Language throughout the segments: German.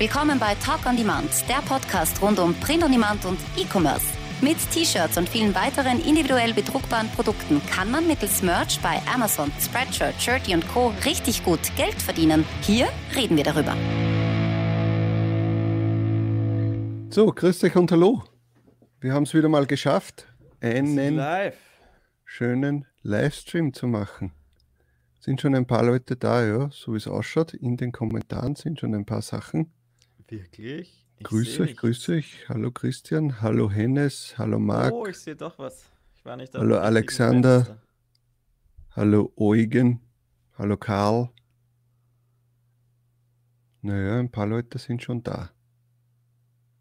Willkommen bei Talk on Demand, der Podcast rund um Print on Demand und E-Commerce. Mit T-Shirts und vielen weiteren individuell bedruckbaren Produkten kann man mittels Merch bei Amazon, Spreadshirt, Shirty und Co. richtig gut Geld verdienen. Hier reden wir darüber. So, grüß euch und hallo. Wir haben es wieder mal geschafft, einen Live. schönen Livestream zu machen. Sind schon ein paar Leute da, ja, so wie es ausschaut. In den Kommentaren sind schon ein paar Sachen. Wirklich? Ich Grüß euch, grüß euch. Hallo Christian, hallo Hennes, hallo Marc, Oh, ich sehe doch was. Ich war nicht auf Hallo, Alexander. Hallo Eugen, hallo Karl. Naja, ein paar Leute sind schon da.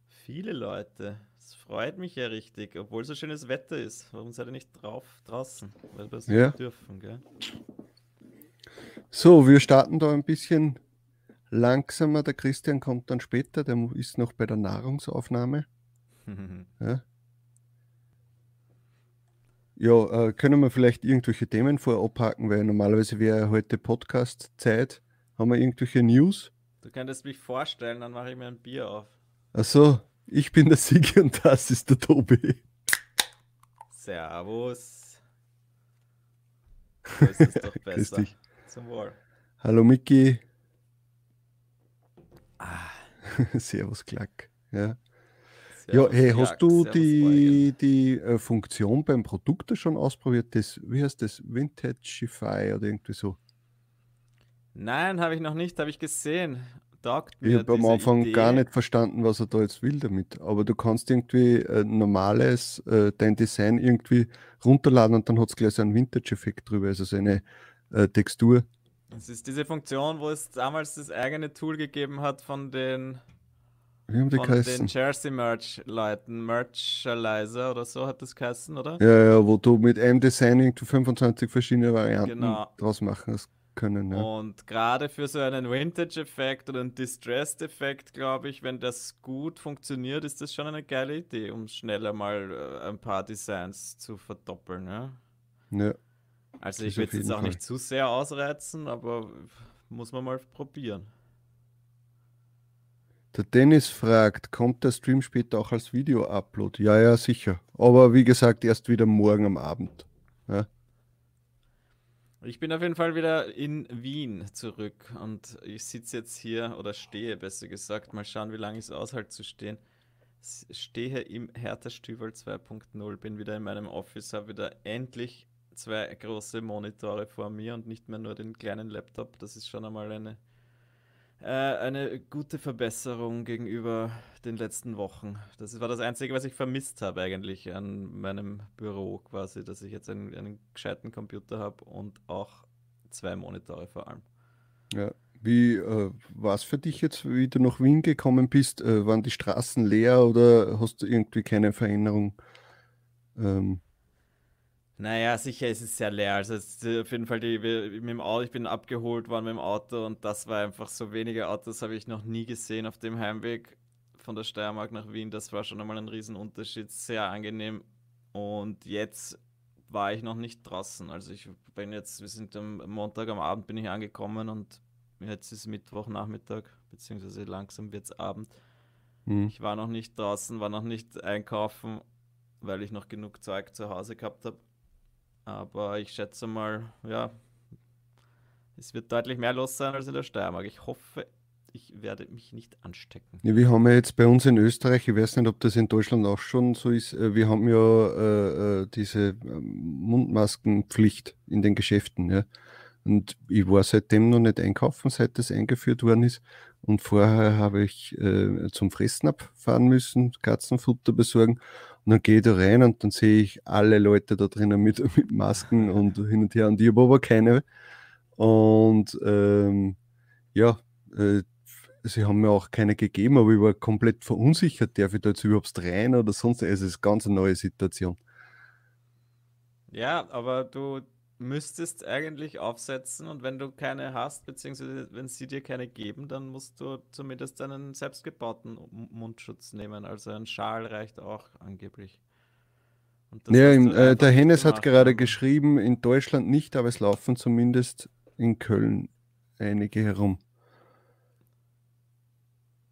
Viele Leute. Das freut mich ja richtig, obwohl so schönes Wetter ist. Warum seid ihr nicht drauf draußen? Weil wir es Ja. nicht dürfen, gell? So, wir starten da ein bisschen langsamer. Der Christian kommt dann später, der ist noch bei der Nahrungsaufnahme. Ja, ja äh, können wir vielleicht irgendwelche Themen vorab haken, weil normalerweise wäre heute Podcast-Zeit. Haben wir irgendwelche News? du könntest mich vorstellen, dann mache ich mir ein Bier auf. Achso, ich bin der Sigi und das ist der Tobi. Servus. So ist es doch besser. Zum Wohl. Hallo Miki. Ah, Servus Klack. Ja, ja hey, hast Jack, du Servus, die, die äh, Funktion beim Produkt schon ausprobiert? Das, wie heißt das? Vintagify oder irgendwie so? Nein, habe ich noch nicht, habe ich gesehen. Taugt Ich mir habe am Anfang gar Idee. nicht verstanden, was er da jetzt will damit. Aber du kannst irgendwie äh, normales, äh, dein Design irgendwie runterladen und dann hat es gleich so einen Vintage-Effekt drüber, also so eine äh, Textur. Es ist diese Funktion, wo es damals das eigene Tool gegeben hat von den, von den? Jersey Merch Leuten. Merchalizer oder so hat das geheißen, oder? Ja, ja, wo du mit einem Design irgendwie 25 verschiedene Varianten Genau. draus machen hast können. Ja. Und gerade für so einen Vintage-Effekt oder einen Distressed-Effekt, glaube ich, wenn das gut funktioniert, ist das schon eine geile Idee, um schneller mal äh, ein paar Designs zu verdoppeln. Ja? Ja. Also ich will auf es jetzt auch Fall. nicht zu sehr ausreizen, aber muss man mal probieren. Der Dennis fragt, kommt der Stream später auch als Video-Upload? Ja, ja, sicher. Aber wie gesagt, erst wieder morgen am Abend. Ja. Ich bin auf jeden Fall wieder in Wien zurück und ich sitze jetzt hier oder stehe, besser gesagt. Mal schauen, wie lange ich es aushalte zu stehen. Stehe im Hertha Stübel 2.0, bin wieder in meinem Office, habe wieder endlich zwei große Monitore vor mir und nicht mehr nur den kleinen Laptop. Das ist schon einmal eine, äh, eine gute Verbesserung gegenüber den letzten Wochen. Das war das Einzige, was ich vermisst habe eigentlich an meinem Büro quasi, dass ich jetzt einen, einen gescheiten Computer habe und auch zwei Monitore vor allem. Ja. Wie äh, war es für dich jetzt, wie du nach Wien gekommen bist? Äh, waren die Straßen leer oder hast du irgendwie keine Veränderung? Ähm, Naja, sicher ist es sehr leer. Also es ist äh, auf jeden Fall die, mit dem Auto, ich bin abgeholt worden mit dem Auto und das war einfach so wenige Autos habe ich noch nie gesehen auf dem Heimweg von der Steiermark nach Wien. Das war schon einmal ein Riesenunterschied, sehr angenehm. Und jetzt war ich noch nicht draußen. Also ich bin jetzt, wir sind am Montag am Abend bin ich angekommen und jetzt ist Mittwochnachmittag, beziehungsweise langsam wird es Abend. hm. Ich war noch nicht draußen, war noch nicht einkaufen, weil ich noch genug Zeug zu Hause gehabt habe. Aber ich schätze mal, ja, es wird deutlich mehr los sein als in der Steiermark. Ich hoffe, ich werde mich nicht anstecken. Ja, wir haben ja jetzt bei uns in Österreich, ich weiß nicht, ob das in Deutschland auch schon so ist, äh, wir haben ja äh, äh, diese ähm, Mundmaskenpflicht in den Geschäften. Ja. Und ich war seitdem noch nicht einkaufen, seit das eingeführt worden ist. Und vorher habe ich äh, zum Fressnapf fahren müssen, Katzenfutter besorgen. Dann gehe ich da rein und dann sehe ich alle Leute da drinnen mit, mit Masken und hin und her. Und ich habe aber keine. Und ähm, ja, äh, sie haben mir auch keine gegeben, aber ich war komplett verunsichert, darf ich da jetzt überhaupt rein oder sonst. Es ist eine ganz neue Situation. Ja, aber du müsstest eigentlich aufsetzen und wenn du keine hast, beziehungsweise wenn sie dir keine geben, dann musst du zumindest einen selbstgebauten Mundschutz nehmen. Also ein Schal reicht auch angeblich. Ja, im, äh, der Hennes hat gerade geschrieben, in Deutschland nicht, aber es laufen zumindest in Köln einige herum.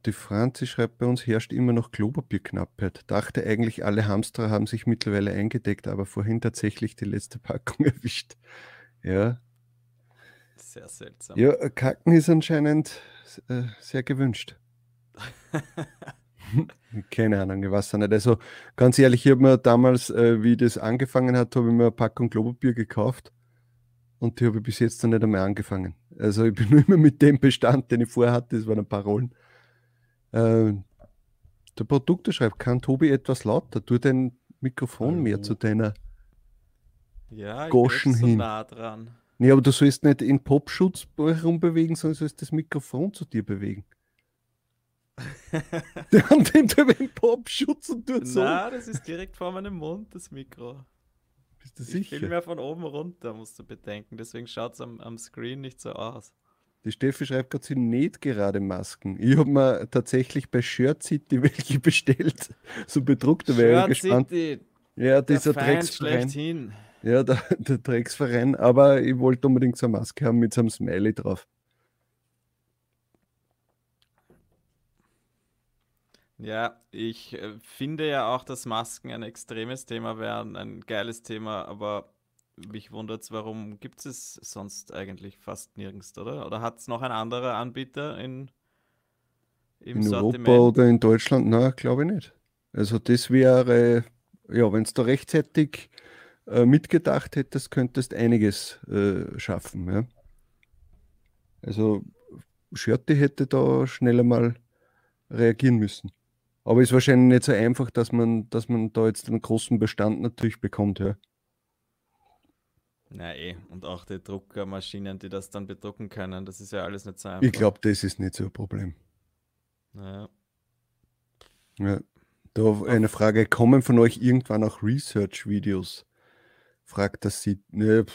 Die Franzi schreibt bei uns, herrscht immer noch Klopapierknappheit. Dachte eigentlich, alle Hamster haben sich mittlerweile eingedeckt, aber vorhin tatsächlich die letzte Packung erwischt. Ja. Sehr seltsam. Ja, Kacken ist anscheinend äh, sehr gewünscht. Keine Ahnung, ich weiß auch nicht. Also ganz ehrlich, ich habe mir damals, äh, wie das angefangen hat, habe ich mir eine Packung Klopapier gekauft und die habe ich bis jetzt noch nicht einmal angefangen. Also ich bin nur immer mit dem Bestand, den ich vorher hatte, das waren ein paar Rollen. Äh, der Produkte schreibt, kann Tobi etwas lauter? Tu dein Mikrofon Hallo. mehr zu deiner ja, Goschen so hin. nah dran. Nee, aber du sollst nicht in Popschutz herumbewegen, sondern sollst das Mikrofon zu dir bewegen. Die haben den den Popschutz und tut so. Nein, das ist direkt vor meinem Mund, das Mikro. Bist du sicher? Ich mehr von oben runter, musst du bedenken. Deswegen schaut es am, am Screen nicht so aus. Die Steffi schreibt gerade, sie näht gerade Masken. Ich habe mir tatsächlich bei Shirt City welche bestellt. So bedruckte wäre gespannt. City, ja, dieser Drecksverein. Ja, der, der Drecksverein. Aber ich wollte unbedingt so eine Maske haben mit so einem Smiley drauf. Ja, ich äh, finde ja auch, dass Masken ein extremes Thema wären, ein geiles Thema, aber mich wundert es, warum gibt es sonst eigentlich fast nirgends, oder? Oder hat es noch ein anderer Anbieter in, im in Sortiment? Europa oder in Deutschland? Nein, glaube ich nicht. Also das wäre, ja, wenn es da rechtzeitig äh, mitgedacht hättest, könntest einiges äh, schaffen. Ja? Also Schirti hätte da schneller mal reagieren müssen. Aber ist wahrscheinlich nicht so einfach, dass man, dass man da jetzt einen großen Bestand natürlich bekommt, ja. Na eh, und auch die Druckermaschinen, die das dann bedrucken können, das ist ja alles nicht so einfach. Ich glaube, das ist nicht so ein Problem. Naja. Ja. Da eine Frage, kommen von euch irgendwann auch Research-Videos? Fragt das sie, ne,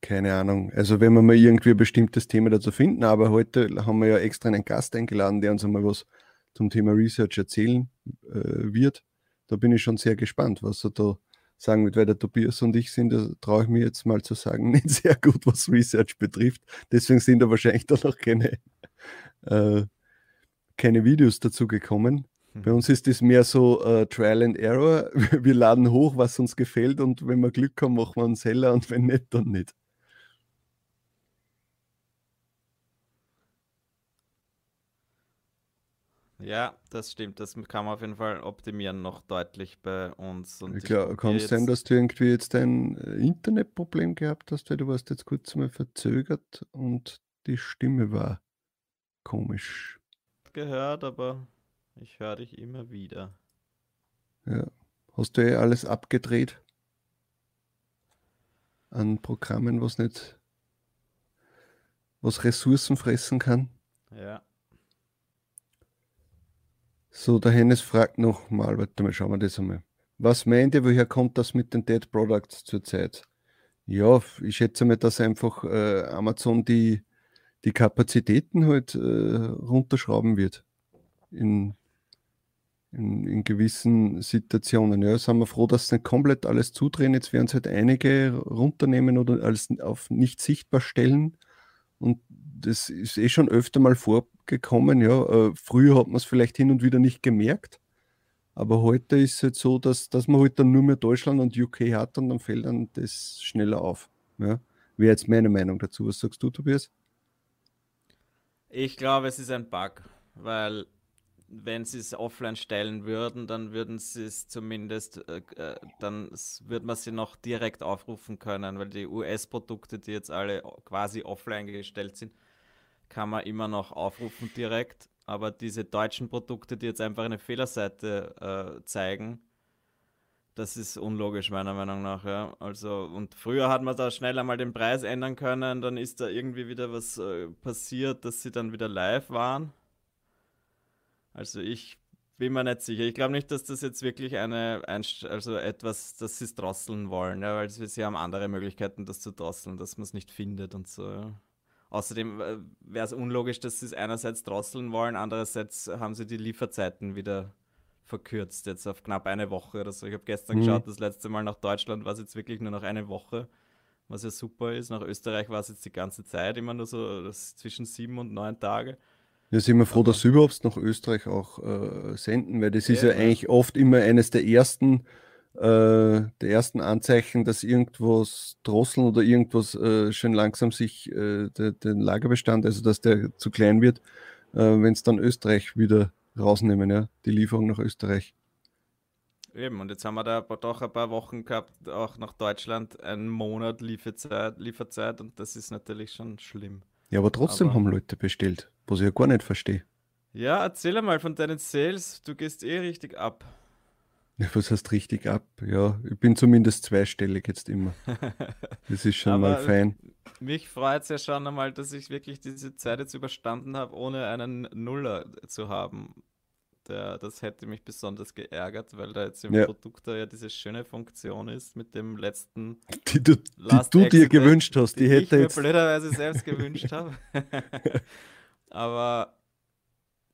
keine Ahnung. Also wenn wir mal irgendwie ein bestimmtes Thema dazu finden, aber heute haben wir ja extra einen Gast eingeladen, der uns einmal was zum Thema Research erzählen äh, wird. Da bin ich schon sehr gespannt, was er da sagen wird, weil der Tobias und ich sind, da traue ich mir jetzt mal zu sagen, nicht sehr gut, was Research betrifft. Deswegen sind da wahrscheinlich da noch keine, äh, keine Videos dazu gekommen. Mhm. Bei uns ist es mehr so äh, Trial and Error. Wir laden hoch, was uns gefällt und wenn wir Glück haben, machen wir einen Seller und wenn nicht, dann nicht. Ja, das stimmt. Das kann man auf jeden Fall optimieren noch deutlich bei uns. Und Klar, kann es sein, dass du irgendwie jetzt ein äh, Internetproblem gehabt hast, weil du warst jetzt kurz mal verzögert und die Stimme war komisch. Gehört, aber ich höre dich immer wieder. Ja. Hast du eh alles abgedreht? An Programmen, was nicht, was Ressourcen fressen kann? Ja. So, der Hennes fragt nochmal, warte mal, schauen wir das einmal. Was meint ihr, woher kommt das mit den Dead Products zurzeit? Ja, ich schätze mal, dass einfach äh, Amazon die, die Kapazitäten halt äh, runterschrauben wird. In, in, in, gewissen Situationen. Ja, sind wir froh, dass sie nicht komplett alles zudrehen. Jetzt werden sie halt einige runternehmen oder alles auf nicht sichtbar stellen. Und das ist eh schon öfter mal vorgekommen. Ja. Äh, früher hat man es vielleicht hin und wieder nicht gemerkt. Aber heute ist es halt so, dass, dass man halt dann nur mehr Deutschland und UK hat und dann fällt dann das schneller auf. Ja. Wäre jetzt meine Meinung dazu. Was sagst du, Tobias? Ich glaube, es ist ein Bug, weil wenn sie es offline stellen würden, dann würden sie es zumindest, äh, äh dann würde man sie noch direkt aufrufen können, weil die US-Produkte, die jetzt alle quasi offline gestellt sind, kann man immer noch aufrufen direkt. Aber diese deutschen Produkte, die jetzt einfach eine Fehlerseite äh, zeigen, das ist unlogisch meiner Meinung nach. Ja. Also, und früher hat man da schnell einmal den Preis ändern können, dann ist da irgendwie wieder was äh, passiert, dass sie dann wieder live waren. Also ich bin mir nicht sicher. Ich glaube nicht, dass das jetzt wirklich eine, ein, also etwas, dass sie es drosseln wollen, ja, weil sie haben andere Möglichkeiten, das zu drosseln, dass man es nicht findet und so. Ja. Außerdem äh, wäre es unlogisch, dass sie es einerseits drosseln wollen, andererseits haben sie die Lieferzeiten wieder verkürzt, jetzt auf knapp eine Woche oder so. Ich habe gestern mhm. geschaut, das letzte Mal nach Deutschland war es jetzt wirklich nur noch eine Woche, was ja super ist. Nach Österreich war es jetzt die ganze Zeit immer nur so zwischen sieben und neun Tage. Ja, sind wir froh, dass sie überhaupt nach Österreich auch äh, senden, weil das ist ja, ja eigentlich oft immer eines der ersten, der ersten Anzeichen, dass irgendwas drosseln oder irgendwas äh, schön langsam sich äh, de, den Lagerbestand, also dass der zu klein wird, äh, wenn es dann Österreich wieder rausnehmen, ja, die Lieferung nach Österreich. Eben, und jetzt haben wir da doch ein paar Wochen gehabt, auch nach Deutschland, einen Monat Lieferzeit, Lieferzeit und das ist natürlich schon schlimm. Ja, aber trotzdem aber, haben Leute bestellt, was ich ja gar nicht verstehe. Ja, erzähl mal von deinen Sales, du gehst eh richtig ab. Was heißt richtig ab? Ja, ich bin zumindest zweistellig jetzt immer. Das ist schon mal fein. Mich freut es ja schon einmal, dass ich wirklich diese Zeit jetzt überstanden habe, ohne einen Nuller zu haben. Der, das hätte mich besonders geärgert, weil da jetzt im ja. Produkt da ja diese schöne Funktion ist mit dem letzten. Die du, die du dir gewünscht hast, die, die hätte ich jetzt. mir blöderweise selbst gewünscht habe. Aber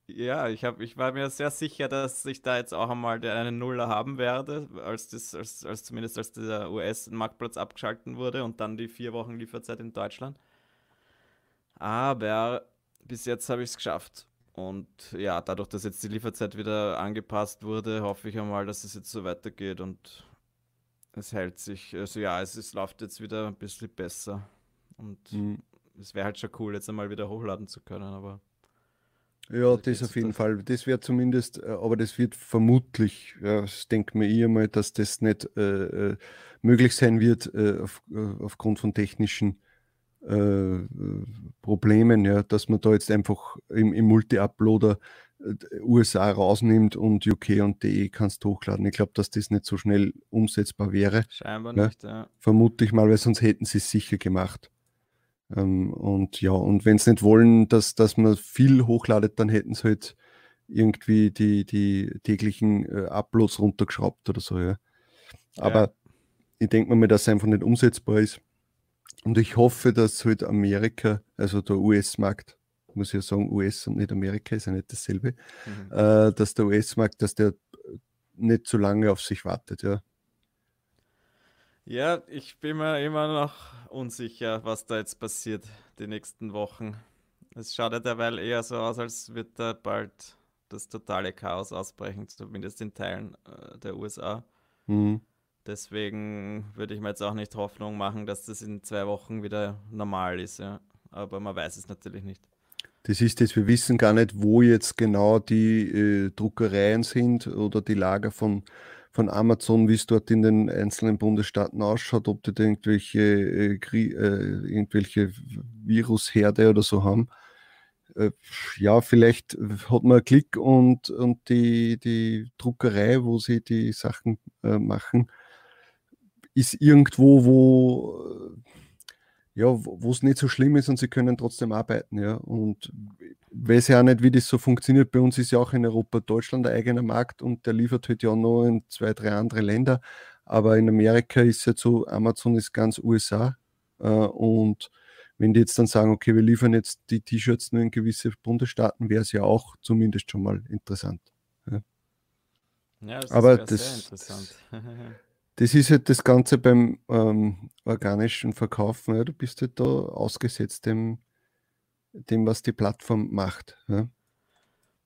ja, ich, hab, ich war mir sehr sicher, dass ich da jetzt auch einmal einen Nuller haben werde, als, das, als, als zumindest als der US-Marktplatz abgeschalten wurde und dann die vier Wochen Lieferzeit in Deutschland. Aber bis jetzt habe ich es geschafft. Und ja, dadurch, dass jetzt die Lieferzeit wieder angepasst wurde, hoffe ich einmal, dass es jetzt so weitergeht und es hält sich. Also ja, es, es läuft jetzt wieder ein bisschen besser. Und mhm. es wäre halt schon cool, jetzt einmal wieder hochladen zu können, aber. Ja, das auf jeden das. Fall. Das wäre zumindest, äh, aber das wird vermutlich, ja, das denke mir ich einmal, dass das nicht äh, äh möglich sein wird äh, auf, äh, aufgrund von technischen äh, Problemen, ja, dass man da jetzt einfach im, im Multi-Uploader USA rausnimmt und UK und DE kannst hochladen. Ich glaube, dass das nicht so schnell umsetzbar wäre. Scheinbar ja, nicht, ja. Vermute ich mal, weil sonst hätten sie es sicher gemacht. Ähm, und ja, und wenn sie nicht wollen, dass, dass man viel hochladet, dann hätten sie halt irgendwie die, die täglichen äh, Uploads runtergeschraubt oder so, ja. Aber ja. ich denke mal, dass es einfach nicht umsetzbar ist. Und ich hoffe, dass halt Amerika, also der US-Markt, muss ich ja sagen, US und nicht Amerika ist ja nicht dasselbe, mhm. äh, dass der US-Markt, dass der nicht zu lange auf sich wartet, ja. Ja, ich bin mir immer noch unsicher, was da jetzt passiert die nächsten Wochen. Es schaut ja derweil eher so aus, als wird da bald das totale Chaos ausbrechen, zumindest in Teilen äh, der USA. Mhm. Deswegen würde ich mir jetzt auch nicht Hoffnung machen, dass das in zwei Wochen wieder normal ist. Ja. Aber man weiß es natürlich nicht. Das ist es, wir wissen gar nicht, wo jetzt genau die äh, Druckereien sind oder die Lager von, von Amazon, wie es dort in den einzelnen Bundesstaaten ausschaut, ob die da irgendwelche, äh, äh, irgendwelche Virusherde oder so haben. Äh, ja, vielleicht hat man einen Klick und, und die, die Druckerei, wo sie die Sachen äh, machen, ist irgendwo, wo ja, wo es nicht so schlimm ist und sie können trotzdem arbeiten, ja. Und weiß ja auch nicht, wie das so funktioniert. Bei uns ist ja auch in Europa Deutschland der eigene Markt und der liefert halt ja noch in zwei, drei andere Länder. Aber in Amerika ist halt so, Amazon ist ganz USA. Äh, und wenn die jetzt dann sagen, okay, wir liefern jetzt die T-Shirts nur in gewisse Bundesstaaten, wäre es ja auch zumindest schon mal interessant. Ja, ja das Aber das, Das ist halt das Ganze beim ähm, organischen Verkaufen. Ja. Du bist halt da ausgesetzt dem, dem, was die Plattform macht. Ja.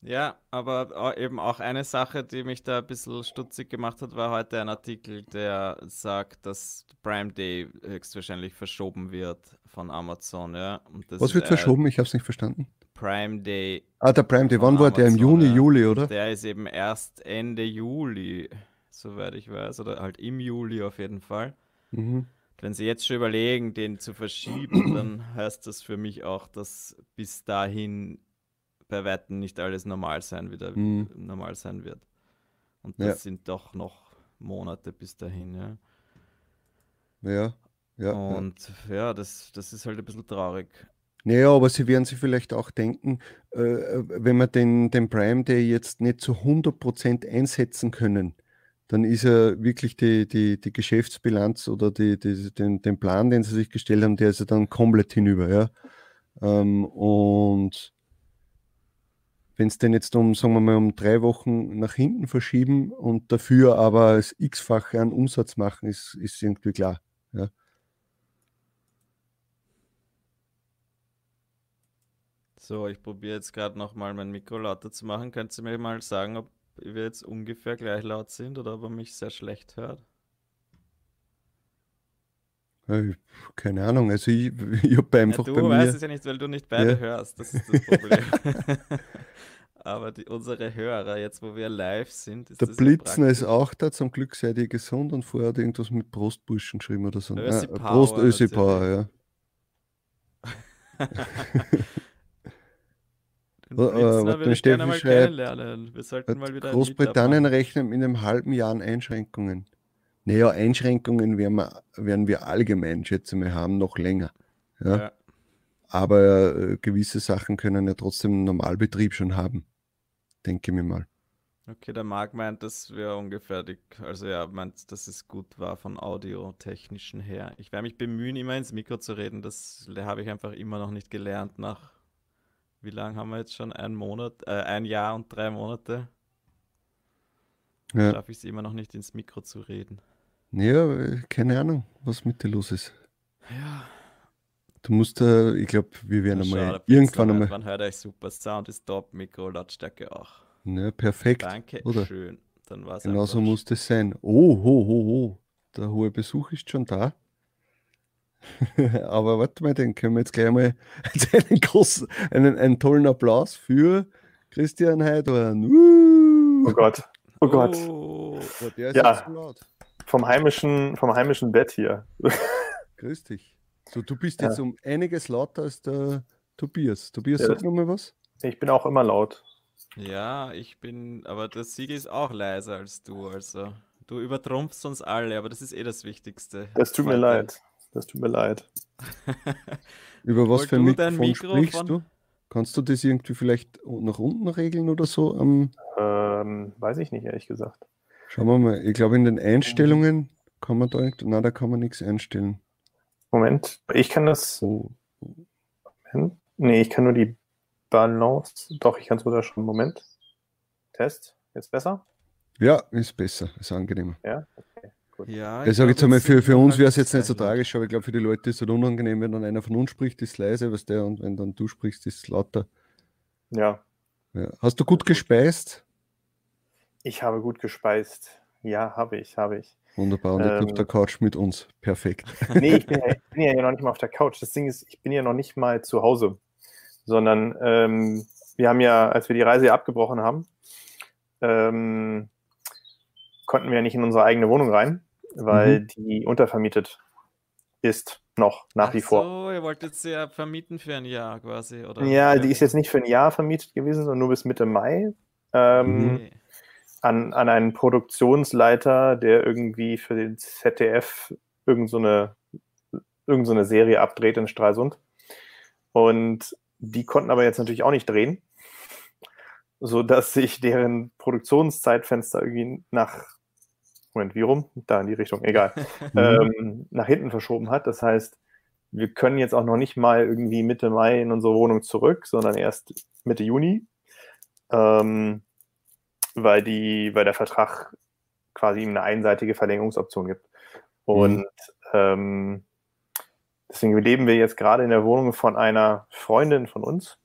Ja, aber eben auch eine Sache, die mich da ein bisschen stutzig gemacht hat, war heute ein Artikel, der sagt, dass Prime Day höchstwahrscheinlich verschoben wird von Amazon. Ja? Was wird verschoben? Ich habe es nicht verstanden. Prime Day. Ah, der Prime Day. Wann war der? Im Juni, ja. Juli, oder? Der ist eben erst Ende Juli soweit ich weiß, oder halt im Juli auf jeden Fall. Mhm. Wenn Sie jetzt schon überlegen, den zu verschieben, dann heißt das für mich auch, dass bis dahin bei Weitem nicht alles normal sein, wieder mhm. normal sein wird. Und das ja. sind doch noch Monate bis dahin, ja. Ja, ja. Und ja, ja das, das ist halt ein bisschen traurig. Naja, aber Sie werden sich vielleicht auch denken, äh, wenn wir den, den Prime Day jetzt nicht zu 100% einsetzen können, dann ist ja wirklich die, die, die Geschäftsbilanz oder die, die, den, den Plan, den sie sich gestellt haben, der ist ja dann komplett hinüber. Ja? Ähm, und wenn es denn jetzt um, sagen wir mal, um drei Wochen nach hinten verschieben und dafür aber das x-fache an Umsatz machen, ist, ist irgendwie klar. Ja? So, ich probiere jetzt gerade nochmal mein Mikro lauter zu machen. Könnt ihr mir mal sagen, ob wir jetzt ungefähr gleich laut sind oder ob er mich sehr schlecht hört? Äh, Keine Ahnung, also ich, ich habe Ja, einfach du bei weißt mir. es ja nicht, weil du nicht beide Ja. hörst. Das ist das Problem. Aber die, unsere Hörer, jetzt wo wir live sind, ist Der das ja ist auch da, zum Glück seid ihr gesund und vorher hat irgendwas mit Prostburschen geschrieben oder so. Ösi Nein, Power Prost Ösi. Power, ja. Den Äh, äh, warte, würde ich gerne mal schreibt, kennenlernen. Wir sollten mal wieder Großbritannien rechnet in einem halben Jahr an Einschränkungen. Naja, Einschränkungen werden wir, werden wir allgemein, schätze ich mal, haben, noch länger. Ja? Ja. Aber äh, gewisse Sachen können ja trotzdem einen Normalbetrieb schon haben. Denke ich mir mal. Okay, der Marc meint, das wäre ungefähr die, also ja, meint, dass es gut war von audiotechnischen her. Ich werde mich bemühen, immer ins Mikro zu reden. Das habe ich einfach immer noch nicht gelernt. Nach wie lange haben wir jetzt schon? Ein Monat, äh, ein Jahr und drei Monate. Ja. Schaffe ich es immer noch nicht ins Mikro zu reden. Ja, äh, keine Ahnung, was mit dir los ist. Ja, Du musst, äh, ich glaube, wir werden schau, einmal Blitzner irgendwann einmal. Man hört euch super. Sound ist top, Mikro, Lautstärke auch. Ne, perfekt, Danke, oder? schön. Dann war es Genau so einfach muss das sein. Oh, ho, ho, ho. Der hohe Besuch ist schon da. Aber warte mal, den können wir jetzt gleich mal einen großen, einen, einen tollen Applaus für Christian Heidorn. Uh, Oh Gott. Oh Gott. Oh, oh, der ist Ja. so laut. Vom heimischen, vom heimischen Bett hier. Grüß dich. So, du bist Ja. jetzt um einiges lauter als der Tobias. Tobias, Ja, sag nochmal was. Ich bin auch immer laut. Ja, ich bin, aber der Sigi ist auch leiser als du, also du übertrumpfst uns alle, aber das ist eh das Wichtigste. Das tut mir leid. Das tut mir leid. Über was Hol für ein Mikrofon Mikrofon? sprichst du? Kannst du das irgendwie vielleicht nach unten regeln oder so? Ähm, weiß ich nicht, ehrlich gesagt. Schauen wir mal. Ich glaube, in den Einstellungen kann man da, irgend- nein, da kann man nichts einstellen. Moment. Ich kann das. Oh, Moment. Nee, ich kann nur die Balance. Doch, ich kann es sogar schon. Moment. Test. Jetzt besser? ja, ist besser, ist angenehmer. Ja? Gut. Ja, Ich sage jetzt einmal, für, für uns wäre es jetzt nicht so tragisch. aber ich glaube, für die Leute ist es halt unangenehm, wenn dann einer von uns spricht, ist leise, was der, und wenn dann du sprichst, ist es lauter. Ja. Ja. Hast du gut gespeist? Ich habe gut gespeist. Ja, habe ich, habe ich. Wunderbar. Und Ähm. auf der Couch mit uns. Perfekt. Nee, ich bin, ja, ich bin ja noch nicht mal auf der Couch. Das Ding ist, ich bin ja noch nicht mal zu Hause, sondern ähm, wir haben ja, als wir die Reise abgebrochen haben, ähm, konnten wir ja nicht in unsere eigene Wohnung rein, weil die untervermietet ist noch nach wie Ach vor. So, ihr wolltet sie ja vermieten für ein Jahr quasi, oder? Ja, die ist jetzt nicht für ein Jahr vermietet gewesen, sondern nur bis Mitte Mai. Ähm, Okay. an, an einen Produktionsleiter, der irgendwie für den ZDF irgend so eine, irgend so eine Serie abdreht in Stralsund. Und die konnten aber jetzt natürlich auch nicht drehen, sodass sich deren Produktionszeitfenster irgendwie nach, Moment, wie rum? Da in die Richtung, egal, Mhm. ähm, nach hinten verschoben hat. Das heißt, wir können jetzt auch noch nicht mal irgendwie Mitte Mai in unsere Wohnung zurück, sondern erst Mitte Juni, ähm, weil, die, weil der Vertrag quasi ihm eine einseitige Verlängerungsoption gibt. Und ähm, deswegen leben wir jetzt gerade in der Wohnung von einer Freundin von uns,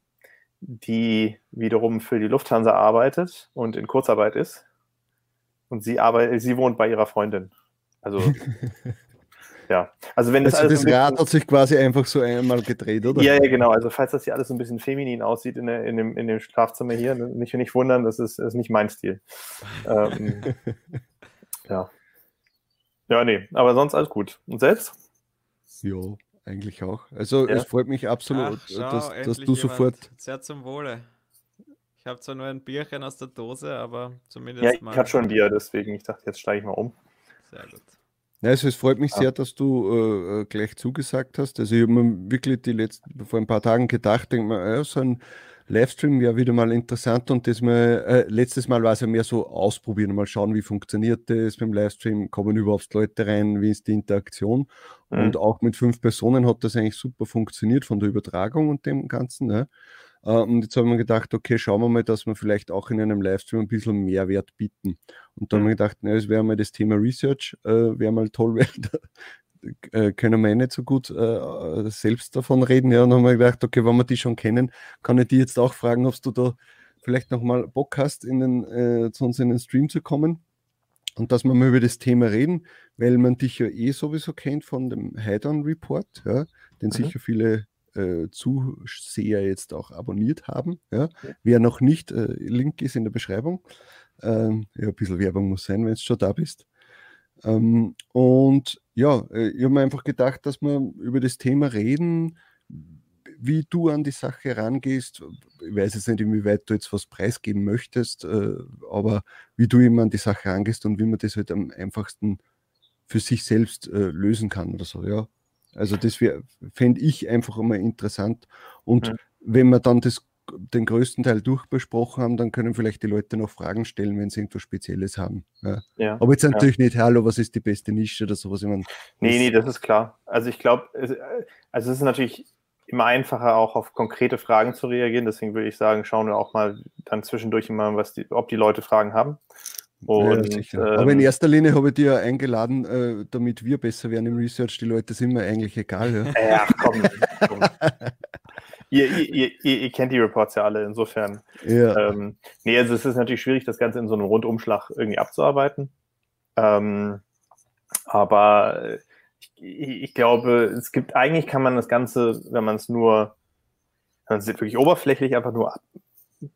die wiederum für die Lufthansa arbeitet und in Kurzarbeit ist. Und sie arbeitet, sie wohnt bei ihrer Freundin. Also ja, also wenn das Also alles das Rad bisschen- hat sich quasi einfach so einmal gedreht, oder? ja, ja, genau. Also falls das hier alles so ein bisschen feminin aussieht in, der, in, dem, in dem Schlafzimmer hier, nicht, nicht wundern, das ist, ist nicht mein Stil. Ähm, ja. Ja, nee, aber sonst alles gut. Und selbst? Ja, eigentlich auch. Also Ja. es freut mich absolut, Ach, schau, dass, dass du jemand. sofort. Sehr zum Wohle. Ich habe zwar nur ein Bierchen aus der Dose, aber zumindest Ja, ich mal. hatte schon ein Bier, deswegen ich dachte, jetzt steige ich mal um. Sehr gut. Ja, also es freut mich Ja. sehr, dass du äh, äh, gleich zugesagt hast. Also ich habe mir wirklich die letzten, vor ein paar Tagen gedacht, denk mir, ja, so ein Livestream wäre wieder mal interessant und das mal, äh, letztes Mal war es ja mehr so ausprobieren, mal schauen, wie funktioniert das beim Livestream, kommen überhaupt Leute rein, wie ist die Interaktion Mhm. und auch mit fünf Personen hat das eigentlich super funktioniert von der Übertragung und dem Ganzen. Ne? Äh, Und jetzt haben wir gedacht, okay, schauen wir mal, dass wir vielleicht auch in einem Livestream ein bisschen Mehrwert bieten. Und dann haben wir gedacht, na, es wäre mal das Thema Research, äh, wäre mal toll, der, äh, können wir eh nicht so gut äh, selbst davon reden. Ja, und dann haben wir gedacht, okay, wenn wir die schon kennen, kann ich die jetzt auch fragen, ob du da vielleicht nochmal Bock hast, in den, äh, zu uns in den Stream zu kommen und dass wir mal über das Thema reden, weil man dich ja eh sowieso kennt von dem Heidon Report, ja, den mhm. sicher viele äh, Zuseher jetzt auch abonniert haben. Ja. Wer noch nicht, äh, Link ist in der Beschreibung. Ähm, ja, ein bisschen Werbung muss sein, wenn du schon da bist. Ähm, und ja, äh, ich habe mir einfach gedacht, dass wir über das Thema reden, wie du an die Sache rangehst. Ich weiß jetzt nicht, inwieweit du jetzt was preisgeben möchtest, äh, aber wie du immer an die Sache rangehst und wie man das halt am einfachsten für sich selbst äh, lösen kann oder so, ja. Also das fände ich einfach immer interessant. Und ja. wenn wir dann das, den größten Teil durchbesprochen haben, dann können vielleicht die Leute noch Fragen stellen, wenn sie irgendwas Spezielles haben. Ja. Ja. Aber jetzt natürlich nicht, hallo, was ist die beste Nische oder sowas. Ich meine, nee, nee, das ist klar. Also ich glaube, also es ist natürlich immer einfacher, auch auf konkrete Fragen zu reagieren. Deswegen würde ich sagen, schauen wir auch mal dann zwischendurch immer, was die, ob die Leute Fragen haben. Und, ja, ähm, Aber in erster Linie habe ich dir ja eingeladen, äh, damit wir besser werden im Research. Die Leute sind mir eigentlich egal. Ja, ja komm. komm. ihr, ihr, ihr, ihr, kennt die Reports ja alle, insofern. Ja. Ähm, nee, also es ist natürlich schwierig, das Ganze in so einem Rundumschlag irgendwie abzuarbeiten. Ähm, aber ich, ich, glaube, es gibt, eigentlich kann man das Ganze, wenn man es nur, wenn man es wirklich oberflächlich einfach nur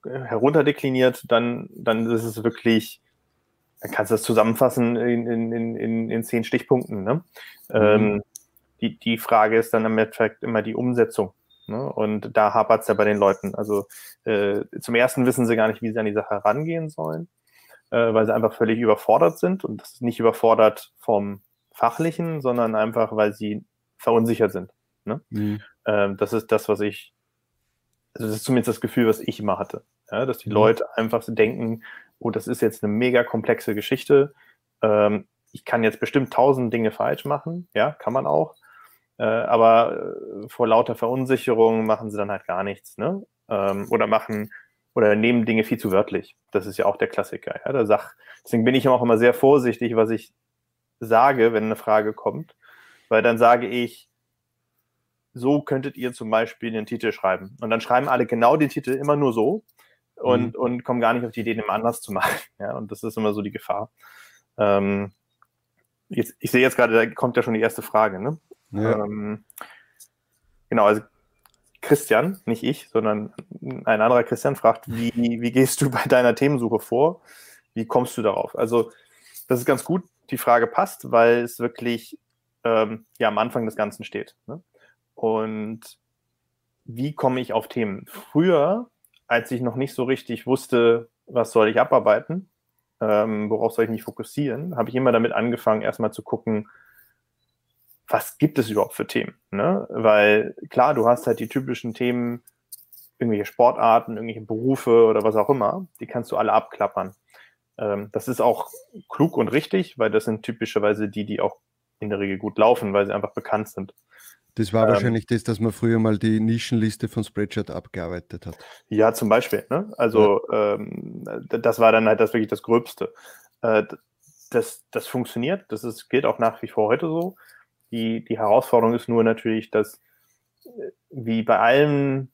herunterdekliniert, dann, dann ist es wirklich kannst du das zusammenfassen in, in, in, in zehn Stichpunkten. Ne? Mhm. Ähm, die, die Frage ist dann im Endeffekt immer die Umsetzung. Ne? Und da hapert es ja bei den Leuten. Also äh, zum ersten wissen sie gar nicht, wie sie an die Sache rangehen sollen, äh, weil sie einfach völlig überfordert sind. Und das ist nicht überfordert vom Fachlichen, sondern einfach, weil sie verunsichert sind. Ne? Mhm. Ähm, das ist das, was ich, also das ist zumindest das Gefühl, was ich immer hatte. Ja? Dass die mhm. Leute einfach so denken, oh, das ist jetzt eine mega komplexe Geschichte. Ähm, ich kann jetzt bestimmt tausend Dinge falsch machen, ja, kann man auch. Äh, aber äh, vor lauter Verunsicherung machen sie dann halt gar nichts, ne? Ähm, oder machen oder nehmen Dinge viel zu wörtlich. Das ist ja auch der Klassiker. Ja? Der Sach Deswegen bin ich auch immer sehr vorsichtig, was ich sage, wenn eine Frage kommt, weil dann sage ich, so könntet ihr zum Beispiel den Titel schreiben. Und dann schreiben alle genau den Titel immer nur so und, mhm. und kommen gar nicht auf die Idee, den anders zu machen. Ja, und das ist immer so die Gefahr. Ähm, jetzt, ich sehe jetzt gerade, da kommt ja schon die erste Frage. Ne? Ja. Ähm, genau, also Christian, nicht ich, sondern ein anderer Christian fragt, wie, wie gehst du bei deiner Themensuche vor? Wie kommst du darauf? Also, das ist ganz gut, die Frage passt, weil es wirklich ähm, ja am Anfang des Ganzen steht. Ne? Und wie komme ich auf Themen? Früher als ich noch nicht so richtig wusste, was soll ich abarbeiten, ähm, worauf soll ich mich fokussieren, habe ich immer damit angefangen, erstmal zu gucken, was gibt es überhaupt für Themen? Ne? Weil klar, du hast halt die typischen Themen, irgendwelche Sportarten, irgendwelche Berufe oder was auch immer, die kannst du alle abklappern. Ähm, das ist auch klug und richtig, weil das sind typischerweise die, die auch in der Regel gut laufen, weil sie einfach bekannt sind. Das war ähm, wahrscheinlich das, dass man früher mal die Nischenliste von Spreadshirt abgearbeitet hat. Ja, zum Beispiel. Ne? Also ja. ähm, das war dann halt das wirklich das Gröbste. Äh, das, das funktioniert, das ist, gilt auch nach wie vor heute so. Die, die Herausforderung ist nur natürlich, dass äh, wie bei allen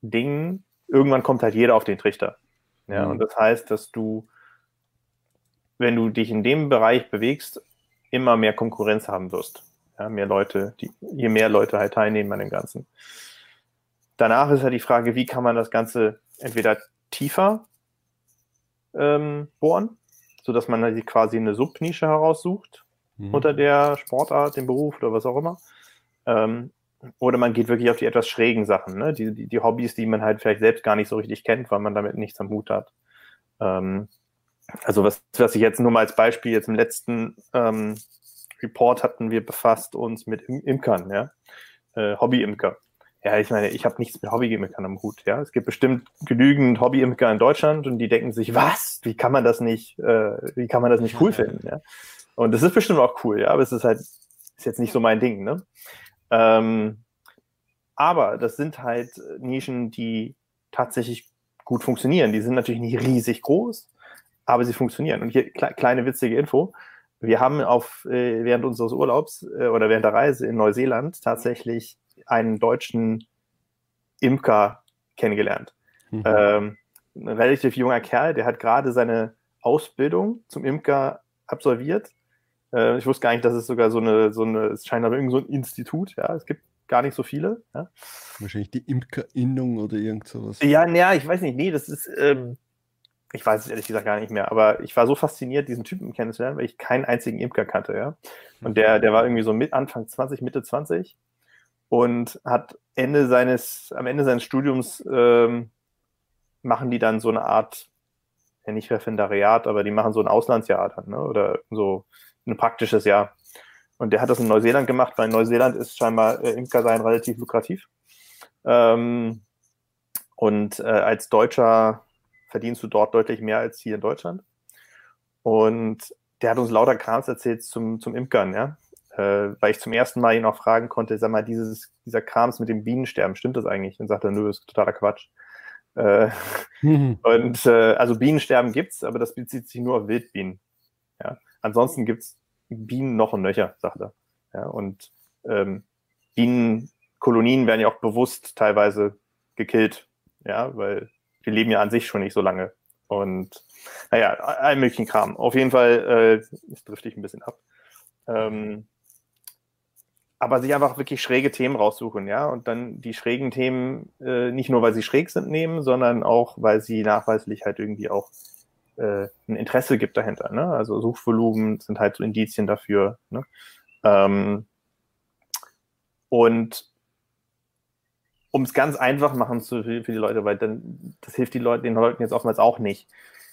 Dingen, irgendwann kommt halt jeder auf den Trichter. Ja, mhm. und das heißt, dass du, wenn du dich in dem Bereich bewegst, immer mehr Konkurrenz haben wirst. Ja, mehr Leute, die, je mehr Leute halt teilnehmen an dem Ganzen. Danach ist halt die Frage, wie kann man das Ganze entweder tiefer ähm, bohren, sodass man halt quasi eine Subnische heraussucht mhm. unter der Sportart, dem Beruf oder was auch immer. Ähm, oder man geht wirklich auf die etwas schrägen Sachen, ne? die, die, die, Hobbys, die man halt vielleicht selbst gar nicht so richtig kennt, weil man damit nichts am Hut hat. Ähm, also was, was ich jetzt nur mal als Beispiel jetzt im letzten ähm, Report hatten wir befasst uns mit Imkern, ja, äh, Hobby-Imker. Ja, ich meine, ich habe nichts mit Hobby-Imkern am Hut. Ja, es gibt bestimmt genügend Hobby-Imker in Deutschland und die denken sich, was? Wie kann man das nicht? Äh, wie kann man das nicht cool finden? Ja, und das ist bestimmt auch cool. Ja, aber es ist halt ist jetzt nicht so mein Ding. Ne? Ähm, aber das sind halt Nischen, die tatsächlich gut funktionieren. Die sind natürlich nicht riesig groß, aber sie funktionieren. Und hier kle kleine witzige Info wir haben auf, äh, während unseres Urlaubs äh, oder während der Reise in Neuseeland tatsächlich einen deutschen Imker kennengelernt. Mhm. Ähm, ein relativ junger Kerl, der hat gerade seine Ausbildung zum Imker absolviert. Äh, ich wusste gar nicht, dass es sogar so eine, so eine, es scheint aber irgendwie so ein Institut, ja, es gibt gar nicht so viele. Ja. Wahrscheinlich die Imkerinnung oder irgend sowas. Ja, naja, ich weiß nicht, nee, das ist, ähm, ich weiß es ehrlich gesagt gar nicht mehr, aber ich war so fasziniert, diesen Typen kennenzulernen, weil ich keinen einzigen Imker kannte, ja. Und der, der war irgendwie so mit Anfang 20, Mitte 20 und hat Ende seines, am Ende seines Studiums ähm, machen die dann so eine Art, ja nicht Referendariat, aber die machen so ein Auslandsjahr dann, ne? Oder so ein praktisches Jahr. Und der hat das in Neuseeland gemacht, weil in Neuseeland ist scheinbar äh, Imker sein relativ lukrativ. Ähm, und äh, als Deutscher verdienst du dort deutlich mehr als hier in Deutschland. Und der hat uns lauter Krams erzählt zum, zum Imkern, ja. Äh, weil ich zum ersten Mal ihn auch fragen konnte, sag mal, dieses, dieser Krams mit dem Bienensterben, stimmt das eigentlich? Und sagte, nö, ist totaler Quatsch. Äh, mhm. Und äh, also Bienensterben gibt's, aber das bezieht sich nur auf Wildbienen. Ja. Ansonsten gibt's Bienen noch und nöcher, sagt er. Ja, und ähm, Bienenkolonien werden ja auch bewusst teilweise gekillt, ja, weil wir leben ja an sich schon nicht so lange. Und naja, all möglichen Kram. Auf jeden Fall, äh, ich drifte ich ein bisschen ab. Ähm, aber sich einfach wirklich schräge Themen raussuchen, ja, und dann die schrägen Themen äh, nicht nur, weil sie schräg sind, nehmen, sondern auch, weil sie nachweislich halt irgendwie auch äh, ein Interesse gibt dahinter. Ne? Also Suchvolumen sind halt so Indizien dafür. Ne? Ähm, und um es ganz einfach machen zu, für, für, die Leute, weil dann das hilft die Leute, den Leuten jetzt oftmals auch nicht.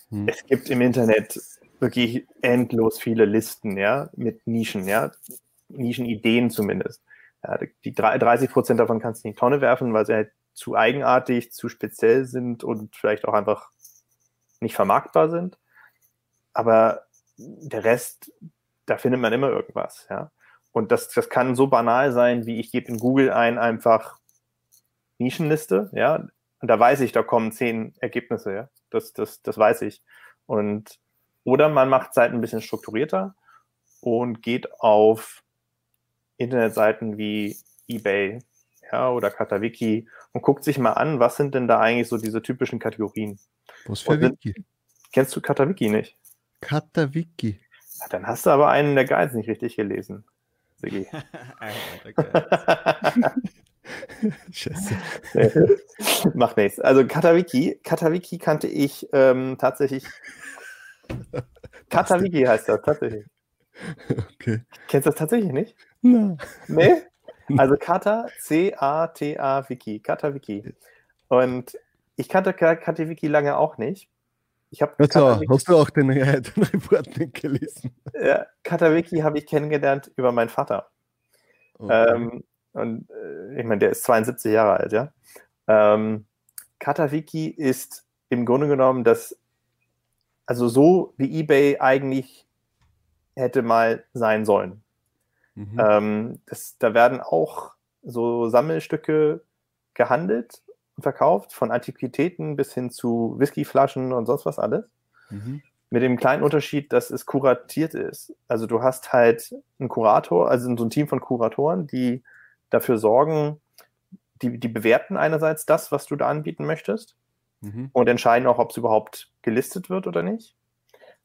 Hm. Es gibt im Internet wirklich endlos viele Listen, ja, mit Nischen, ja, Nischenideen zumindest. Ja, die 30 Prozent davon kannst du in die Tonne werfen, weil sie halt zu eigenartig, zu speziell sind und vielleicht auch einfach nicht vermarktbar sind. Aber der Rest, da findet man immer irgendwas, ja. Und das, das kann so banal sein, wie ich gebe in Google ein einfach Nischenliste, ja. Und da weiß ich, da kommen zehn Ergebnisse, ja. Das, das, das weiß ich. Und, oder man macht halt ein bisschen strukturierter und geht auf Internetseiten wie eBay, ja, oder Katawiki und guckt sich mal an, was sind denn da eigentlich so diese typischen Kategorien. Was für Wiki? Kennst du Katawiki nicht? Katawiki. Ja, dann hast du aber einen der Guides nicht richtig gelesen, Sigi. Scheiße. Macht nichts. Also Katawiki, Katawiki kannte ich ähm, tatsächlich. Katawiki heißt das tatsächlich. Okay. Kennst du das tatsächlich nicht? Nein. Nee? Also Kata, C-A-T-A Wiki, Kata Wiki. Und ich kannte Kata Wiki lange auch nicht. Ich habe also, hast du auch den, äh, den Report nicht gelesen? Ja, Katawiki habe ich kennengelernt über meinen Vater. Okay. Ähm, und äh, ich meine, der ist 72 Jahre alt, ja. Ähm, Katawiki ist im Grunde genommen das, also so wie eBay eigentlich hätte mal sein sollen. Mhm. Ähm, das, da werden auch so Sammelstücke gehandelt und verkauft, von Antiquitäten bis hin zu Whiskyflaschen und sonst was alles. Mhm. Mit dem kleinen Unterschied, dass es kuratiert ist. Also du hast halt einen Kurator, also so ein Team von Kuratoren, die dafür sorgen, die, die bewerten einerseits das, was du da anbieten möchtest mhm. und entscheiden auch, ob es überhaupt gelistet wird oder nicht.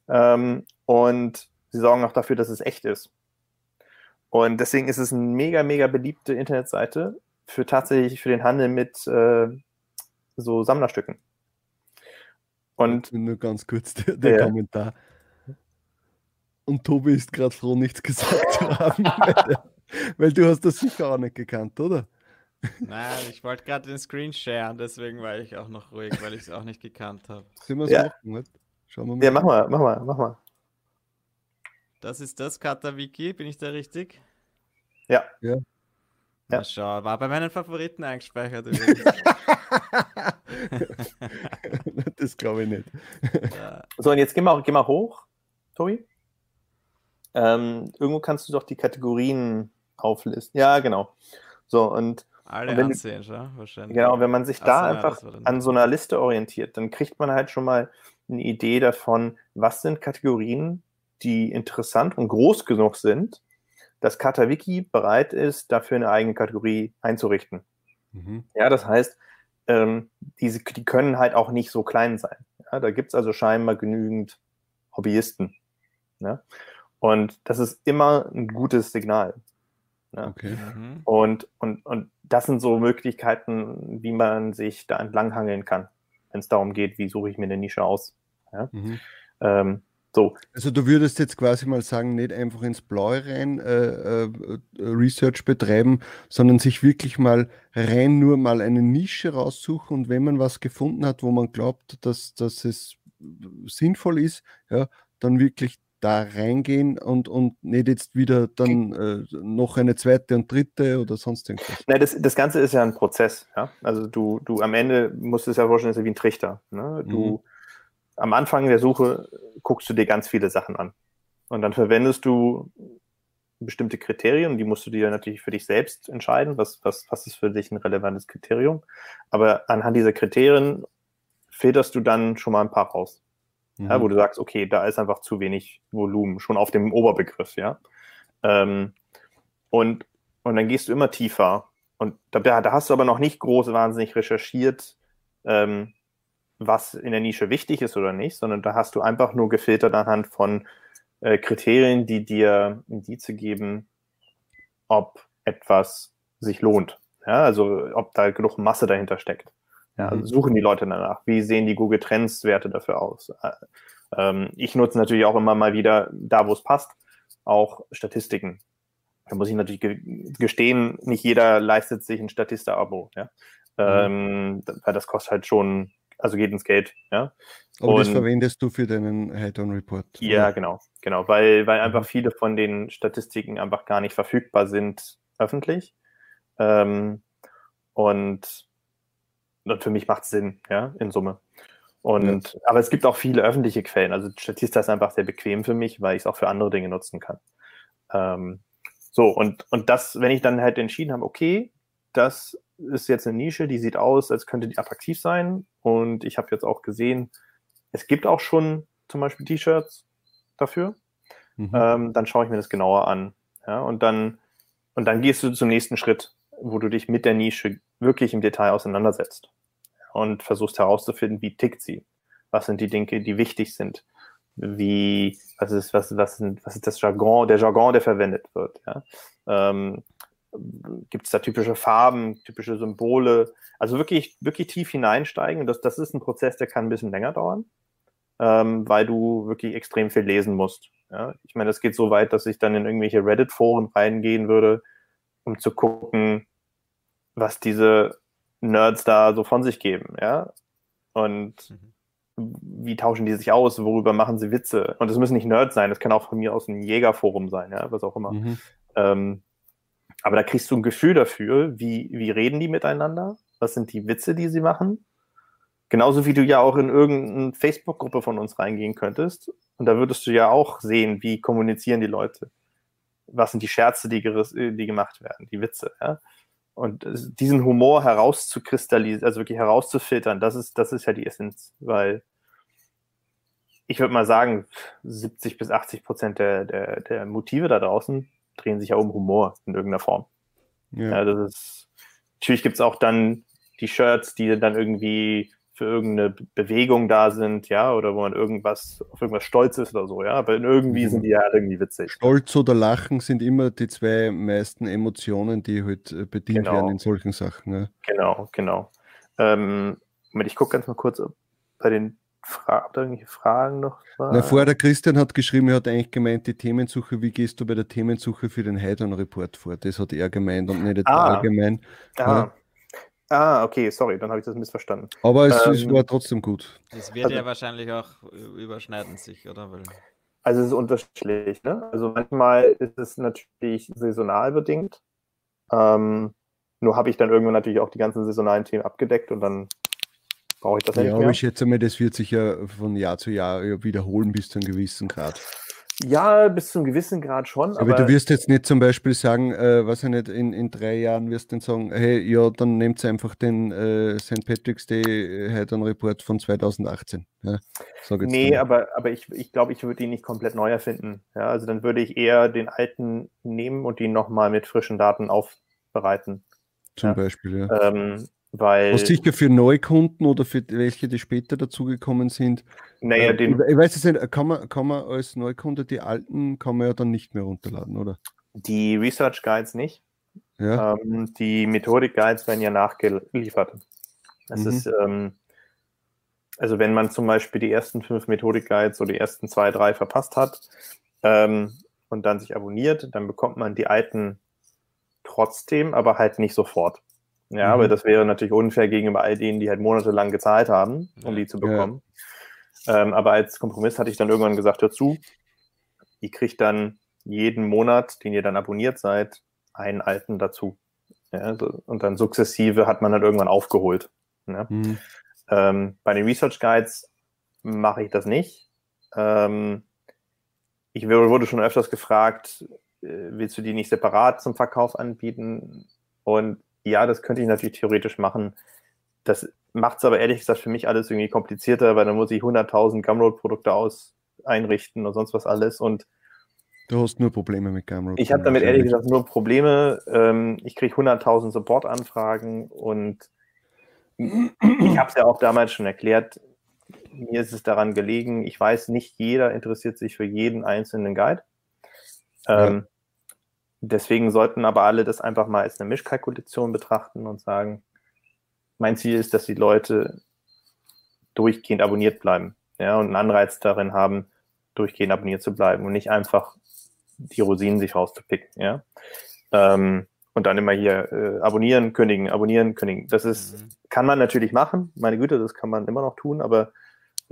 Ähm, und sie sorgen auch dafür, dass es echt ist. Und deswegen ist es eine mega, mega beliebte Internetseite für tatsächlich für den Handel mit äh, so Sammlerstücken. Und nur ganz kurz der, der ja. Kommentar. Und Tobi ist gerade froh, nichts gesagt zu haben, weil, du hast das sicher auch nicht gekannt, oder? Nein, ich wollte gerade den Screen sharen, deswegen war ich auch noch ruhig, weil ich es auch nicht gekannt habe. Sind wir es ja. machen, nicht? Schauen wir mal. Ja, mach mal, mach mal, mach mal. Das ist das Kata-Wiki, bin ich da richtig? Ja. Ja. Ja. schau, war bei meinen Favoriten eingespeichert. das glaube ich nicht. Ja. So, und jetzt geh mal, geh mal hoch, Tobi. Ähm, irgendwo kannst du doch die Kategorien auflisten. Ja, genau. So, und. Alle ansehen, du, ja, wahrscheinlich. Genau, wenn man sich da so, einfach ja, an so einer Liste orientiert, dann kriegt man halt schon mal eine Idee davon, was sind Kategorien, die interessant und groß genug sind, dass Katawiki bereit ist, dafür eine eigene Kategorie einzurichten. Mhm. Ja, das heißt, ähm, diese, die können halt auch nicht so klein sein. Ja, da gibt es also scheinbar genügend Hobbyisten. Ja? Und das ist immer ein gutes Signal. Ja? Okay. Mhm. Und, und, und das sind so Möglichkeiten, wie man sich da entlanghangeln kann, wenn es darum geht, wie suche ich mir eine Nische aus. Ja? Mhm. Ähm, so. Also du würdest jetzt quasi mal sagen, nicht einfach ins Blaue rein äh, äh, Research betreiben, sondern sich wirklich mal rein nur mal eine Nische raussuchen und wenn man was gefunden hat, wo man glaubt, dass, dass es sinnvoll ist, ja, dann wirklich da reingehen und, und nicht jetzt wieder dann äh, noch eine zweite und dritte oder sonst irgendwas. Nein, das, das Ganze ist ja ein Prozess. Ja? Also du, du am Ende musst es ja vorstellen, das ist ja wie ein Trichter. Ne? Du, mhm am Anfang der Suche guckst du dir ganz viele Sachen an. Und dann verwendest du bestimmte Kriterien, die musst du dir natürlich für dich selbst entscheiden, was, was, was ist für dich ein relevantes Kriterium. Aber anhand dieser Kriterien filterst du dann schon mal ein paar raus. Mhm. Ja, wo du sagst, okay, da ist einfach zu wenig Volumen, schon auf dem Oberbegriff, ja. Ähm, und, und dann gehst du immer tiefer. Und da, da hast du aber noch nicht groß wahnsinnig recherchiert, ähm, was in der Nische wichtig ist oder nicht, sondern da hast du einfach nur gefiltert anhand von äh, Kriterien, die dir Indize geben, ob etwas sich lohnt. Ja, also ob da genug Masse dahinter steckt. Ja, also suchen die Leute danach. Wie sehen die Google Trends Werte dafür aus? Äh, ähm, ich nutze natürlich auch immer mal wieder, da wo es passt, auch Statistiken. Da muss ich natürlich gestehen, nicht jeder leistet sich ein Statista-Abo. Ja? Mhm. Ähm, weil das kostet halt schon also geht ins Geld. Ja. Aber und, das verwendest du für deinen Head-on-Report? Ja, genau, genau, weil, weil einfach mhm. viele von den Statistiken einfach gar nicht verfügbar sind öffentlich. Ähm, und, und für mich macht es Sinn, ja, in Summe. Und, ja. aber es gibt auch viele öffentliche Quellen. Also Statista ist einfach sehr bequem für mich, weil ich es auch für andere Dinge nutzen kann. Ähm, so, und, und das, wenn ich dann halt entschieden habe, okay, das ist jetzt eine Nische, die sieht aus, als könnte die attraktiv sein. Und ich habe jetzt auch gesehen, es gibt auch schon zum Beispiel T-Shirts dafür. Mhm. Ähm, dann schaue ich mir das genauer an. Ja, und dann, und dann gehst du zum nächsten Schritt, wo du dich mit der Nische wirklich im Detail auseinandersetzt und versuchst herauszufinden, wie tickt sie. Was sind die Dinge, die wichtig sind? Wie, was ist, was, was, sind, was ist das Jargon, der Jargon, der verwendet wird? Ja? Ähm, gibt es da typische Farben, typische Symbole. Also wirklich, wirklich tief hineinsteigen. Das, das ist ein Prozess, der kann ein bisschen länger dauern, ähm, weil du wirklich extrem viel lesen musst. Ja? Ich meine, das geht so weit, dass ich dann in irgendwelche Reddit-Foren reingehen würde, um zu gucken, was diese Nerds da so von sich geben. Ja? Und mhm. wie tauschen die sich aus? Worüber machen sie Witze? Und es müssen nicht Nerds sein, das kann auch von mir aus ein Jägerforum sein, ja, was auch immer. Mhm. Ähm, aber da kriegst du ein Gefühl dafür, wie, wie reden die miteinander? Was sind die Witze, die sie machen? Genauso wie du ja auch in irgendeine Facebook-Gruppe von uns reingehen könntest. Und da würdest du ja auch sehen, wie kommunizieren die Leute. Was sind die Scherze, die, die gemacht werden, die Witze. Ja? Und diesen Humor herauszukristallisieren, also wirklich herauszufiltern, das ist, das ist ja die Essenz. Weil ich würde mal sagen, 70 bis 80 Prozent der, der, der Motive da draußen drehen sich ja um Humor in irgendeiner Form. Ja. ja das ist, natürlich gibt es auch dann die Shirts, die dann irgendwie für irgendeine Bewegung da sind, ja, oder wo man irgendwas auf irgendwas stolz ist oder so, ja, aber irgendwie mhm. sind die ja irgendwie witzig. Stolz oder Lachen sind immer die zwei meisten Emotionen, die halt äh, bedient genau. werden in solchen Sachen. Ja. Genau, genau. Ähm, ich gucke ganz mal kurz bei den Fra irgendwelche Fragen noch? Na, vorher der Christian hat geschrieben, er hat eigentlich gemeint, die Themensuche, wie gehst du bei der Themensuche für den Heidon-Report vor? Das hat er gemeint und nicht ah. allgemein. Ah. Ja. Ah, okay, sorry, dann habe ich das missverstanden. Aber es, ähm, es, war trotzdem gut. Das wird also, ja wahrscheinlich auch überschneiden sich, oder? Weil also es ist unterschiedlich. Ne? Also manchmal ist es natürlich saisonal bedingt. Ähm, nur habe ich dann irgendwann natürlich auch die ganzen saisonalen Themen abgedeckt und dann brauche ich das ja, nicht mehr. Ja, aber ich schätze mal, das wird sich ja von Jahr zu Jahr wiederholen bis zu einem gewissen Grad. Ja, bis zu einem gewissen Grad schon. Aber, du wirst jetzt nicht zum Beispiel sagen, äh, was ich nicht, in, in drei Jahren wirst du dann sagen, hey, ja, dann nehmt einfach den äh, St. Patrick's Day äh, heute Report von 2018. Ja, nee, dann. aber, aber ich, ich glaube, ich würde ihn nicht komplett neu erfinden. Ja, also dann würde ich eher den alten nehmen und ihn nochmal mit frischen Daten aufbereiten. Zum ja. Beispiel, ja. Ähm, weil, Was sicher für Neukunden oder für welche, die später dazugekommen sind. Naja, äh, den, ich, weiß es nicht, kann man, kann man als Neukunde die alten kann man ja dann nicht mehr runterladen, oder? Die Research Guides nicht. Ja. Ähm, die Methodik Guides werden ja nachgeliefert. Das mhm. ist, ähm, also wenn man zum Beispiel die ersten fünf Methodik Guides oder die ersten zwei, drei verpasst hat ähm, und dann sich abonniert, dann bekommt man die alten trotzdem, aber halt nicht sofort. Ja, mhm. aber das wäre natürlich unfair gegenüber all denen, die halt monatelang gezahlt haben, um die zu bekommen. Ja. Ähm, aber als Kompromiss hatte ich dann irgendwann gesagt, hör zu, ihr kriegt dann jeden Monat, den ihr dann abonniert seid, einen alten dazu. Ja, so, und dann sukzessive hat man dann irgendwann aufgeholt. Ja. Mhm. Ähm, bei den Research Guides mache ich das nicht. Ähm, ich wurde schon öfters gefragt, äh, willst du die nicht separat zum Verkauf anbieten? Und ja, das könnte ich natürlich theoretisch machen. Das macht es aber ehrlich gesagt für mich alles irgendwie komplizierter, weil dann muss ich 100.000 Gumroad-Produkte aus einrichten und sonst was alles. Und du hast nur Probleme mit Gumroad. Ich habe damit ehrlich gesagt nur Probleme. Ähm, ich kriege 100.000 Support-Anfragen und ich habe es ja auch damals schon erklärt. Mir ist es daran gelegen, ich weiß, nicht jeder interessiert sich für jeden einzelnen Guide. Ähm, Deswegen sollten aber alle das einfach mal als eine Mischkalkulation betrachten und sagen, mein Ziel ist, dass die Leute durchgehend abonniert bleiben ja, und einen Anreiz darin haben, durchgehend abonniert zu bleiben und nicht einfach die Rosinen sich rauszupicken. Ja? Ähm, und dann immer hier äh, abonnieren, kündigen, abonnieren, kündigen. Das ist, mhm. kann man natürlich machen, meine Güte, das kann man immer noch tun, aber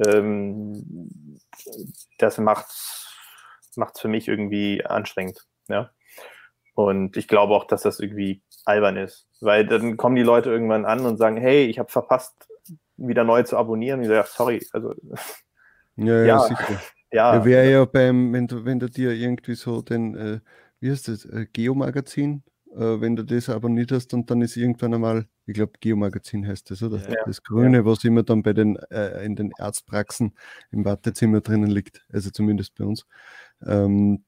ähm, das macht es für mich irgendwie anstrengend. Ja? Und ich glaube auch, dass das irgendwie albern ist, weil dann kommen die Leute irgendwann an und sagen, hey, ich habe verpasst, wieder neu zu abonnieren. Und ich sage, sorry, also ja, ja, ja sicher. Ja, ja wäre ja beim, wenn du, wenn du dir irgendwie so den, äh, wie heißt das, äh, Geo-Magazin, äh, wenn du das abonniert hast und dann ist irgendwann einmal, ich glaube, Geo-Magazin heißt das, oder? Ja, das Grüne, was immer dann bei den, äh, in den Arztpraxen im Wartezimmer drinnen liegt, also zumindest bei uns. Ähm,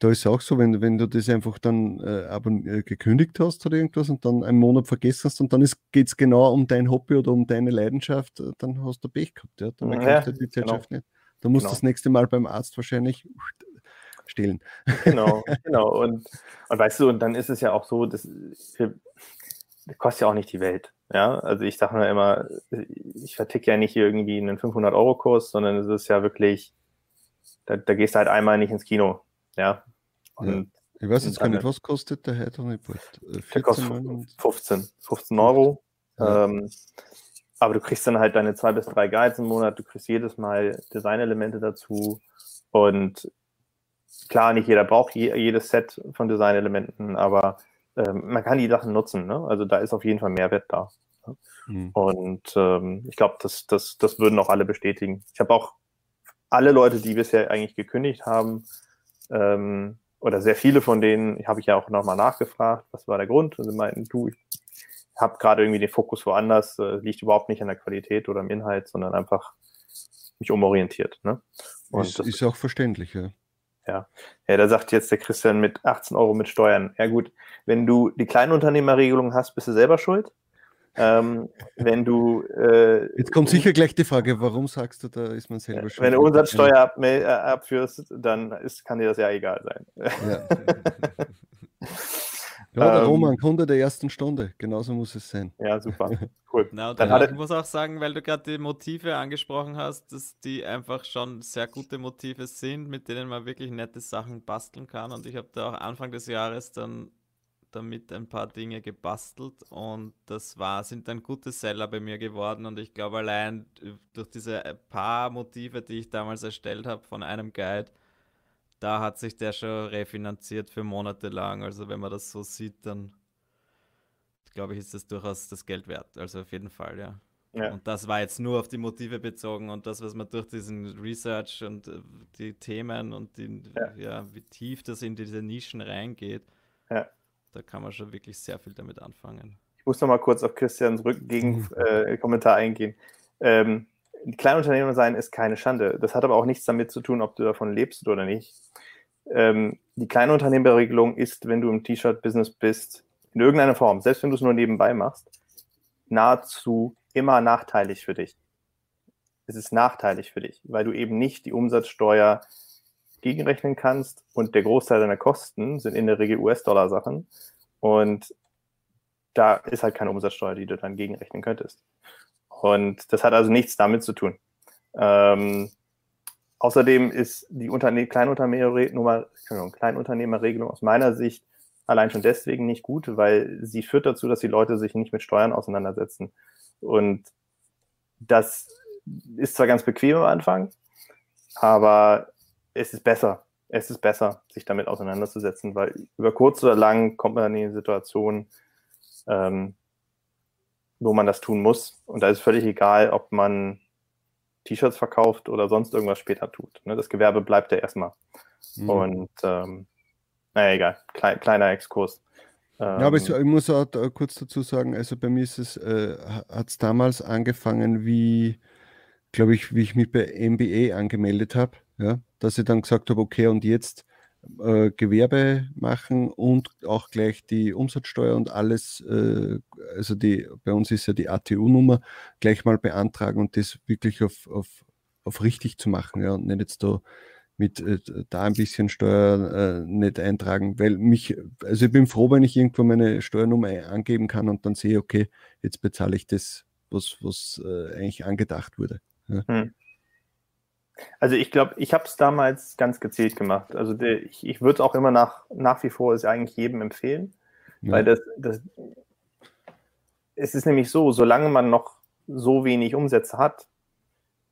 da ist es auch so, wenn, wenn du das einfach dann äh, aber, äh, gekündigt hast oder irgendwas und dann einen Monat vergessen hast und dann geht es genau um dein Hobby oder um deine Leidenschaft, äh, dann hast du Pech gehabt. Ja? Dann ja, du die Zeitschrift genau. nicht. Da musst du genau. das nächste Mal beim Arzt wahrscheinlich stehlen. Genau, genau. Und, und weißt du, und dann ist es ja auch so, das, das kostet ja auch nicht die Welt. Ja, also ich sage mir immer, ich verticke ja nicht irgendwie einen 500-Euro-Kurs, sondern es ist ja wirklich, da, da gehst du halt einmal nicht ins Kino. Ja, ja. Ich weiß jetzt gar nicht, was kostet der kostet 15, 15 Euro. Ja. Ähm, aber du kriegst dann halt deine zwei bis drei Guides im Monat, du kriegst jedes Mal Designelemente dazu und klar, nicht jeder braucht je, jedes Set von Designelementen, aber ähm, man kann die Sachen nutzen. Ne? Also da ist auf jeden Fall Mehrwert da. Mhm. Und ähm, ich glaube, das, das, das würden auch alle bestätigen. Ich habe auch alle Leute, die bisher eigentlich gekündigt haben, ähm, oder sehr viele von denen habe ich ja auch nochmal nachgefragt, was war der Grund? Und sie meinten, du, ich habe gerade irgendwie den Fokus woanders, äh, liegt überhaupt nicht an der Qualität oder im Inhalt, sondern einfach mich umorientiert. Ne? Und ist, das ist auch verständlich, ja. Ja. ja, da sagt jetzt der Christian mit 18 Euro mit Steuern. Ja gut, wenn du die Kleinunternehmerregelung hast, bist du selber schuld. Ähm, wenn du. Äh, Jetzt kommt sicher gleich die Frage, warum sagst du, da ist man selber schon. Wenn du Umsatzsteuer ab, äh, abführst, dann ist, kann dir das ja egal sein. Ja. Ja, der ähm, Roman, Kunde der ersten Stunde. Genauso muss es sein. Ja, super. Cool. Na, Dann ich muss auch sagen, weil du gerade die Motive angesprochen hast, dass die einfach schon sehr gute Motive sind, mit denen man wirklich nette Sachen basteln kann. Und ich habe da auch Anfang des Jahres dann damit ein paar Dinge gebastelt und das war, sind dann gute Seller bei mir geworden und ich glaube allein durch diese paar Motive, die ich damals erstellt habe von einem Guide, da hat sich der schon refinanziert für Monate lang. Also wenn man das so sieht, dann glaube ich, ist das durchaus das Geld wert. Also auf jeden Fall, ja. Ja. Und das war jetzt nur auf die Motive bezogen und das, was man durch diesen Research und äh, die Themen und die, ja. ja. wie tief das in diese Nischen reingeht, ja. Da kann man schon wirklich sehr viel damit anfangen. Ich muss noch mal kurz auf Christians Rückgegen-Kommentar äh, eingehen. Ähm, Kleinunternehmer sein ist keine Schande. Das hat aber auch nichts damit zu tun, ob du davon lebst oder nicht. Ähm, die Kleinunternehmerregelung ist, wenn du im T-Shirt-Business bist, in irgendeiner Form, selbst wenn du es nur nebenbei machst, nahezu immer nachteilig für dich. Es ist nachteilig für dich, weil du eben nicht die Umsatzsteuer gegenrechnen kannst und der Großteil deiner Kosten sind in der Regel US-Dollar-Sachen und da ist halt keine Umsatzsteuer, die du dann gegenrechnen könntest. Und das hat also nichts damit zu tun. Ähm, außerdem ist die Unterne Kleinunternehmerregelung aus meiner Sicht allein schon deswegen nicht gut, weil sie führt dazu, dass die Leute sich nicht mit Steuern auseinandersetzen. Und das ist zwar ganz bequem am Anfang, aber es ist besser. Es ist besser, sich damit auseinanderzusetzen, weil über kurz oder lang kommt man dann in die Situation, ähm, wo man das tun muss. Und da ist völlig egal, ob man T-Shirts verkauft oder sonst irgendwas später tut. Ne? Das Gewerbe bleibt ja erstmal. Mhm. Und ähm, naja, egal, Klein, kleiner Exkurs. Ja, aber ich, ähm, ich muss auch kurz dazu sagen, also bei mir ist es, äh, hat es damals angefangen, wie, glaube ich, wie ich mich bei MBA angemeldet habe, ja, dass ich dann gesagt habe, okay, und jetzt äh, Gewerbe machen und auch gleich die Umsatzsteuer und alles, äh, also die, bei uns ist ja die ATU-Nummer, gleich mal beantragen und das wirklich auf, auf, auf richtig zu machen, ja, und nicht jetzt da mit äh, da ein bisschen Steuer äh, nicht eintragen, weil mich, also ich bin froh, wenn ich irgendwo meine Steuernummer angeben kann und dann sehe, okay, jetzt bezahle ich das, was, was äh, eigentlich angedacht wurde. Ja. Hm. Also ich glaube, ich habe es damals ganz gezielt gemacht. Also der, ich, ich würde es auch immer nach, nach wie vor es eigentlich jedem empfehlen, ja. weil das, das es ist nämlich so, solange man noch so wenig Umsätze hat,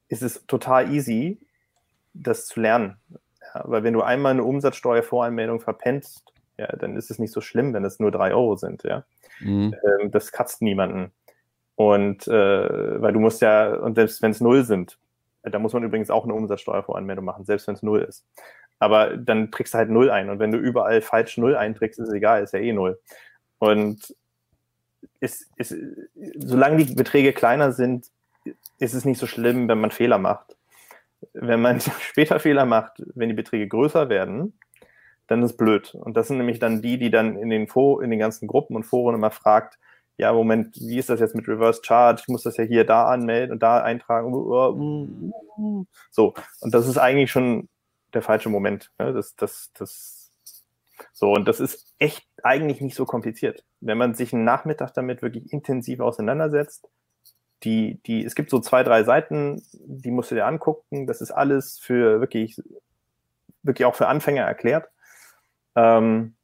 ist es total easy, das zu lernen. Ja, weil wenn du einmal eine Umsatzsteuervoranmeldung verpennst, ja, dann ist es nicht so schlimm, wenn es nur drei Euro sind. Ja? Mhm. Ähm, das kratzt niemanden. Und äh, weil du musst ja, und selbst wenn es null sind, da muss man übrigens auch eine Umsatzsteuervoranmeldung machen, selbst wenn es null ist. Aber dann trägst du halt null ein. Und wenn du überall falsch null einträgst, ist es egal, ist ja eh null. Und ist, ist, solange die Beträge kleiner sind, ist es nicht so schlimm, wenn man Fehler macht wenn man später Fehler macht, wenn die Beträge größer werden, dann ist blöd. Und das sind nämlich dann die, die dann in den, For in den ganzen Gruppen und Foren immer fragt, ja, Moment, wie ist das jetzt mit Reverse Charge? Ich muss das ja hier da anmelden und da eintragen. So, und das ist eigentlich schon der falsche Moment. Ne? Das, das, das, so, und das ist echt eigentlich nicht so kompliziert. Wenn man sich einen Nachmittag damit wirklich intensiv auseinandersetzt, die, die, es gibt so zwei, drei Seiten, die musst du dir angucken. Das ist alles für wirklich, wirklich auch für Anfänger erklärt. Ähm,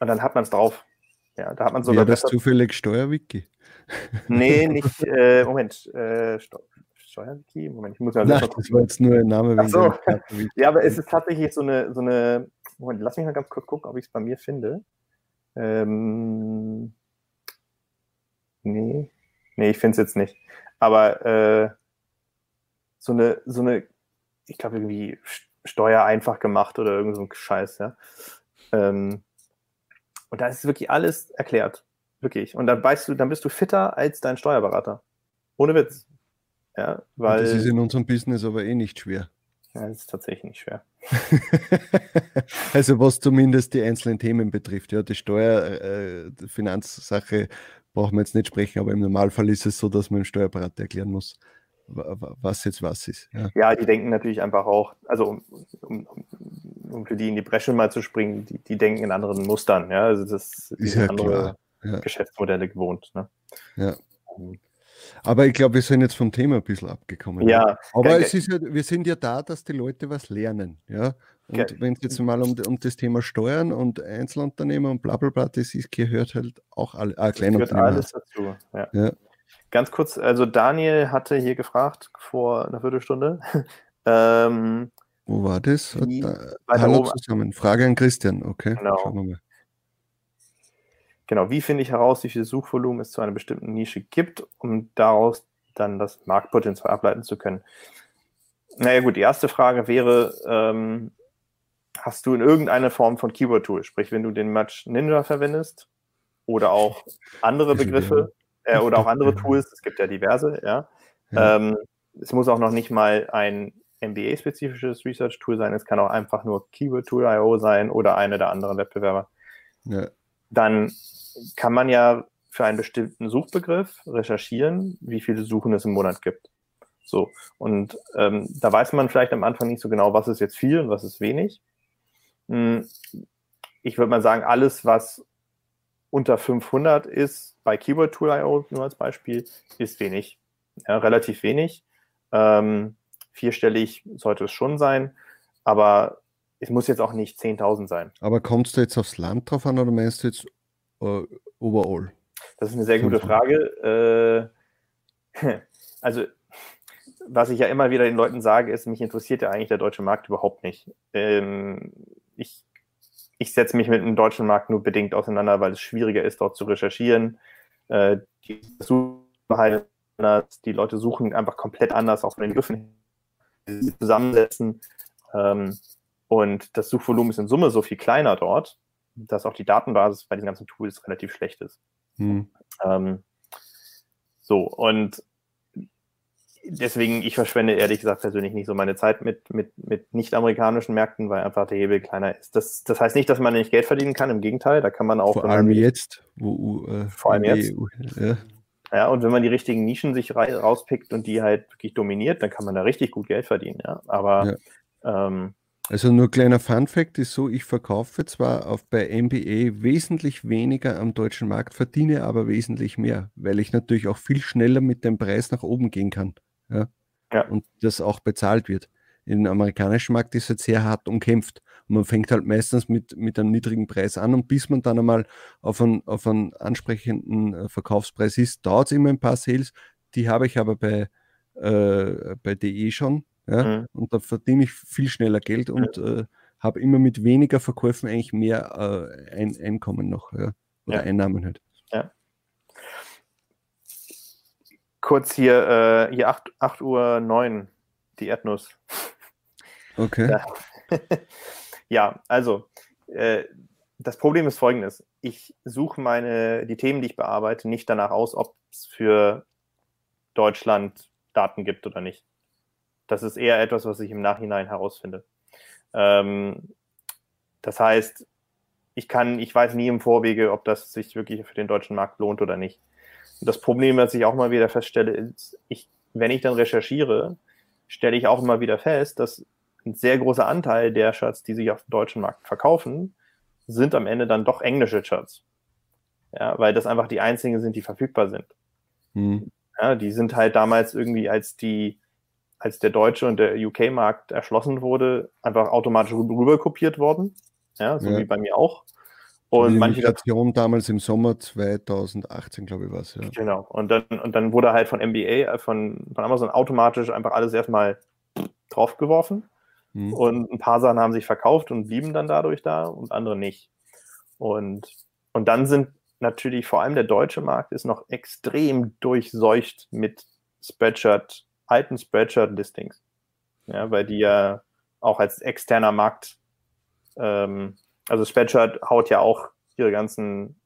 und dann hat man es drauf. Ja, da hat man sogar. Ja, das zufällig Steuerwiki. Nee, nicht, äh, Moment, äh, Steuerwiki? Moment, ich muss ja Nein, das war jetzt nur ein Name. Ach so. ja, aber es ist tatsächlich so eine, so eine, Moment, lass mich mal ganz kurz gucken, ob ich es bei mir finde. Ähm, nee, Nee, ich finde es jetzt nicht. Aber äh, so eine, so eine, ich glaube, irgendwie Steuer einfach gemacht oder irgend so ein Scheiß, ja. Ähm, und da ist wirklich alles erklärt. Wirklich. Und dann weißt du, dann bist du fitter als dein Steuerberater. Ohne Witz. Ja, weil. Und das ist in unserem Business aber eh nicht schwer. Ja, das ist tatsächlich nicht schwer. also was zumindest die einzelnen Themen betrifft, ja, die Steuer, äh, die Finanzsache brauchen wir jetzt nicht sprechen, aber im Normalfall ist es so, dass man dem Steuerberater erklären muss, was jetzt was ist. Ja, ja die denken natürlich einfach auch, also um, um, um, für die in die Bresche mal zu springen, die, die denken in anderen Mustern. Ja, also das ist ja andere ja. Geschäftsmodelle gewohnt. Ne? Ja. Aber ich glaube, wir sind jetzt vom Thema ein bisschen abgekommen. Ja. Aber es ist ja, wir sind ja da, dass die Leute was lernen. Ja. Und okay. wenn es jetzt mal um, um, das Thema Steuern und Einzelunternehmer und bla bla bla, das ist, gehört halt auch alle, ah, gehört alles dazu. Ja. ja. Ganz kurz, also Daniel hatte hier gefragt vor einer Viertelstunde. ähm, Wo war das? Da, hallo oben. zusammen. Frage an Christian. Okay. Genau. Genau, wie finde ich heraus, wie viel Suchvolumen es zu einer bestimmten Nische gibt, um daraus dann das Marktpotenzial ableiten zu können. Naja gut, die erste Frage wäre, ähm, hast du in irgendeiner Form von Keyword-Tool, sprich wenn du den Match Ninja verwendest oder auch andere Begriffe äh, oder auch andere Tools, es gibt ja diverse, ja. Ähm, es muss auch noch nicht mal ein MBA-spezifisches Research-Tool sein, es kann auch einfach nur Keyword-Tool.io sein oder eine der anderen Wettbewerber. Ja. Dann kann man ja für einen bestimmten Suchbegriff recherchieren, wie viele Suchen es im Monat gibt. So, und ähm, da weiß man vielleicht am Anfang nicht so genau, was ist jetzt viel und was ist wenig. Hm, ich würde mal sagen, alles, was unter 500 ist, bei Keyword Tool.io nur als Beispiel, ist wenig. Ja, relativ wenig. Ähm, vierstellig sollte es schon sein, aber es muss jetzt auch nicht 10.000 sein. Aber kommst du jetzt aufs Land drauf an oder meinst du jetzt uh, overall? Das ist eine sehr gute Frage. Äh, also was ich ja immer wieder den Leuten sage, ist, mich interessiert ja eigentlich der deutsche Markt überhaupt nicht. Ähm, ich ich setze mich mit dem deutschen Markt nur bedingt auseinander, weil es schwieriger ist, dort zu recherchieren. Äh, die, die Leute suchen einfach komplett anders, auch von den Begriffen zusammensetzen. Ähm, und das Suchvolumen ist in Summe so viel kleiner dort, dass auch die Datenbasis bei den ganzen Tools relativ schlecht ist. Hm. Ähm, so, und deswegen, ich verschwende ehrlich gesagt persönlich nicht so meine Zeit mit, mit, mit nicht-amerikanischen Märkten, weil einfach der Hebel kleiner ist. Das, das heißt nicht, dass man nicht Geld verdienen kann, im Gegenteil, da kann man auch. Vor allem jetzt, wo äh, vor allem jetzt. EU, ja. ja. und wenn man die richtigen Nischen sich rauspickt und die halt wirklich dominiert, dann kann man da richtig gut Geld verdienen, ja. Aber ja. Ähm, also nur kleiner Fun Fact ist so, ich verkaufe zwar auf bei MBA wesentlich weniger am deutschen Markt, verdiene aber wesentlich mehr, weil ich natürlich auch viel schneller mit dem Preis nach oben gehen kann. Ja? ja. Und das auch bezahlt wird. Dem amerikanischen Markt ist es sehr hart umkämpft. Und man fängt halt meistens mit, mit einem niedrigen Preis an und bis man dann einmal auf einen, auf einen ansprechenden äh, Verkaufspreis ist, dauert es immer ein paar Sales. Die habe ich aber bei, äh, bei DE schon. Ja? Mhm. Und da verdiene ich viel schneller Geld und mhm. äh, habe immer mit weniger Verkäufen eigentlich mehr äh, ein Einkommen noch. Ja? Oder ja. Einnahmen halt. Ja kurz hier, äh, hier 8, 8 Uhr 9, die Erdnuss. Okay. Ja, ja also äh, das Problem ist folgendes. Ich suche meine, die Themen, die ich bearbeite, nicht danach aus, ob es für Deutschland Daten gibt oder nicht. Das ist eher etwas, was ich im Nachhinein herausfinde. Ähm, das heißt, ich kann, ich weiß nie im Vorwege, ob das sich wirklich für den deutschen Markt lohnt oder nicht. Das Problem, was ich auch mal wieder feststelle, ist, ich, wenn ich dann recherchiere, stelle ich auch immer wieder fest, dass ein sehr großer Anteil der Shirts, die sich auf dem deutschen Markt verkaufen, sind am Ende dann doch englische Shirts. Ja, weil das einfach die einzigen sind, die verfügbar sind. Hm. Ja, die sind halt damals irgendwie, als die, als der deutsche und der UK-Markt erschlossen wurde, einfach automatisch rüber kopiert worden. Ja, so ja. wie bei mir auch. Und die manche Migration damals im Sommer 2018, glaube ich, war es, ja. Genau. Und dann, und dann wurde halt von MBA, äh, von, von Amazon automatisch einfach alles erstmal draufgeworfen. Hm. Und ein paar Sachen haben sich verkauft und blieben dann dadurch da und andere nicht. Und, und dann sind natürlich vor allem der deutsche Markt ist noch extrem durchseucht mit Spreadshirt, alten Spreadshirt-Listings. Ja, weil die ja auch als externer Markt ähm, also Spreadshirt haut ja auch ihre ganzen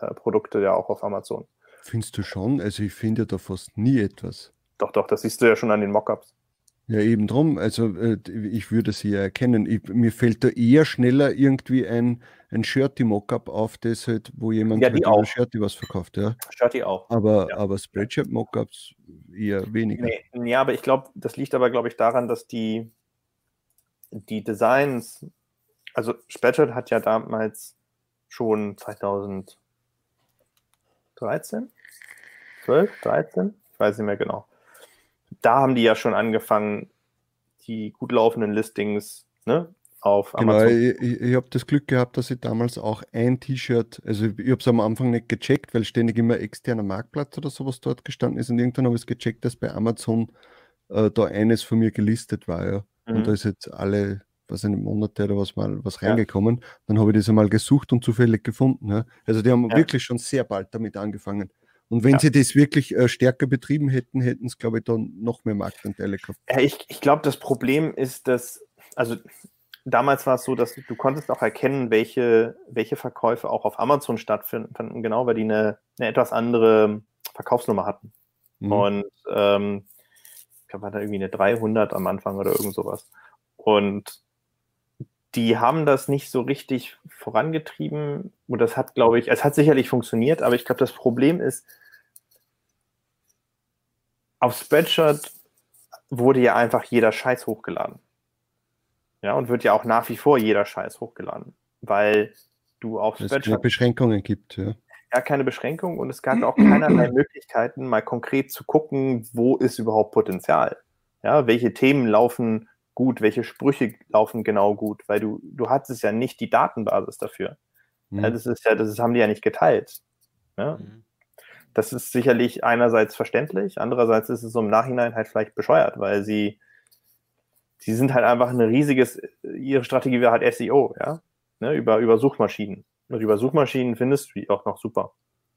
äh, Produkte ja auch auf Amazon. Findest du schon? Also ich finde ja da fast nie etwas. Doch, doch, das siehst du ja schon an den Mockups. Ja, eben drum. Also äh, ich würde sie ja erkennen. Ich, mir fällt da eher schneller irgendwie ein, ein Shirty-Mockup auf, das halt, wo jemand ja, die halt auch. Shirty was verkauft. Ja. Shirty auch. Aber, ja. aber Spreadshirt-Mockups eher weniger. Nee, ja, aber ich glaube, das liegt aber, glaube ich, daran, dass die, die Designs also Spreadshirt hat ja damals schon 2013, 12, 13, ich weiß nicht mehr genau. Da haben die ja schon angefangen, die gut laufenden Listings ne, auf genau, Amazon. Genau, ich, ich habe das Glück gehabt, dass ich damals auch ein T-Shirt, also ich habe es am Anfang nicht gecheckt, weil ständig immer externer Marktplatz oder sowas dort gestanden ist und irgendwann habe ich es gecheckt, dass bei Amazon äh, da eines von mir gelistet war, ja. Mhm. Und da ist jetzt alle was in Monate oder was mal was ja. reingekommen. Dann habe ich das einmal gesucht und zufällig gefunden. Ja. Also die haben ja. wirklich schon sehr bald damit angefangen. Und wenn ja. sie das wirklich äh, stärker betrieben hätten, hätten es, glaube ich, dann noch mehr Marktanteile gehabt. Ja, ich, ich glaube, das Problem ist, dass, also damals war es so, dass du konntest auch erkennen, welche, welche Verkäufe auch auf Amazon stattfinden, genau, weil die eine, eine etwas andere Verkaufsnummer hatten. Mhm. Und ähm, ich glaube, war da irgendwie eine 300 am Anfang oder irgend sowas. Und die haben das nicht so richtig vorangetrieben. Und das hat, glaube ich, es hat sicherlich funktioniert, aber ich glaube, das Problem ist, auf Spreadshirt wurde ja einfach jeder Scheiß hochgeladen. Ja, und wird ja auch nach wie vor jeder Scheiß hochgeladen, weil du auf Spreadshirt. Es keine Beschränkungen gibt, ja. Ja, keine Beschränkungen und es gab auch keinerlei Möglichkeiten, mal konkret zu gucken, wo ist überhaupt Potenzial. Ja, welche Themen laufen gut, welche Sprüche laufen genau gut, weil du, du hattest ja nicht die Datenbasis dafür. Mhm. Ja, das ist ja, das haben die ja nicht geteilt. Ja? Mhm. Das ist sicherlich einerseits verständlich, andererseits ist es so im Nachhinein halt vielleicht bescheuert, weil sie, sie sind halt einfach ein riesiges, ihre Strategie wäre halt SEO, ja, ne, über, über Suchmaschinen. Und über Suchmaschinen findest du die auch noch super.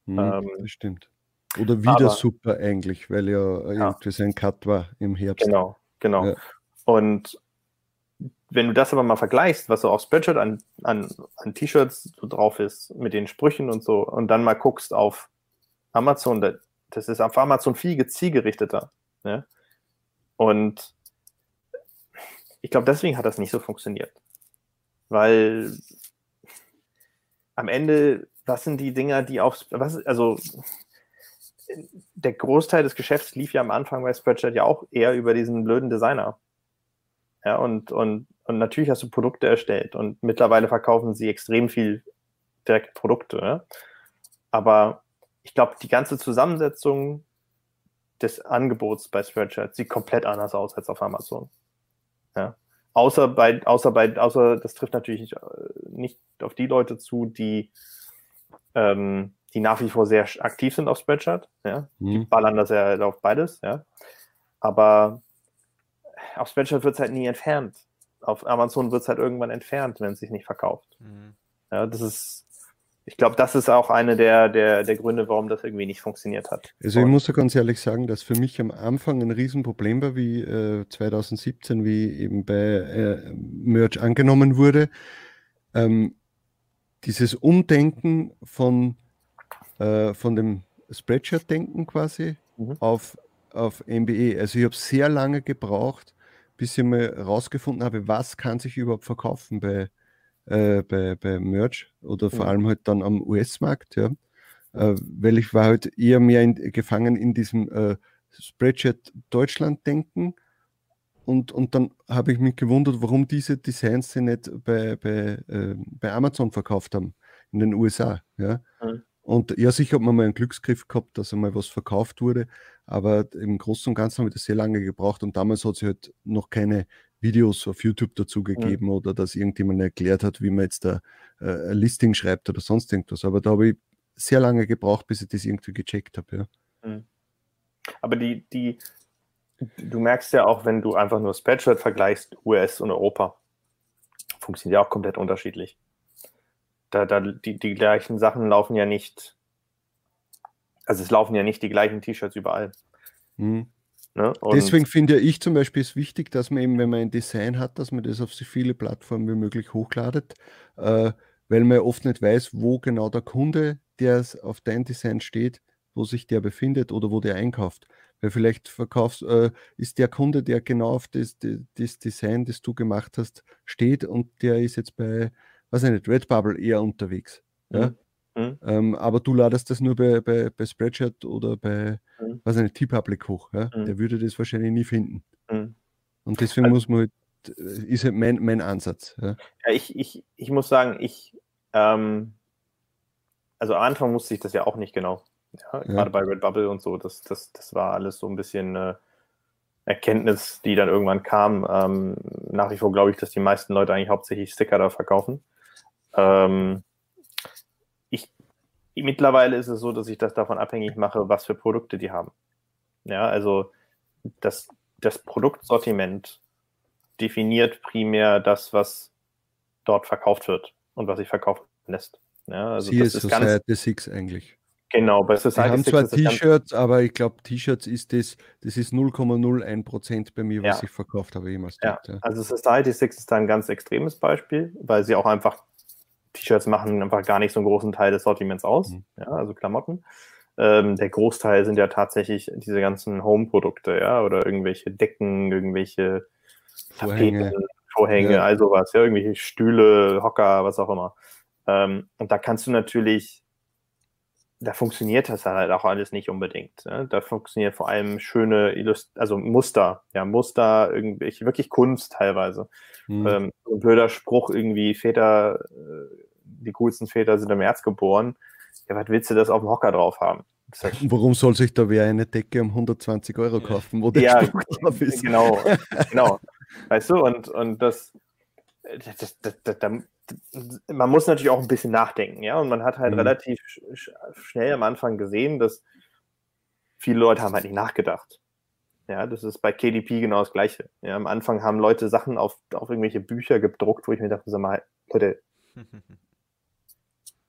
Mhm, ähm, das stimmt. Oder wieder aber, super eigentlich, weil ja, ja irgendwie sein Cut war im Herbst. Genau, genau. Ja. Und wenn du das aber mal vergleichst, was so auf Spreadshirt an, an, an T-Shirts so drauf ist, mit den Sprüchen und so, und dann mal guckst auf Amazon, das ist auf Amazon viel zielgerichteter. Ne? Und ich glaube, deswegen hat das nicht so funktioniert. Weil am Ende, was sind die Dinger, die auf, was, also der Großteil des Geschäfts lief ja am Anfang bei Spreadshirt ja auch eher über diesen blöden Designer. Ja, und, und, und natürlich hast du Produkte erstellt und mittlerweile verkaufen sie extrem viel direkt Produkte. Ne? Aber ich glaube, die ganze Zusammensetzung des Angebots bei Spreadshirt sieht komplett anders aus als auf Amazon. Ja. Außer bei, außer bei, außer das trifft natürlich nicht auf die Leute zu, die, ähm, die nach wie vor sehr aktiv sind auf Spreadshirt. Ja. Mhm. Die ballern das ja auf beides, ja. Aber auf Spreadshirt wird es halt nie entfernt. Auf Amazon wird es halt irgendwann entfernt, wenn es sich nicht verkauft. Mhm. Ja, das ist, ich glaube, das ist auch eine der, der, der Gründe, warum das irgendwie nicht funktioniert hat. Also ich muss ja ganz ehrlich sagen, dass für mich am Anfang ein Riesenproblem war, wie äh, 2017, wie eben bei äh, Merch angenommen wurde. Ähm, dieses Umdenken von, äh, von dem Spreadshirt-Denken quasi mhm. auf, auf MBE. Also ich habe sehr lange gebraucht, bis ich mal rausgefunden habe, was kann sich überhaupt verkaufen bei, äh, bei, bei Merch oder vor ja. allem halt dann am US-Markt, ja. Äh, weil ich war halt eher mehr in, gefangen in diesem äh, Spreadshirt Deutschland-Denken und, und dann habe ich mich gewundert, warum diese Designs sie nicht bei, bei, äh, bei Amazon verkauft haben, in den USA, ja. Mhm. Und ja, sicher hat man mal einen Glücksgriff gehabt, dass einmal was verkauft wurde, aber im Großen und Ganzen habe ich das sehr lange gebraucht und damals hat es halt noch keine Videos auf YouTube dazu gegeben ja. oder dass irgendjemand erklärt hat, wie man jetzt da äh, ein Listing schreibt oder sonst irgendwas. Aber da habe ich sehr lange gebraucht, bis ich das irgendwie gecheckt habe. Ja. Mhm. Aber die, die, du merkst ja auch, wenn du einfach nur Spreadshirt vergleichst, US und Europa, funktioniert ja auch komplett unterschiedlich da, da die, die gleichen Sachen laufen ja nicht, also es laufen ja nicht die gleichen T-Shirts überall. Mhm. Ne? Deswegen finde ich zum Beispiel es wichtig, dass man eben, wenn man ein Design hat, dass man das auf so viele Plattformen wie möglich hochladet, äh, weil man ja oft nicht weiß, wo genau der Kunde, der auf dein Design steht, wo sich der befindet oder wo der einkauft. Weil vielleicht verkaufst, äh, ist der Kunde, der genau auf das, das, Design, das du gemacht hast, steht und der ist jetzt bei weiß ich nicht, Redbubble eher unterwegs. Ja? Mhm. Ähm, aber du ladest das nur bei, bei, bei Spreadshirt oder bei, mhm. weiß ich nicht, T-Public hoch. Ja? Mhm. Der würde das wahrscheinlich nie finden. Mhm. Und deswegen also, muss man halt, äh, ist halt mein, mein Ansatz. Ja, ja ich, ich, ich muss sagen, ich, ähm, also am Anfang wusste ich das ja auch nicht genau. Ja, gerade bei Redbubble und so, das, das, das war alles so ein bisschen äh, Erkenntnis, die dann irgendwann kam. Ähm, nach wie vor glaube ich, dass die meisten Leute eigentlich hauptsächlich Sticker da verkaufen. Ähm, ich, mittlerweile ist es so, dass ich das davon abhängig mache, was für Produkte die haben. Ja, also das, das Produktsortiment definiert primär das, was dort verkauft wird und was sich verkaufen lässt. Ja, also Sie das ist, ist ganz, Six eigentlich. Genau, bei Society haben Six zwar T-Shirts, aber ich glaube, T-Shirts ist das, das ist 0,01% bei mir, was Ja. ich verkauft habe jemals. Ja, dort, ja. also Society Six ist da ein ganz extremes Beispiel, weil sie auch einfach T-Shirts machen einfach gar nicht so einen großen Teil des Sortiments aus, Mhm. ja, also Klamotten. Ähm, der Großteil sind ja tatsächlich diese ganzen Home-Produkte, ja, oder irgendwelche Decken, irgendwelche Vorhänge. Tapeten, Vorhänge, Ja. all sowas, ja, irgendwelche Stühle, Hocker, was auch immer. Ähm, und da kannst du natürlich, da funktioniert das halt auch alles nicht unbedingt. Ne? Da funktioniert vor allem schöne Illust also Muster, ja, Muster, irgendwelche, wirklich Kunst teilweise. Mhm. Ähm, so ein blöder Spruch irgendwie, Väter, äh, die coolsten Väter sind im März geboren. Ja, was willst du das auf dem Hocker drauf haben? Halt Warum soll sich da wer eine Decke um 120 Euro kaufen, wo der Ja, Spruch drauf ist? Genau, genau. Weißt du, und, und das, das, das, das, das, man muss natürlich auch ein bisschen nachdenken, ja. Und man hat halt Mhm. relativ sch sch schnell am Anfang gesehen, dass viele Leute haben halt nicht nachgedacht. Ja, das ist bei KDP genau das Gleiche. Ja, am Anfang haben Leute Sachen auf, auf irgendwelche Bücher gedruckt, wo ich mir dachte, sag mal, Leute,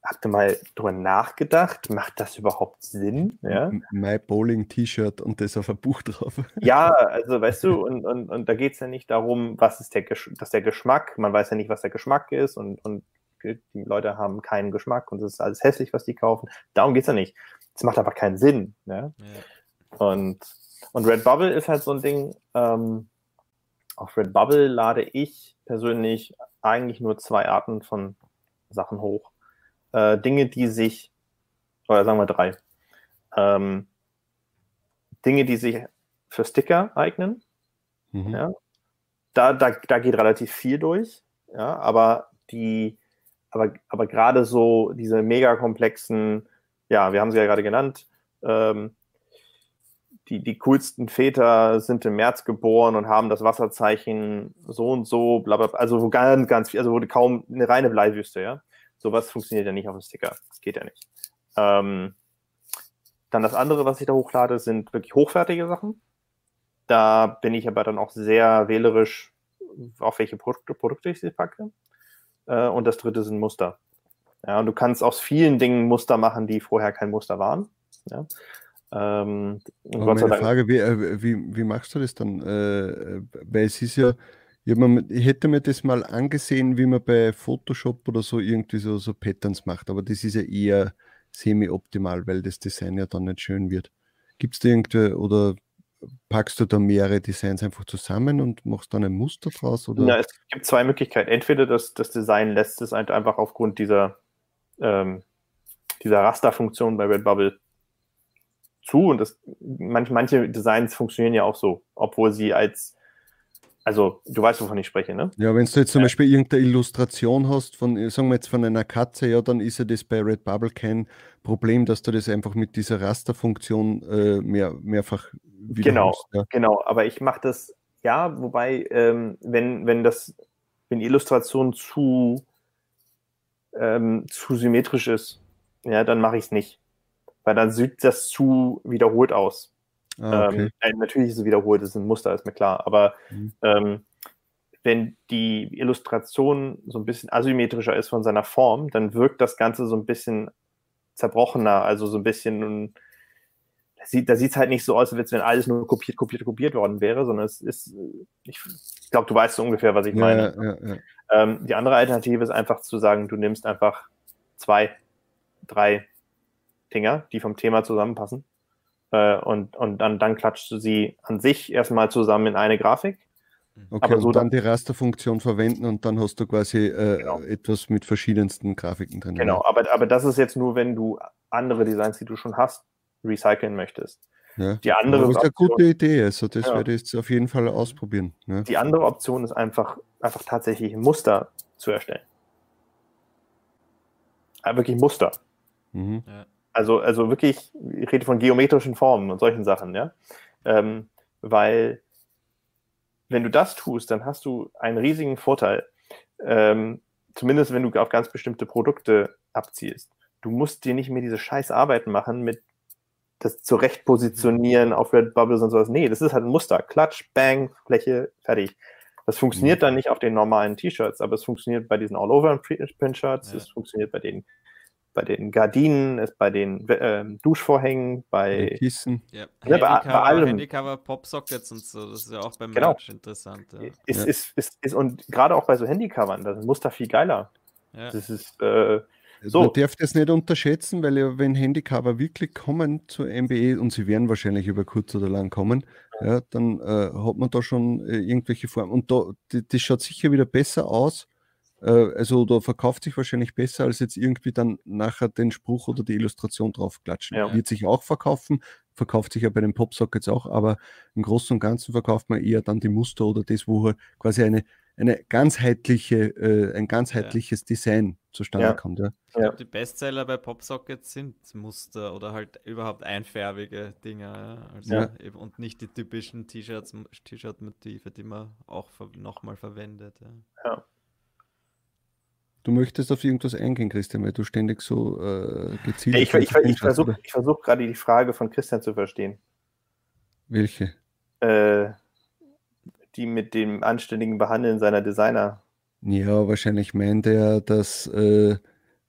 habt ihr mal drüber nachgedacht? Macht das überhaupt Sinn? Ja. My Bowling T-Shirt und das auf ein Buch drauf. Ja, also weißt du, und, und, und da geht es ja nicht darum, was ist der, Gesch dass der Geschmack, man weiß ja nicht, was der Geschmack ist und, und die Leute haben keinen Geschmack und es ist alles hässlich, was die kaufen. Darum geht es ja nicht. Es macht einfach keinen Sinn. Ne? Ja. Und, und Redbubble ist halt so ein Ding, ähm, auf Redbubble lade ich persönlich eigentlich nur zwei Arten von Sachen hoch. Äh, Dinge, die sich, oder sagen wir drei, ähm, Dinge, die sich für Sticker eignen, Mhm. ja. Da, da, da geht relativ viel durch, ja, aber die, aber, aber gerade so diese mega komplexen, ja, wir haben sie ja gerade genannt, ähm, die, die coolsten Väter sind im März geboren und haben das Wasserzeichen so und so, bla bla, bla, also wo ganz, ganz viel, also wo kaum eine reine Bleiwüste, ja. Sowas funktioniert ja nicht auf dem Sticker. Das geht ja nicht. Ähm, dann das andere, was ich da hochlade, sind wirklich hochwertige Sachen. Da bin ich aber dann auch sehr wählerisch, auf welche Produkte, Produkte ich sie packe. Äh, und das dritte sind Muster. Ja, und du kannst aus vielen Dingen Muster machen, die vorher kein Muster waren. Ja. Ähm, meine Frage, wie, äh, wie, wie machst du das dann? Äh, weil es ist ja, ich, mir, ich hätte mir das mal angesehen, wie man bei Photoshop oder so irgendwie so, so Patterns macht, aber das ist ja eher semi-optimal, weil das Design ja dann nicht schön wird. Gibt es da irgendwie oder packst du da mehrere Designs einfach zusammen und machst dann ein Muster draus? Oder? Na, es gibt zwei Möglichkeiten. Entweder das, das Design lässt es halt einfach aufgrund dieser, ähm, dieser Rasterfunktion bei Redbubble zu und das, manch, manche Designs funktionieren ja auch so, obwohl sie als, also du weißt, wovon ich spreche, ne? Ja, wenn du jetzt zum Beispiel irgendeine Illustration hast, von, äh, sagen wir jetzt von einer Katze, ja, dann ist ja das bei Redbubble kein Problem, dass du das einfach mit dieser Rasterfunktion äh, mehr, mehrfach wiederholst. Ja. Genau, aber ich mache das, ja, wobei, ähm, wenn, wenn das, wenn die Illustration zu, ähm, zu symmetrisch ist, ja, dann mache ich es nicht. Weil dann sieht das zu wiederholt aus. Ah, okay. Ähm, äh, natürlich ist es wiederholt, es ist ein Muster, ist mir klar. Aber Mhm. ähm, wenn die Illustration so ein bisschen asymmetrischer ist von seiner Form, dann wirkt das Ganze so ein bisschen zerbrochener, also so ein bisschen, da sieht sieht's halt nicht so aus, als wenn alles nur kopiert, kopiert, kopiert worden wäre, sondern es ist, ich glaube, du weißt so ungefähr, was ich ja, meine. ja, ja. Ähm, die andere Alternative ist einfach zu sagen, du nimmst einfach zwei, drei Dinger, die vom Thema zusammenpassen. Äh, und, und dann, dann klatschst du sie an sich erstmal zusammen in eine Grafik. Okay, Aber und so dann die Rasterfunktion verwenden und dann hast du quasi äh, Genau. etwas mit verschiedensten Grafiken drin. Genau, aber, aber das ist jetzt nur, wenn du andere Designs, die du schon hast, recyceln möchtest. Ja. Die andere, Aber das ist eine gute Idee, also das Ja. werde ich jetzt auf jeden Fall ausprobieren. Ja. die andere Option ist einfach, einfach tatsächlich ein Muster zu erstellen. Ja, wirklich Muster. Mhm. Ja. Also, also wirklich, ich rede von geometrischen Formen und solchen Sachen, ja. Ähm, weil, wenn du das tust, dann hast du einen riesigen Vorteil. Ähm, zumindest wenn du auf ganz bestimmte Produkte abzielst. Du musst dir nicht mehr diese scheiß Arbeiten machen mit das zurecht positionieren auf Redbubble und sowas. Nee, das ist halt ein Muster. Klatsch, Bang, Fläche, fertig. Das funktioniert dann nicht auf den normalen T-Shirts, aber es funktioniert bei diesen All-Over-Print-Shirts, Ja. es funktioniert bei den bei den Gardinen, ist bei den äh, Duschvorhängen, bei Kissen. Ja, Ja, bei- Handycover, bei allem. Handycover, Popsockets und so, das ist ja auch beim Genau. Merch interessant. Ja. ist, Ja. ist, ist, ist, und gerade auch bei so Handycovern, das Muster viel geiler. Ja. Das ist, äh, Also So. Man darf das nicht unterschätzen, weil ja, wenn Handycover wirklich kommen zur MBE und sie werden wahrscheinlich über kurz oder lang kommen, ja, dann äh, hat man da schon äh, irgendwelche Formen. Und da, die, das schaut sicher wieder besser aus. Äh, also da verkauft sich wahrscheinlich besser, als jetzt irgendwie dann nachher den Spruch oder die Illustration draufklatschen. Ja. Wird sich auch verkaufen, verkauft sich ja bei den Popsockets auch, aber im Großen und Ganzen verkauft man eher dann die Muster oder das, wo halt quasi eine, eine ganzheitliche, äh, ein ganzheitliches Design zustande Ja. kommt. Ja. Ich glaube, die Bestseller bei Popsockets sind Muster oder halt überhaupt einfärbige Dinge. Ja? Also Ja. eben, und nicht die typischen T-Shirts, T-Shirt-Motive, die man auch ver nochmal verwendet. Ja. Du möchtest auf irgendwas eingehen, Christian, weil du ständig so äh, gezielt. ich, auf ich, welche ich, hinschaust, versuche ich versuch gerade die Frage von Christian zu verstehen. Welche? Äh, die mit dem anständigen Behandeln seiner Designer. Ja, wahrscheinlich meint er, dass, äh,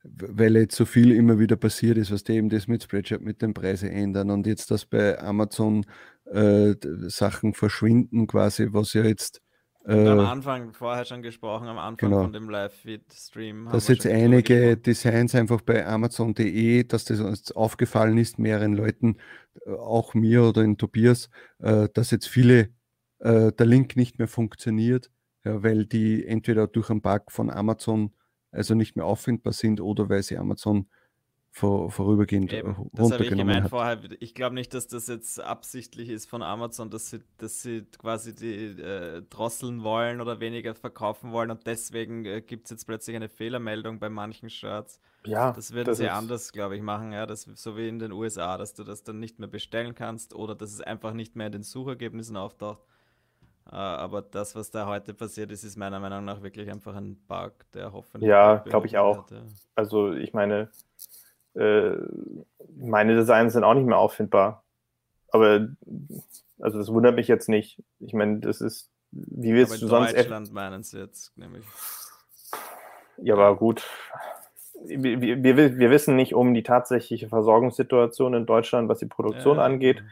weil jetzt so viel immer wieder passiert ist, was die eben das mit Spreadshirt mit den Preisen ändern und jetzt, dass bei Amazon äh, Sachen verschwinden, quasi, was ja jetzt. Und am Äh, Anfang, vorher schon gesprochen, am Anfang genau. von dem Live-Feed-Stream. dass jetzt einige. Designs einfach bei Amazon.de, dass das uns aufgefallen ist, mehreren Leuten, äh, auch mir oder in Tobias, äh, dass jetzt viele der Link nicht mehr funktioniert, weil die entweder durch einen Bug von Amazon also nicht mehr auffindbar sind oder weil sie Amazon vor, vorübergehend Eben, das habe ich runtergenommen gemeint hat. vorher. Ich glaube nicht, dass das jetzt absichtlich ist von Amazon, dass sie, dass sie quasi die äh, drosseln wollen oder weniger verkaufen wollen und deswegen äh, gibt es jetzt plötzlich eine Fehlermeldung bei manchen Shirts. Ja, Das würden das sie ist- anders, glaube ich, machen, ja. Das, so wie in den USA, dass du das dann nicht mehr bestellen kannst oder dass es einfach nicht mehr in den Suchergebnissen auftaucht. Äh, aber das, was da heute passiert ist, ist meiner Meinung nach wirklich einfach ein Bug, der hoffentlich. Ja, bald glaub ich auch. ja. Also ich meine, äh, meine Designs sind auch nicht mehr auffindbar. Aber also das wundert mich jetzt nicht. Ich meine, das ist, wie Aber willst in du sonst Deutschland meinen sie jetzt, nämlich. Ja, aber gut. Wir, wir, wir wir wissen nicht um die tatsächliche Versorgungssituation in Deutschland, was die Produktion Ja, angeht.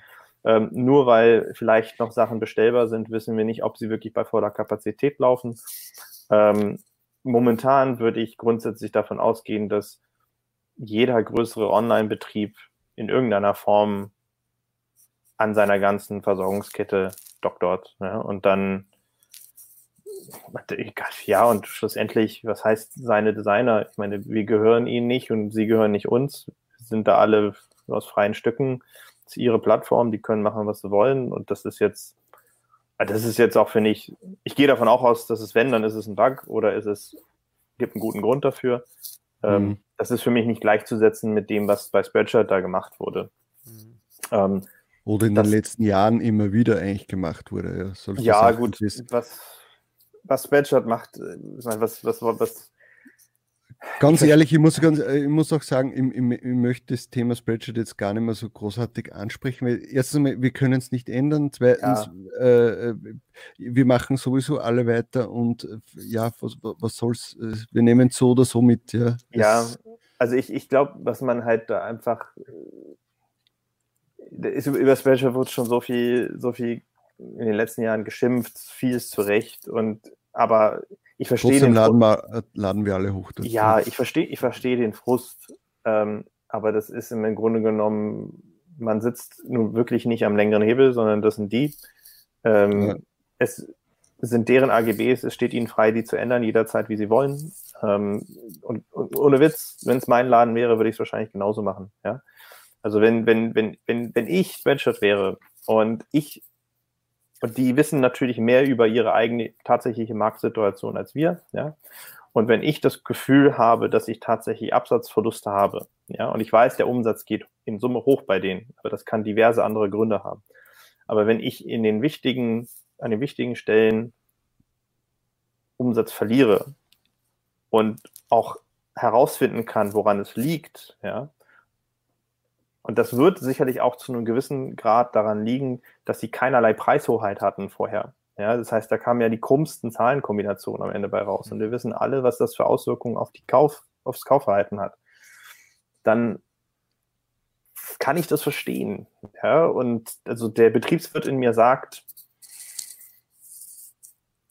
Ähm, nur weil vielleicht noch Sachen bestellbar sind, wissen wir nicht, ob sie wirklich bei voller Kapazität laufen. Ähm, momentan würde ich grundsätzlich davon ausgehen, dass jeder größere Online-Betrieb in irgendeiner Form an seiner ganzen Versorgungskette doktort. Ne? Und dann ja, und schlussendlich, was heißt seine Designer? Ich meine, wir gehören ihnen nicht und sie gehören nicht uns. Wir sind da alle aus freien Stücken. Das ist ihre Plattform, die können machen, was sie wollen. Und das ist jetzt, das ist jetzt auch, finde ich, ich gehe davon auch aus, dass es, wenn, dann ist es ein Bug oder ist es, gibt einen guten Grund dafür. Ähm, Mhm. das ist für mich nicht gleichzusetzen mit dem, was bei Spreadshirt da gemacht wurde. Mhm. Ähm, Oder in das- den letzten Jahren immer wieder eigentlich gemacht wurde. Ja, Ja, gut. Was, was Spreadshirt macht, äh, was, was, was, Ganz ehrlich, ich muss, ganz, äh, ich muss auch sagen, ich, ich, ich möchte das Thema Spreadsheet jetzt gar nicht mehr so großartig ansprechen, weil erstens einmal, wir können es nicht ändern, zweitens, äh, äh, wir machen sowieso alle weiter und äh, ja, was, was soll's, wir nehmen es so oder so mit, ja. ja, also ich, ich glaube, was man halt da einfach, ist, über Spreadshirt wurde schon so viel, so viel in den letzten Jahren geschimpft, vieles zurecht und, aber ich verstehe Trotzdem den laden wir, äh, laden wir alle hoch. Ja, ich verstehe ich verstehe den Frust, ähm, aber das ist im Grunde genommen, man sitzt nun wirklich nicht am längeren Hebel, sondern das sind die. Ähm, Ja. Es sind deren AGBs, es steht ihnen frei, die zu ändern, jederzeit, wie sie wollen. Ähm, und, und ohne Witz, wenn es mein Laden wäre, würde ich es wahrscheinlich genauso machen. Ja? Also wenn, wenn, wenn, wenn, wenn ich Spreadshirt wäre und ich und die wissen natürlich mehr über ihre eigene tatsächliche Marktsituation als wir, ja. Und wenn ich das Gefühl habe, dass ich tatsächlich Absatzverluste habe, ja, und ich weiß, der Umsatz geht in Summe hoch bei denen, aber das kann diverse andere Gründe haben. Aber wenn ich in den wichtigen, an den wichtigen Stellen Umsatz verliere und auch herausfinden kann, woran es liegt, ja, und das wird sicherlich auch zu einem gewissen Grad daran liegen, dass sie keinerlei Preishoheit hatten vorher. Ja, das heißt, da kamen ja die krummsten Zahlenkombinationen am Ende bei raus. Und wir wissen alle, was das für Auswirkungen auf die Kauf, aufs Kaufverhalten hat. dann kann ich das verstehen. Ja, und also der Betriebswirt in mir sagt,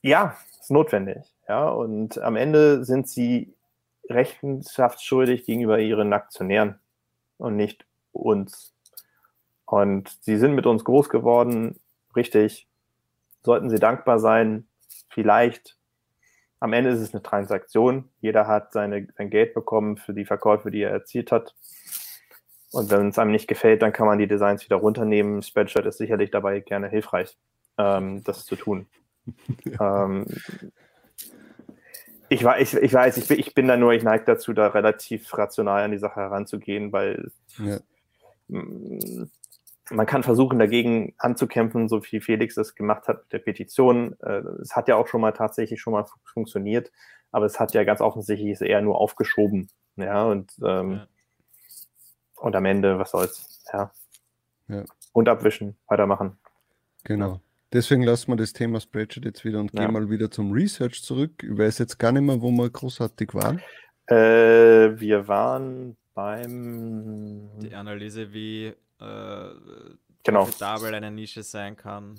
ja, ist notwendig. Ja, und am Ende sind sie rechenschaftsschuldig gegenüber ihren Aktionären und nicht uns. Und sie sind mit uns groß geworden, richtig. Sollten sie dankbar sein, vielleicht. Am Ende ist es eine Transaktion. Jeder hat seine, sein Geld bekommen für die Verkäufe, die er erzielt hat. Und wenn es einem nicht gefällt, dann kann man die Designs wieder runternehmen. Spreadshirt ist sicherlich dabei gerne hilfreich, ähm, das zu tun. ähm, ich, ich, ich weiß, ich, ich bin da nur, ich neige dazu, da relativ rational an die Sache heranzugehen, weil ja. Man kann versuchen, dagegen anzukämpfen, so wie Felix das gemacht hat mit der Petition. Äh, es hat ja auch schon mal tatsächlich schon mal funktioniert, aber es hat ja ganz offensichtlich eher nur aufgeschoben. Ja, und, ähm, ja. und am Ende, was soll's, ja. ja. Und abwischen, weitermachen. Genau. Deswegen lassen wir das Thema Spreadsheet jetzt wieder und ja. gehen mal wieder zum Research zurück. Ich weiß jetzt gar nicht mehr, wo wir großartig waren. Äh, wir waren beim. Die Analyse, wie äh, genau. profitabel eine Nische sein kann.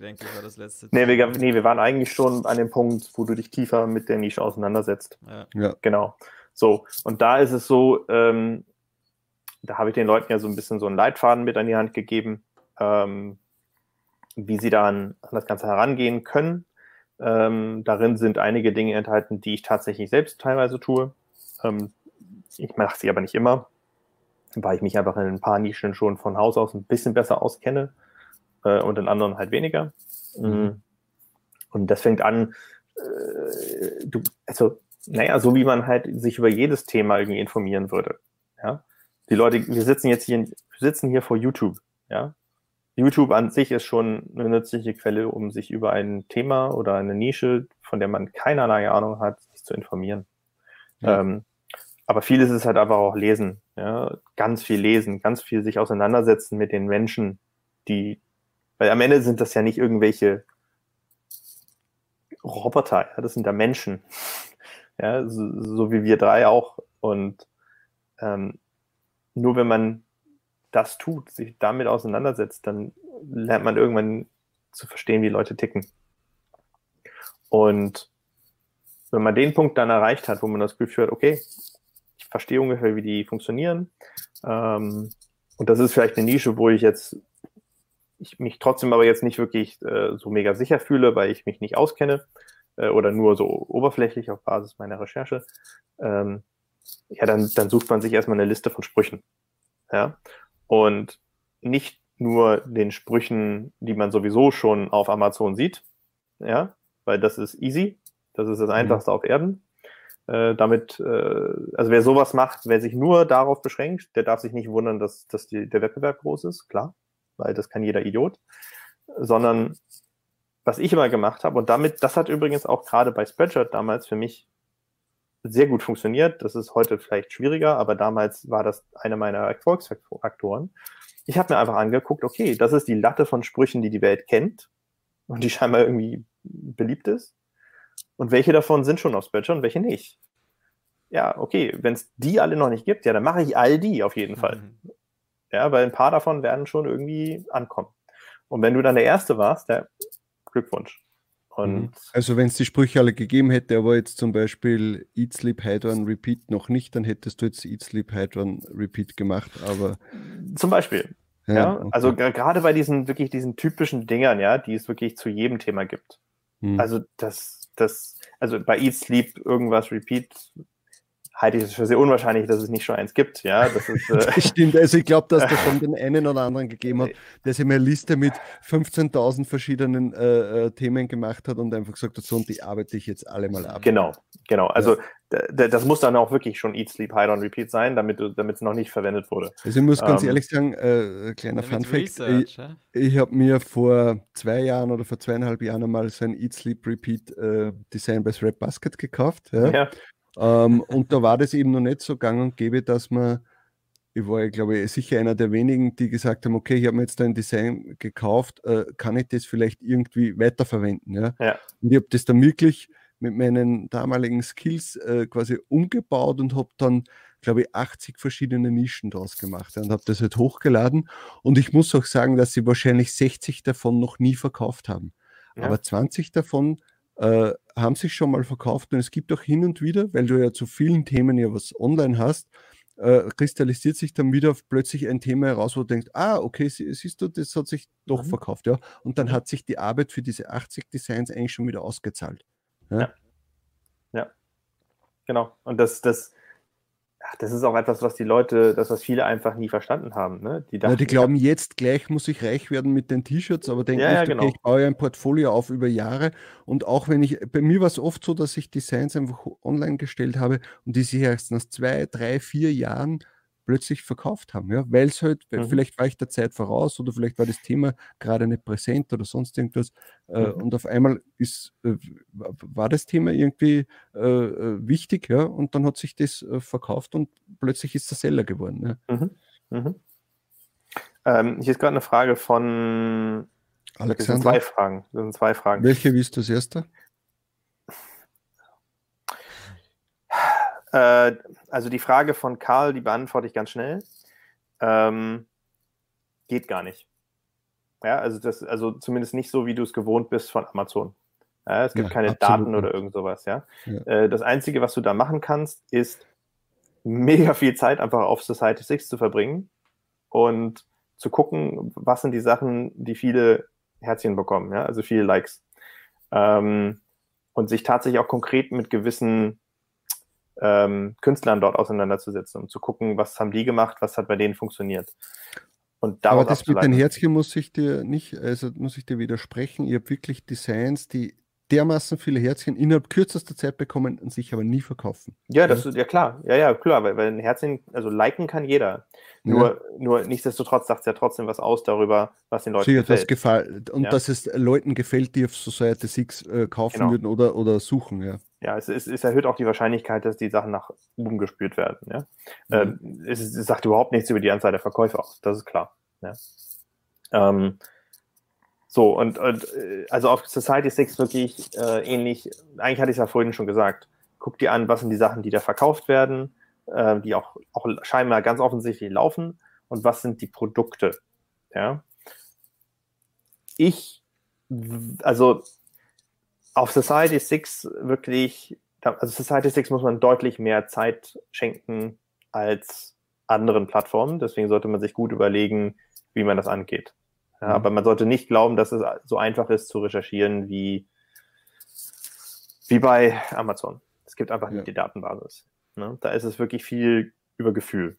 Denke ich, war das letzte. Nee wir, nee, wir waren eigentlich schon an dem Punkt, wo du dich tiefer mit der Nische auseinandersetzt. Ja. ja. Genau. So, und da ist es so, ähm, da habe ich den Leuten ja so ein bisschen so einen Leitfaden mit an die Hand gegeben. Ähm, wie sie dann an das Ganze herangehen können. Ähm, darin sind einige Dinge enthalten, die ich tatsächlich selbst teilweise tue. Ähm, ich mache sie aber nicht immer, weil ich mich einfach in ein paar Nischen schon von Haus aus ein bisschen besser auskenne äh, und in anderen halt weniger. Mhm. Und das fängt an, äh, du, also, naja, so wie man halt sich über jedes Thema irgendwie informieren würde. Ja? Die Leute, wir sitzen jetzt hier, sitzen hier vor YouTube. Ja? YouTube an sich ist schon eine nützliche Quelle, um sich über ein Thema oder eine Nische, von der man keinerlei Ahnung hat, sich zu informieren. Ja. Ähm, aber vieles ist halt einfach auch lesen, ja, ganz viel lesen, ganz viel sich auseinandersetzen mit den Menschen, die, weil am Ende sind das ja nicht irgendwelche Roboter, ja, das sind ja Menschen, ja, so, so wie wir drei auch und ähm, nur wenn man das tut, sich damit auseinandersetzt, dann lernt man irgendwann zu verstehen, wie Leute ticken. Und wenn man den Punkt dann erreicht hat, wo man das Gefühl hat, okay, verstehe ungefähr, wie die funktionieren, ähm, und das ist vielleicht eine Nische, wo ich jetzt ich mich trotzdem aber jetzt nicht wirklich äh, so mega sicher fühle, weil ich mich nicht auskenne äh, oder nur so oberflächlich auf Basis meiner Recherche, ähm, ja, dann, dann sucht man sich erstmal eine Liste von Sprüchen. Ja, und nicht nur den Sprüchen, die man sowieso schon auf Amazon sieht, ja, weil das ist easy, das ist das mhm. Einfachste mhm. auf Erden. Äh, damit, äh, also wer sowas macht, wer sich nur darauf beschränkt, der darf sich nicht wundern, dass, dass die, der Wettbewerb groß ist, klar, weil das kann jeder Idiot, sondern was ich immer gemacht habe und damit, das hat übrigens auch gerade bei Spreadshirt damals für mich sehr gut funktioniert. Das ist heute vielleicht schwieriger, aber damals war das einer meiner Erfolgsfaktoren. Ich habe mir einfach angeguckt, okay, das ist die Latte von Sprüchen, die die Welt kennt und die scheinbar irgendwie beliebt ist. Und welche davon sind schon auf Spreadshirt und welche nicht? Ja, okay, wenn es die alle noch nicht gibt, ja, dann mache ich all die auf jeden Fall. Mhm. Ja, weil ein paar davon werden schon irgendwie ankommen. Und wenn du dann der Erste warst, ja, Glückwunsch. Und mhm. also wenn es die Sprüche alle gegeben hätte, aber jetzt zum Beispiel Eat, Sleep, Hide, One, Repeat noch nicht, dann hättest du jetzt Eat, Sleep, Hide, One, Repeat gemacht, aber... Zum Beispiel. Ja, ja okay. also gerade bei diesen wirklich diesen typischen Dingern, ja, die es wirklich zu jedem Thema gibt. Mhm. Also das, das, also bei Eat, Sleep, irgendwas, Repeat, halte ich es für sehr unwahrscheinlich, dass es nicht schon eins gibt. Ja, das ist. Äh das stimmt. Also ich glaube, dass es schon den einen oder anderen gegeben hat, der sich eine Liste mit 15.000 verschiedenen äh, äh, Themen gemacht hat und einfach gesagt hat, so und die arbeite ich jetzt alle mal ab. Genau, genau. Also ja. das muss dann auch wirklich schon Eat, Sleep, Hide on Repeat sein, damit es noch nicht verwendet wurde. Also ich muss ganz ähm, ehrlich sagen, äh, kleiner Fun Fact, ich, ich habe mir vor zwei Jahren oder vor zweieinhalb Jahren einmal so ein Eat, Sleep, Repeat äh, Design bei Thread Basket gekauft. Ja. ja. Ähm, und da war das eben noch nicht so gang und gäbe, dass man, ich war, glaube ich, sicher einer der wenigen, die gesagt haben, okay, ich habe mir jetzt da ein Design gekauft, äh, kann ich das vielleicht irgendwie weiterverwenden? Ja? ja. Und ich habe das dann wirklich mit meinen damaligen Skills äh, quasi umgebaut und habe dann glaube ich, 80 verschiedene Nischen draus gemacht und habe das halt hochgeladen. Und ich muss auch sagen, dass sie wahrscheinlich 60 davon noch nie verkauft haben. Ja. Aber 20 davon äh, haben sich schon mal verkauft und es gibt auch hin und wieder, weil du ja zu vielen Themen ja was online hast, äh, kristallisiert sich dann wieder plötzlich ein Thema heraus, wo du denkst, ah, okay, siehst du, das hat sich doch mhm. verkauft, ja. Und dann mhm. hat sich die Arbeit für diese 80 Designs eigentlich schon wieder ausgezahlt. Ja, ja. ja. genau. Und das, das, das ist auch etwas, was die Leute, das was viele einfach nie verstanden haben. Ne? Die, dachten, ja, die glauben, jetzt gleich muss ich reich werden mit den T-Shirts, aber denken ja, nicht, ja, genau. okay, ich baue ein Portfolio auf über Jahre. Und auch wenn ich, bei mir war es oft so, dass ich Designs einfach online gestellt habe und die sich erst nach zwei, drei, vier Jahren plötzlich verkauft haben. Ja? Weil es halt, mhm. vielleicht war ich der Zeit voraus oder vielleicht war das Thema gerade nicht präsent oder sonst irgendwas. Äh, mhm. Und auf einmal ist, äh, war das Thema irgendwie äh, äh, wichtig, ja, und dann hat sich das äh, verkauft und plötzlich ist der Seller geworden. Ja? Mhm. mhm. Ähm, hier ist gerade eine Frage von Alexander. Das sind zwei Fragen. Das sind zwei Fragen. Welche willst du das erste? Äh, also die Frage von Karl, die beantworte ich ganz schnell. Ähm, geht gar nicht. Ja, also das, also zumindest nicht so, wie du es gewohnt bist von Amazon. Ja, es gibt ja, keine absolut. Daten oder irgend sowas, ja. ja. Äh, das Einzige, was du da machen kannst, ist mega viel Zeit einfach auf Society 6 zu verbringen und zu gucken, was sind die Sachen, die viele Herzchen bekommen, ja, also viele Likes. Ähm, und sich tatsächlich auch konkret mit gewissen ähm, Künstlern dort auseinanderzusetzen, um zu gucken, was haben die gemacht, was hat bei denen funktioniert. Und Aber das mit den Herzchen muss ich dir nicht, also muss ich dir widersprechen. Ihr habt wirklich Designs, die dermaßen viele Herzchen innerhalb kürzester Zeit bekommen und sich aber nie verkaufen. Ja, das ist ja klar. Ja, ja, klar, weil, weil ein Herzchen, also liken kann jeder. Nur, ja. nur nichtsdestotrotz sagt es ja trotzdem was aus darüber, was den Leuten Sie gefällt. gefällt. Und ja. dass es Leuten gefällt, die auf Society 6 äh, kaufen genau. würden oder, oder suchen, ja. Ja, es, es, es, erhöht auch die Wahrscheinlichkeit, dass die Sachen nach oben gespürt werden. Ja? Mhm. Ähm, es, es, sagt überhaupt nichts über die Anzahl der Verkäufe aus, das ist klar. Ja? Ähm, so, und, und äh, also auf Society 6 wirklich äh, ähnlich, eigentlich hatte ich es ja vorhin schon gesagt, guck dir an, was sind die Sachen, die da verkauft werden, äh, die auch, auch scheinbar ganz offensichtlich laufen und was sind die Produkte. Ja. Ich, also auf Society 6 wirklich, also Society 6 muss man deutlich mehr Zeit schenken als anderen Plattformen. Deswegen sollte man sich gut überlegen, wie man das angeht. Ja, mhm. Aber man sollte nicht glauben, dass es so einfach ist zu recherchieren wie, wie bei Amazon. Es gibt einfach ja. nicht die Datenbasis. Ne? Da ist es wirklich viel über Gefühl.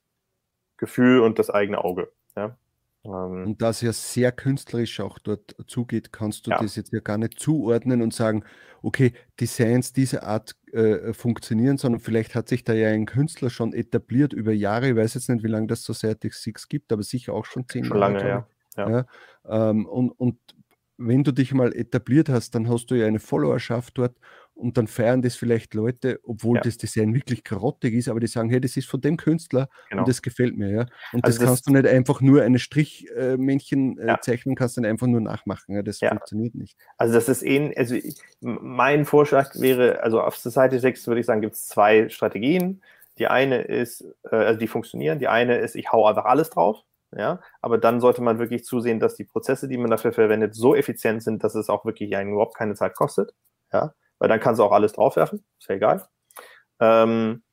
Gefühl und das eigene Auge. Ja? Ähm, und da es ja sehr künstlerisch auch dort zugeht, kannst du ja. das jetzt ja gar nicht zuordnen und sagen, okay, Designs dieser Art äh, funktionieren, sondern vielleicht hat sich da ja ein Künstler schon etabliert über Jahre. Ich weiß jetzt nicht, wie lange das Society Six gibt, aber sicher auch schon zehn schon Jahre. Lange, ja. Ja. ja ähm, und, und wenn du dich mal etabliert hast, dann hast du ja eine Followerschaft dort und dann feiern das vielleicht Leute, obwohl ja. das Design wirklich karottig ist, aber die sagen, hey, das ist von dem Künstler genau. und das gefällt mir, ja. Und also das, das, kannst du nicht einfach nur eine Strichmännchen äh, ja. zeichnen, kannst dann einfach nur nachmachen, ja. Das ja. funktioniert nicht. Also das ist ähnlich, also ich, mein Vorschlag wäre, also auf Society 6 würde ich sagen, gibt es zwei Strategien. Die eine ist, äh, also die funktionieren, die eine ist, ich hau einfach alles drauf ja, aber dann sollte man wirklich zusehen, dass die Prozesse, die man dafür verwendet, so effizient sind, dass es auch wirklich einen überhaupt keine Zeit kostet, ja, weil dann kannst du auch alles draufwerfen, ist ja egal. Ähm,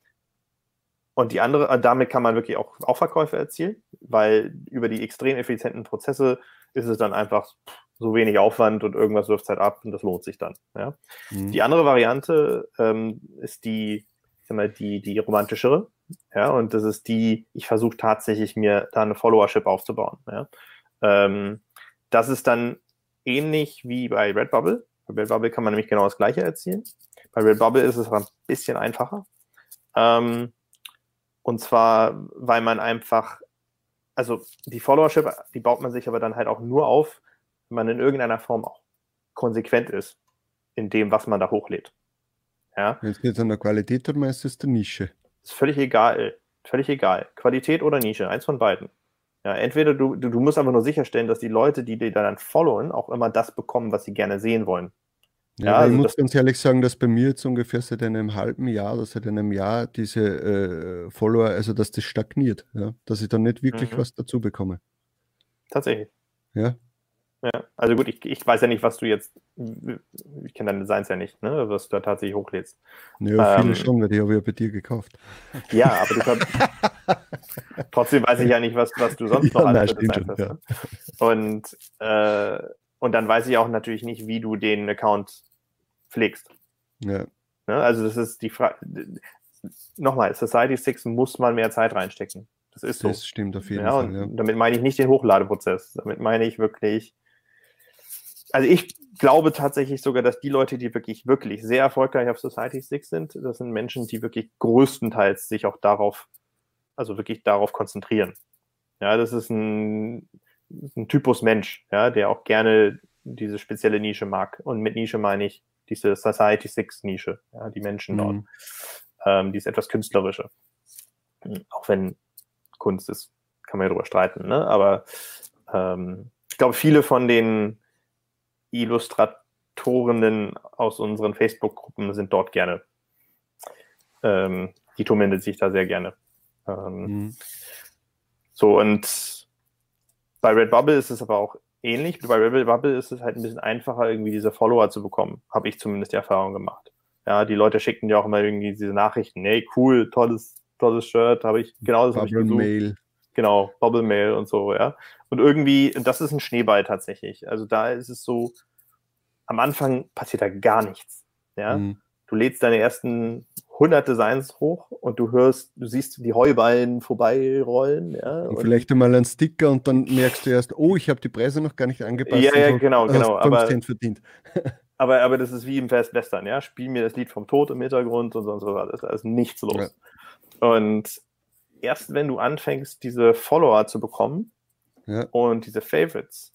und die andere, äh, damit kann man wirklich auch, auch Verkäufe erzielen, weil über die extrem effizienten Prozesse ist es dann einfach so wenig Aufwand und irgendwas wirft halt ab und das lohnt sich dann. Ja. Mhm. Die andere Variante ähm, ist die, ich sag mal, die, die romantischere. Ja, und das ist die, ich versuche tatsächlich mir da eine Followership aufzubauen. Ja. Ähm, das ist dann ähnlich wie bei Redbubble. Bei Redbubble kann man nämlich genau das Gleiche erzielen. Bei Redbubble ist es aber ein bisschen einfacher. Ähm, und zwar, weil man einfach, also die Followership, die baut man sich aber dann halt auch nur auf, wenn man in irgendeiner Form auch konsequent ist in dem, was man da hochlädt. Ja. Jetzt geht es an der Qualität oder ist es der Nische? Ist völlig egal. Völlig egal. Qualität oder Nische, eins von beiden. Ja, entweder du, du, du musst einfach nur sicherstellen, dass die Leute, die dir dann followen, auch immer das bekommen, was sie gerne sehen wollen. Ja, ja also ich muss ganz ehrlich sagen, dass bei mir jetzt ungefähr seit einem halben Jahr oder seit einem Jahr diese äh, Follower, also dass das stagniert, ja? dass ich da nicht wirklich mhm. was dazu bekomme. Tatsächlich. Ja. Ja, also gut, ich, ich weiß ja nicht, was du jetzt, ich kenne deine Designs ja nicht, ne, was du da tatsächlich hochlädst. Ja, viele ähm, schon, weil die habe ich ja bei dir gekauft. Ja, aber du kannst, trotzdem weiß ich ja nicht, was, was du sonst noch ja, alles für Designs hast. Ja. Ne? Und, äh, und dann weiß ich auch natürlich nicht, wie du den Account pflegst. Ja. Ne, also das ist die Frage, nochmal, Society 6 muss man mehr Zeit reinstecken. Das ist so. Das stimmt auf jeden ja, Fall. Ja. Damit meine ich nicht den Hochladeprozess. Damit meine ich wirklich also ich glaube tatsächlich sogar, dass die Leute, die wirklich, wirklich sehr erfolgreich auf Society 6 sind, das sind Menschen, die wirklich größtenteils sich auch darauf, also wirklich darauf konzentrieren. Ja, das ist ein, ein Typus Mensch, ja, der auch gerne diese spezielle Nische mag. Und mit Nische meine ich diese Society 6 Nische, ja, die Menschen mhm. dort. Ähm, die ist etwas künstlerische. Auch wenn Kunst ist, kann man ja drüber streiten, ne? Aber ähm, ich glaube, viele von den Illustratorinnen aus unseren Facebook-Gruppen sind dort gerne. Ähm, die tummeln sich da sehr gerne. Ähm, mhm. So, und bei Redbubble ist es aber auch ähnlich. Bei Redbubble ist es halt ein bisschen einfacher, irgendwie diese Follower zu bekommen. Habe ich zumindest die Erfahrung gemacht. Ja, die Leute schicken dir auch immer irgendwie diese Nachrichten. Hey, cool, tolles, tolles Shirt, habe ich, genau das habe ich gesucht. Mail. Genau, Bubble Mail und so, ja. Und irgendwie, das ist ein Schneeball tatsächlich. Also da ist es so, am Anfang passiert da gar nichts. Ja. Mhm. Du lädst deine ersten 100 Designs hoch und du hörst, du siehst die Heuballen vorbeirollen. Ja, und, und vielleicht einmal einen Sticker und dann merkst du erst, oh, ich habe die Preise noch gar nicht angepasst. Ja, ja, genau, genau. Aber, verdient. aber, aber das ist wie im Fast Western, ja. Spiel mir das Lied vom Tod im Hintergrund und sonst was alles. Da ist nichts los. Ja. Und erst wenn du anfängst, diese Follower zu bekommen ja. und diese Favorites,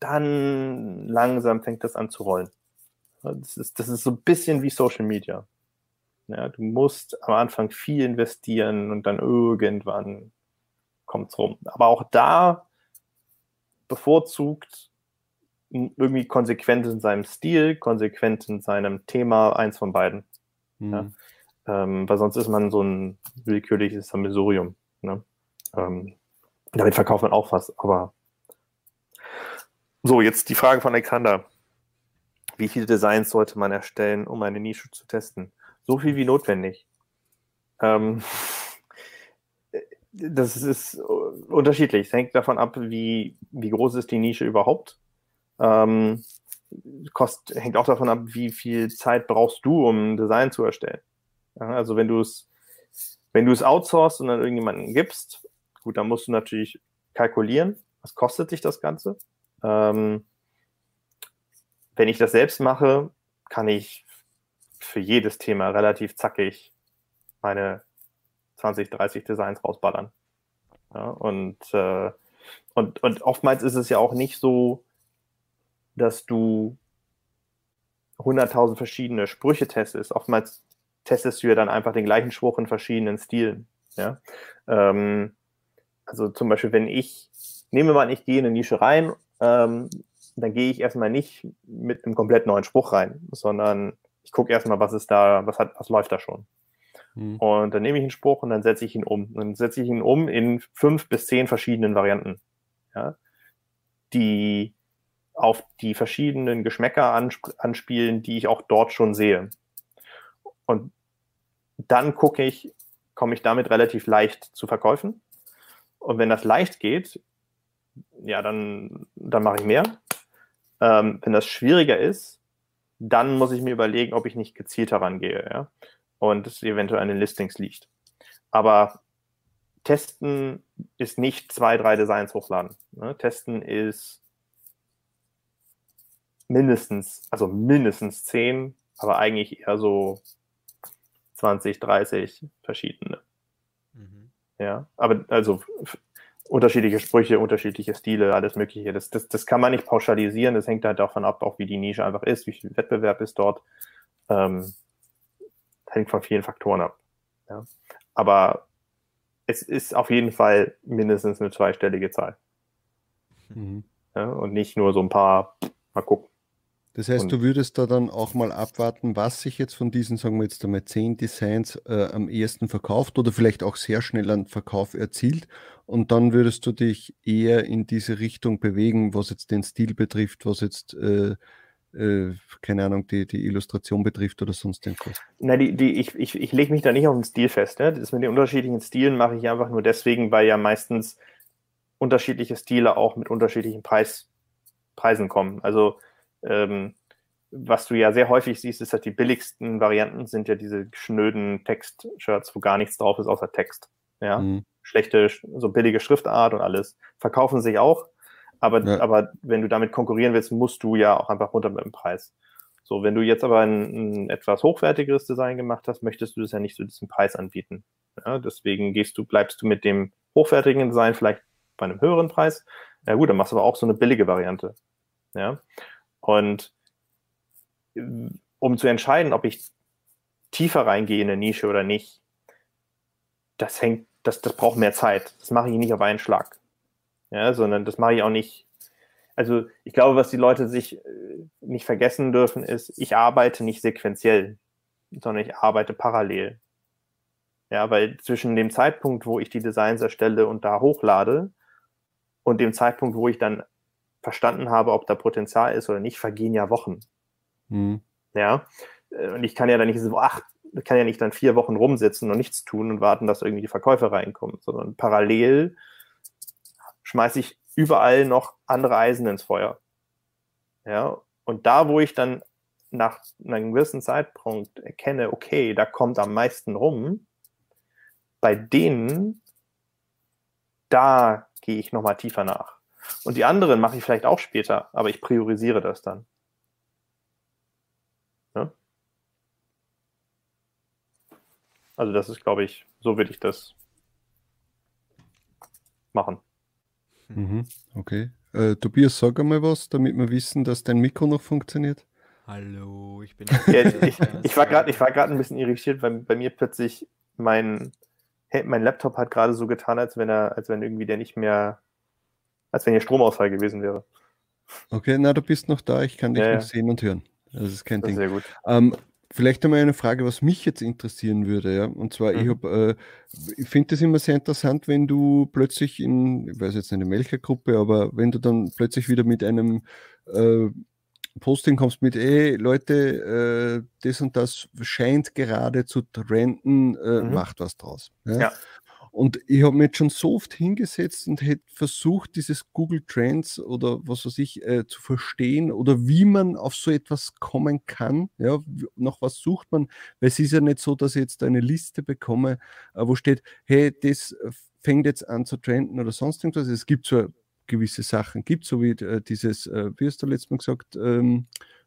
dann langsam fängt das an zu rollen. Das ist, das ist so ein bisschen wie Social Media. Ja, du musst am Anfang viel investieren und dann irgendwann kommt es rum. Aber auch da bevorzugt irgendwie konsequent in seinem Stil, konsequent in seinem Thema, eins von beiden. Mhm. Ja? Ähm, weil sonst ist man so ein willkürliches Sammelsurium. Ne? Ähm, damit verkauft man auch was, aber so, jetzt die Frage von Alexander. Wie viele Designs sollte man erstellen, um eine Nische zu testen? So viel wie notwendig. Ähm, das ist unterschiedlich. Es hängt davon ab, wie, wie groß ist die Nische überhaupt. Ähm, kost, hängt auch davon ab, wie viel Zeit brauchst du, um ein Design zu erstellen. Ja, also wenn du es wenn du es outsourcest und dann irgendjemanden gibst, gut, dann musst du natürlich kalkulieren, was kostet dich das Ganze. Ähm, wenn ich das selbst mache, kann ich für jedes Thema relativ zackig meine 20, 30 Designs rausballern. Ja, und, äh, und, und oftmals ist es ja auch nicht so, dass du 100.000 verschiedene Sprüche testest. Oftmals testest du ja dann einfach den gleichen Spruch in verschiedenen Stilen. Ja? Ähm, also zum Beispiel, wenn ich, nehme mal, ich gehe in eine Nische rein ähm, dann gehe ich erstmal nicht mit einem komplett neuen Spruch rein, sondern ich gucke erstmal, was ist da, was hat, was läuft da schon. Mhm. Und dann nehme ich einen Spruch und dann setze ich ihn um. Dann setze ich ihn um in fünf bis zehn verschiedenen Varianten, ja, die auf die verschiedenen Geschmäcker ansp anspielen, die ich auch dort schon sehe. Und dann gucke ich, komme ich damit relativ leicht zu verkaufen. Und wenn das leicht geht, ja, dann, dann mache ich mehr. Ähm, wenn das schwieriger ist, dann muss ich mir überlegen, ob ich nicht gezielt herangehe ja? und es eventuell an den Listings liegt. Aber testen ist nicht zwei, drei Designs hochladen. Ne? Testen ist mindestens, also mindestens zehn, aber eigentlich eher so 20, 30 verschiedene. Ja, aber also unterschiedliche Sprüche, unterschiedliche Stile, alles Mögliche. Das, das, das kann man nicht pauschalisieren. Das hängt halt davon ab, auch wie die Nische einfach ist, wie viel Wettbewerb ist dort. Ähm, hängt von vielen Faktoren ab. Ja. Aber es ist auf jeden Fall mindestens eine zweistellige Zahl. Mhm. Ja, und nicht nur so ein paar, mal gucken. Das heißt, Und- du würdest da dann auch mal abwarten, was sich jetzt von diesen, sagen wir jetzt einmal, zehn Designs äh, am ehesten verkauft oder vielleicht auch sehr schnell einen Verkauf erzielt. Und dann würdest du dich eher in diese Richtung bewegen, was jetzt den Stil betrifft, was jetzt, äh, äh, keine Ahnung, die, die Illustration betrifft oder sonst irgendwas. Na, die, die, ich, ich, ich lege mich da nicht auf den Stil fest. Ne? Das mit den unterschiedlichen Stilen mache ich einfach nur deswegen, weil ja meistens unterschiedliche Stile auch mit unterschiedlichen Preis, Preisen kommen. Also ähm, was du ja sehr häufig siehst, ist, dass die billigsten Varianten sind ja diese schnöden Text-Shirts, wo gar nichts drauf ist außer Text. Ja, Mhm. schlechte, so billige Schriftart und alles. Verkaufen sich auch, aber, Ja. aber wenn du damit konkurrieren willst, musst du ja auch einfach runter mit dem Preis. So, wenn du jetzt aber ein, ein etwas hochwertigeres Design gemacht hast, möchtest du das ja nicht zu diesem Preis anbieten. Ja, deswegen gehst du, bleibst du mit dem hochwertigen Design vielleicht bei einem höheren Preis. Ja gut, dann machst du aber auch so eine billige Variante. Ja. Und um zu entscheiden, ob ich tiefer reingehe in eine Nische oder nicht, das hängt, das, das braucht mehr Zeit. Das mache ich nicht auf einen Schlag. Ja, sondern das mache ich auch nicht. Also ich glaube, was die Leute sich äh, nicht vergessen dürfen, ist, ich arbeite nicht sequenziell, sondern ich arbeite parallel. Ja, weil zwischen dem Zeitpunkt, wo ich die Designs erstelle und da hochlade und dem Zeitpunkt, wo ich dann verstanden habe, ob da Potenzial ist oder nicht, vergehen ja Wochen. Mhm. Ja, Äh, und ich kann ja dann nicht so, ach, ich kann ja nicht dann vier Wochen rumsitzen und nichts tun und warten, dass irgendwie die Verkäufe reinkommen, sondern parallel schmeiße ich überall noch andere Eisen ins Feuer. Ja, und da, wo ich dann nach einem gewissen Zeitpunkt erkenne, okay, da kommt am meisten rum, bei denen, da gehe ich nochmal tiefer nach. Und die anderen mache ich vielleicht auch später, aber ich priorisiere das dann. Ja? Also das ist, glaube ich, so würde ich das machen. Mhm. Okay. Äh, Tobias, sag einmal was, damit wir wissen, dass dein Mikro noch funktioniert. Hallo, ich bin. Ja, ich, ich war gerade ich war gerade ein bisschen irritiert, weil bei mir plötzlich mein, hey, mein Laptop hat gerade so getan, als wenn er, als wenn irgendwie der nicht mehr, als wenn hier Stromausfall gewesen wäre. Okay, na, du bist noch da, ich kann dich Ja, noch ja. sehen und hören. Das ist kein Das ist Ding. sehr gut. Ähm, vielleicht einmal eine Frage, was mich jetzt interessieren würde, ja. Und zwar, ich Mhm. habe, äh, ich finde das immer sehr interessant, wenn du plötzlich in, ich weiß jetzt nicht in welcher Gruppe, aber wenn du dann plötzlich wieder mit einem äh, Posting kommst mit, ey Leute, äh, das und das scheint gerade zu trenden, äh, Mhm. macht was draus. Ja. Und ich habe mich jetzt schon so oft hingesetzt und hätte versucht, dieses Google Trends oder was weiß ich äh, zu verstehen oder wie man auf so etwas kommen kann. Ja, nach was sucht man? Weil es ist ja nicht so, dass ich jetzt eine Liste bekomme, äh, wo steht, hey, das äh, fängt jetzt an zu trenden oder sonst irgendwas. Es gibt so gewisse Sachen, gibt so wie äh, dieses, äh, wie hast du letztes Mal gesagt, ähm,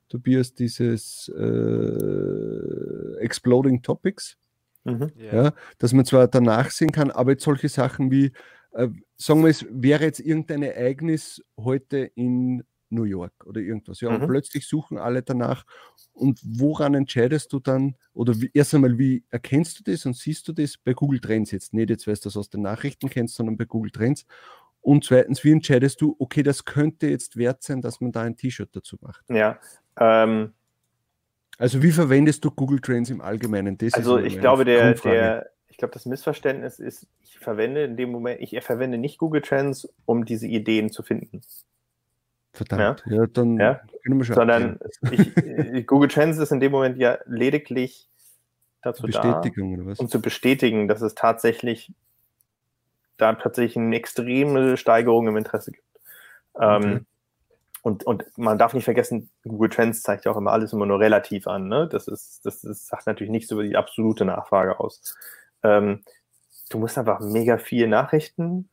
Tobias, dieses äh, Exploding Topics Mhm. ja, dass man zwar danach sehen kann, aber jetzt solche Sachen wie, äh, sagen wir, es wäre jetzt irgendein Ereignis heute in New York oder irgendwas, ja, und Mhm. plötzlich suchen alle danach. Und woran entscheidest du dann, oder wie, erst einmal, wie erkennst du das und siehst du das bei Google Trends jetzt? Nicht jetzt, weil du das aus den Nachrichten kennst, sondern bei Google Trends. Und zweitens, wie entscheidest du, okay, das könnte jetzt wert sein, dass man da ein T-Shirt dazu macht? Ja. Ähm, Also wie verwendest du Google Trends im Allgemeinen? Das also ich glaube, der, der, ich glaube, das Missverständnis ist, ich verwende in dem Moment, ich verwende nicht Google Trends, um diese Ideen zu finden, Verdammt, ja, dann Ja. können wir schon sondern ich, äh, Google Trends ist in dem Moment ja lediglich dazu da, Bestätigung was? um zu bestätigen, dass es tatsächlich da tatsächlich eine extreme Steigerung im Interesse gibt. Okay. Ähm, und, und man darf nicht vergessen, Google Trends zeigt ja auch immer alles immer nur relativ an. Ne? Das, ist, das, das sagt natürlich nichts über die absolute Nachfrage aus. Ähm, du musst einfach mega viel Nachrichten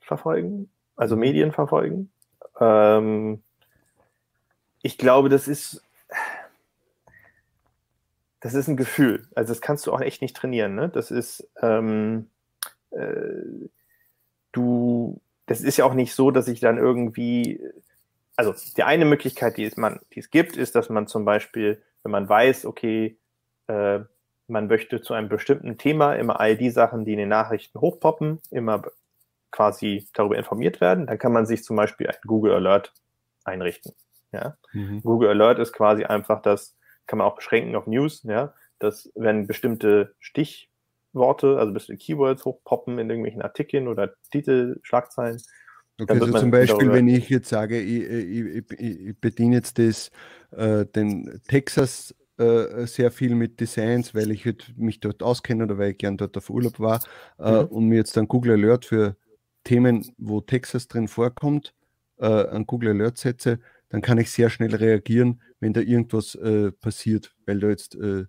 verfolgen, also Mhm. Medien verfolgen. Ähm, ich glaube, das ist, das ist ein Gefühl. Also das kannst du auch echt nicht trainieren. Ne? Das ist, ähm, äh, du, das ist ja auch nicht so, dass ich dann irgendwie, also die eine Möglichkeit, die es, man, die es gibt, ist, dass man zum Beispiel, wenn man weiß, okay, äh, man möchte zu einem bestimmten Thema immer all die Sachen, die in den Nachrichten hochpoppen, immer quasi darüber informiert werden, dann kann man sich zum Beispiel ein Google Alert einrichten. Ja? Mhm. Google Alert ist quasi einfach das, kann man auch beschränken auf News, ja, dass wenn bestimmte Stichworte, also bestimmte Keywords hochpoppen in irgendwelchen Artikeln oder Titelschlagzeilen. Okay, also zum Beispiel, wenn ich jetzt sage, ich, ich, ich, ich bediene jetzt das, äh, den Texas äh, sehr viel mit Designs, weil ich halt mich dort auskenne oder weil ich gern dort auf Urlaub war äh, mhm. und mir jetzt dann Google Alert für Themen, wo Texas drin vorkommt, äh, an Google Alert setze, dann kann ich sehr schnell reagieren, wenn da irgendwas äh, passiert, weil da jetzt äh,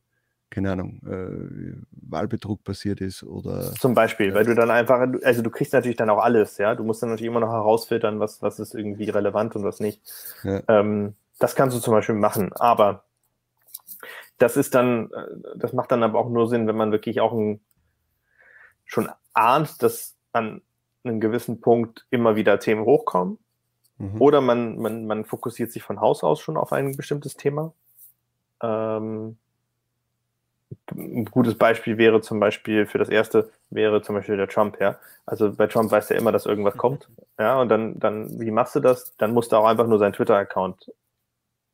keine Ahnung, äh, Wahlbetrug passiert ist oder. Zum Beispiel, weil du dann einfach, also du kriegst natürlich dann auch alles, ja. Du musst dann natürlich immer noch herausfiltern, was, was ist irgendwie relevant und was nicht. Ja. Ähm, das kannst du zum Beispiel machen, aber das ist dann, äh, das macht dann aber auch nur Sinn, wenn man wirklich auch ein, schon ahnt, dass an einem gewissen Punkt immer wieder Themen hochkommen. Mhm. Oder man, man, man fokussiert sich von Haus aus schon auf ein bestimmtes Thema. Ähm, ein gutes Beispiel wäre zum Beispiel für das erste wäre zum Beispiel der Trump, ja. Also bei Trump weiß er immer, dass irgendwas kommt, ja. Und dann, dann, wie machst du das? Dann musst du auch einfach nur seinen Twitter-Account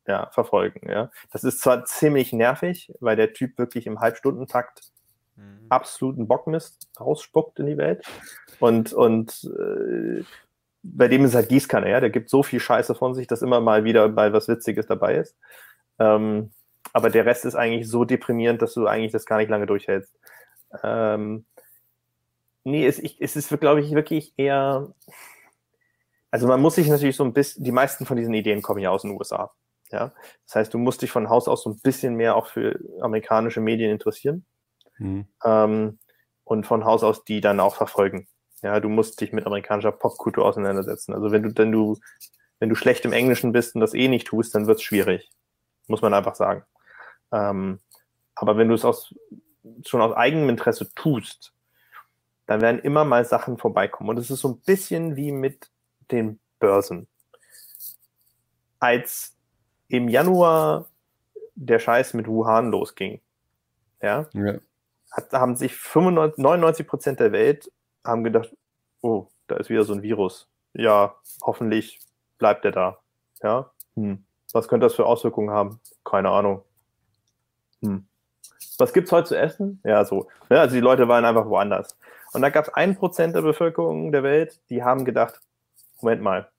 ja, verfolgen, ja. Das ist zwar ziemlich nervig, weil der Typ wirklich im Halbstundentakt mhm. absoluten Bockmist rausspuckt in die Welt und, und äh, bei dem ist halt Gießkanne, ja. Der gibt so viel Scheiße von sich, dass immer mal wieder bei was Witziges dabei ist. Ähm, aber der Rest ist eigentlich so deprimierend, dass du eigentlich das gar nicht lange durchhältst. Ähm, nee, es, ich, es ist, glaube ich, wirklich eher. Also man muss sich natürlich so ein bisschen, die meisten von diesen Ideen kommen ja aus den USA. Ja? Das heißt, du musst dich von Haus aus so ein bisschen mehr auch für amerikanische Medien interessieren. Mhm. Ähm, und von Haus aus die dann auch verfolgen. Ja, du musst dich mit amerikanischer Popkultur auseinandersetzen. Also wenn du, wenn du, wenn du schlecht im Englischen bist und das eh nicht tust, dann wird es schwierig. Muss man einfach sagen. Ähm, aber wenn du es aus, schon aus eigenem Interesse tust, dann werden immer mal Sachen vorbeikommen. Und es ist so ein bisschen wie mit den Börsen. Als im Januar der Scheiß mit Wuhan losging, ja, ja. Hat, haben sich 95, 99 Prozent der Welt haben gedacht, oh, da ist wieder so ein Virus. Ja, hoffentlich bleibt er da. Ja, hm. was könnte das für Auswirkungen haben? Keine Ahnung. Hm. Was gibt's heute zu essen? Ja, so. Ja, also die Leute waren einfach woanders. Und da gab es ein Prozent der Bevölkerung der Welt, die haben gedacht, Moment mal,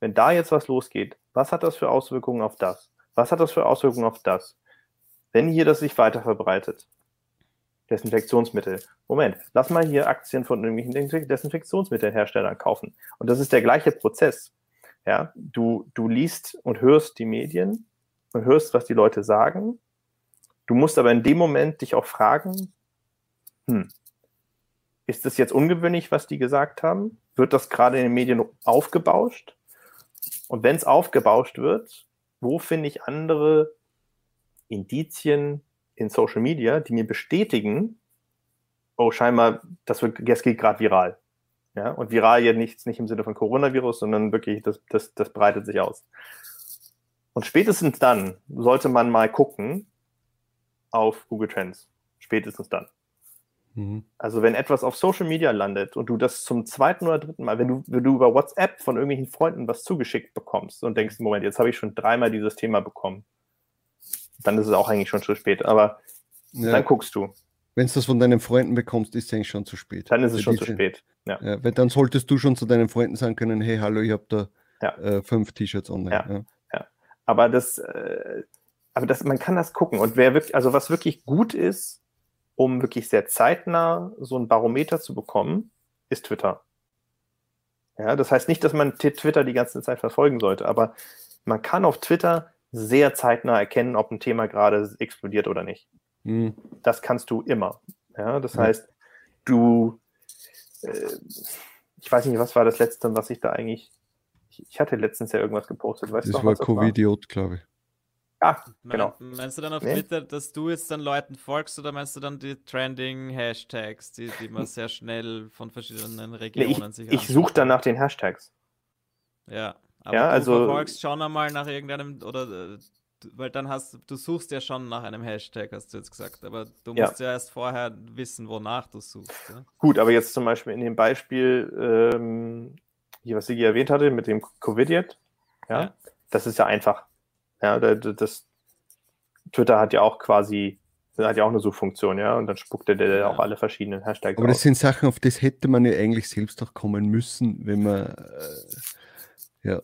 wenn da jetzt was losgeht, was hat das für Auswirkungen auf das? Was hat das für Auswirkungen auf das? Wenn hier das sich weiter verbreitet, Desinfektionsmittel. Moment, lass mal hier Aktien von irgendwelchen Desinfektionsmittelherstellern kaufen. Und das ist der gleiche Prozess. Ja, du, du liest und hörst die Medien und hörst, was die Leute sagen Du musst aber in dem Moment dich auch fragen, hm, ist das jetzt ungewöhnlich, was die gesagt haben? Wird das gerade in den Medien aufgebauscht? Und wenn es aufgebauscht wird, wo finde ich andere Indizien in Social Media, die mir bestätigen, oh, scheinbar, das, wird, das geht gerade viral. Ja, und viral ja nichts, nicht im Sinne von Coronavirus, sondern wirklich, das, das, das breitet sich aus. Und spätestens dann sollte man mal gucken, auf Google Trends. Spätestens dann. Mhm. Also wenn etwas auf Social Media landet und du das zum zweiten oder dritten Mal, wenn du, wenn du über WhatsApp von irgendwelchen Freunden was zugeschickt bekommst und denkst, Moment, jetzt habe ich schon dreimal dieses Thema bekommen, dann ist es auch eigentlich schon zu spät. Aber ja. dann guckst du. Wenn du das von deinen Freunden bekommst, ist es eigentlich schon zu spät. Dann ist es schon zu spät. Ja. ja. weil dann solltest du schon zu deinen Freunden sagen können, hey, hallo, ich habe da ja. äh, fünf T-Shirts online. Ja. ja. Aber das, äh, aber das, man kann das gucken. Und wer wirklich, also was wirklich gut ist, um wirklich sehr zeitnah so ein Barometer zu bekommen, ist Twitter. Ja, das heißt nicht, dass man Twitter die ganze Zeit verfolgen sollte, aber man kann auf Twitter sehr zeitnah erkennen, ob ein Thema gerade explodiert oder nicht. Mhm. Das kannst du immer. Ja, das mhm. heißt, du, äh, ich weiß nicht, was war das letzte, was ich da eigentlich, ich, ich hatte letztens ja irgendwas gepostet. Weißt das noch, war Covidiot, glaube ich. Ah, genau. Meinst du dann auf nee. Twitter, dass du jetzt dann Leuten folgst oder meinst du dann die trending Hashtags, die, die man sehr schnell von verschiedenen Regionen nee, ich, sich Ich suche dann nach den Hashtags. Ja, aber ja, du also, verfolgst schon einmal nach irgendeinem oder äh, weil dann hast du suchst ja schon nach einem Hashtag, hast du jetzt gesagt, aber du musst ja, ja erst vorher wissen, wonach du suchst. Ja? Gut, aber jetzt zum Beispiel in dem Beispiel, ähm, hier, was Sigi erwähnt hatte, mit dem Covidiot, ja, ja das ist ja einfach. Ja, das, Twitter hat ja auch quasi, hat ja auch eine Suchfunktion, ja, und dann spuckt er ja. auch alle verschiedenen Hashtags Aber das sind Sachen, auf das hätte man ja eigentlich selbst auch kommen müssen, wenn man, äh, ja.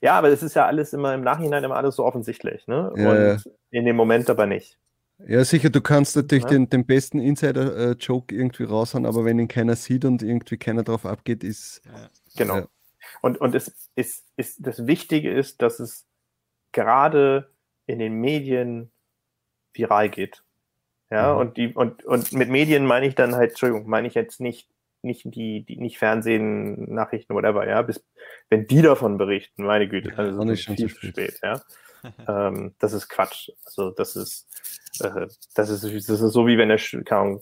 Ja, aber das ist ja alles immer im Nachhinein immer alles so offensichtlich, ne? Ja, und in dem Moment aber nicht. Ja, sicher, du kannst natürlich ja. den, den besten Insider-Joke irgendwie raushauen, aber wenn ihn keiner sieht und irgendwie keiner drauf abgeht, ist. Ja. Genau. Ja. Und, und es ist, ist, das Wichtige ist, dass es gerade in den Medien viral geht. Ja, mhm. und, die, und, und mit Medien meine ich dann halt, Entschuldigung, meine ich jetzt nicht, nicht die, die nicht Fernsehen, Nachrichten, whatever, ja, bis, wenn die davon berichten, meine Güte, dann ist es schon viel zu spät, ja. ähm, das ist Quatsch. Also das ist, äh, das ist, das ist so wie wenn der, keine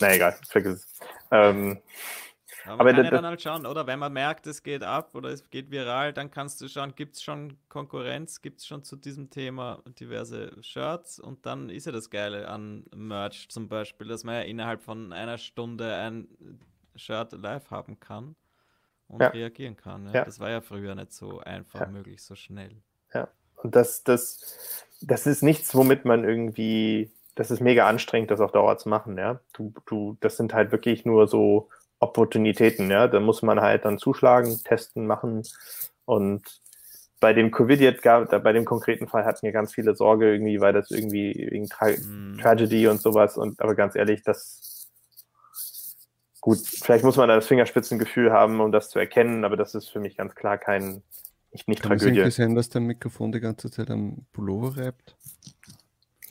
na egal, vergiss es. Ähm, aber man kann ja dann halt schauen, oder wenn man merkt, es geht ab oder es geht viral, dann kannst du schauen, gibt es schon Konkurrenz, gibt es schon zu diesem Thema diverse Shirts und dann ist ja das Geile an Merch zum Beispiel, dass man ja innerhalb von einer Stunde ein Shirt live haben kann und ja. reagieren kann. Ja? Ja. Das war ja früher nicht so einfach möglich, so schnell. Ja, und das, das, das ist nichts, womit man irgendwie, das ist mega anstrengend, das auf Dauer zu machen, ja. Du, du, das sind halt wirklich nur so Opportunitäten, ja. Da muss man halt dann zuschlagen, testen, machen. Und bei dem Covid jetzt gab, bei dem konkreten Fall hatten wir ganz viele Sorge irgendwie, weil das irgendwie wegen Tra mm. Tragedy und sowas. Und aber ganz ehrlich, das gut, vielleicht muss man da das Fingerspitzengefühl haben, um das zu erkennen, aber das ist für mich ganz klar kein nicht, nicht Kann Tragödie. Kann gesehen, dass der Mikrofon die ganze Zeit am Pullover reibt?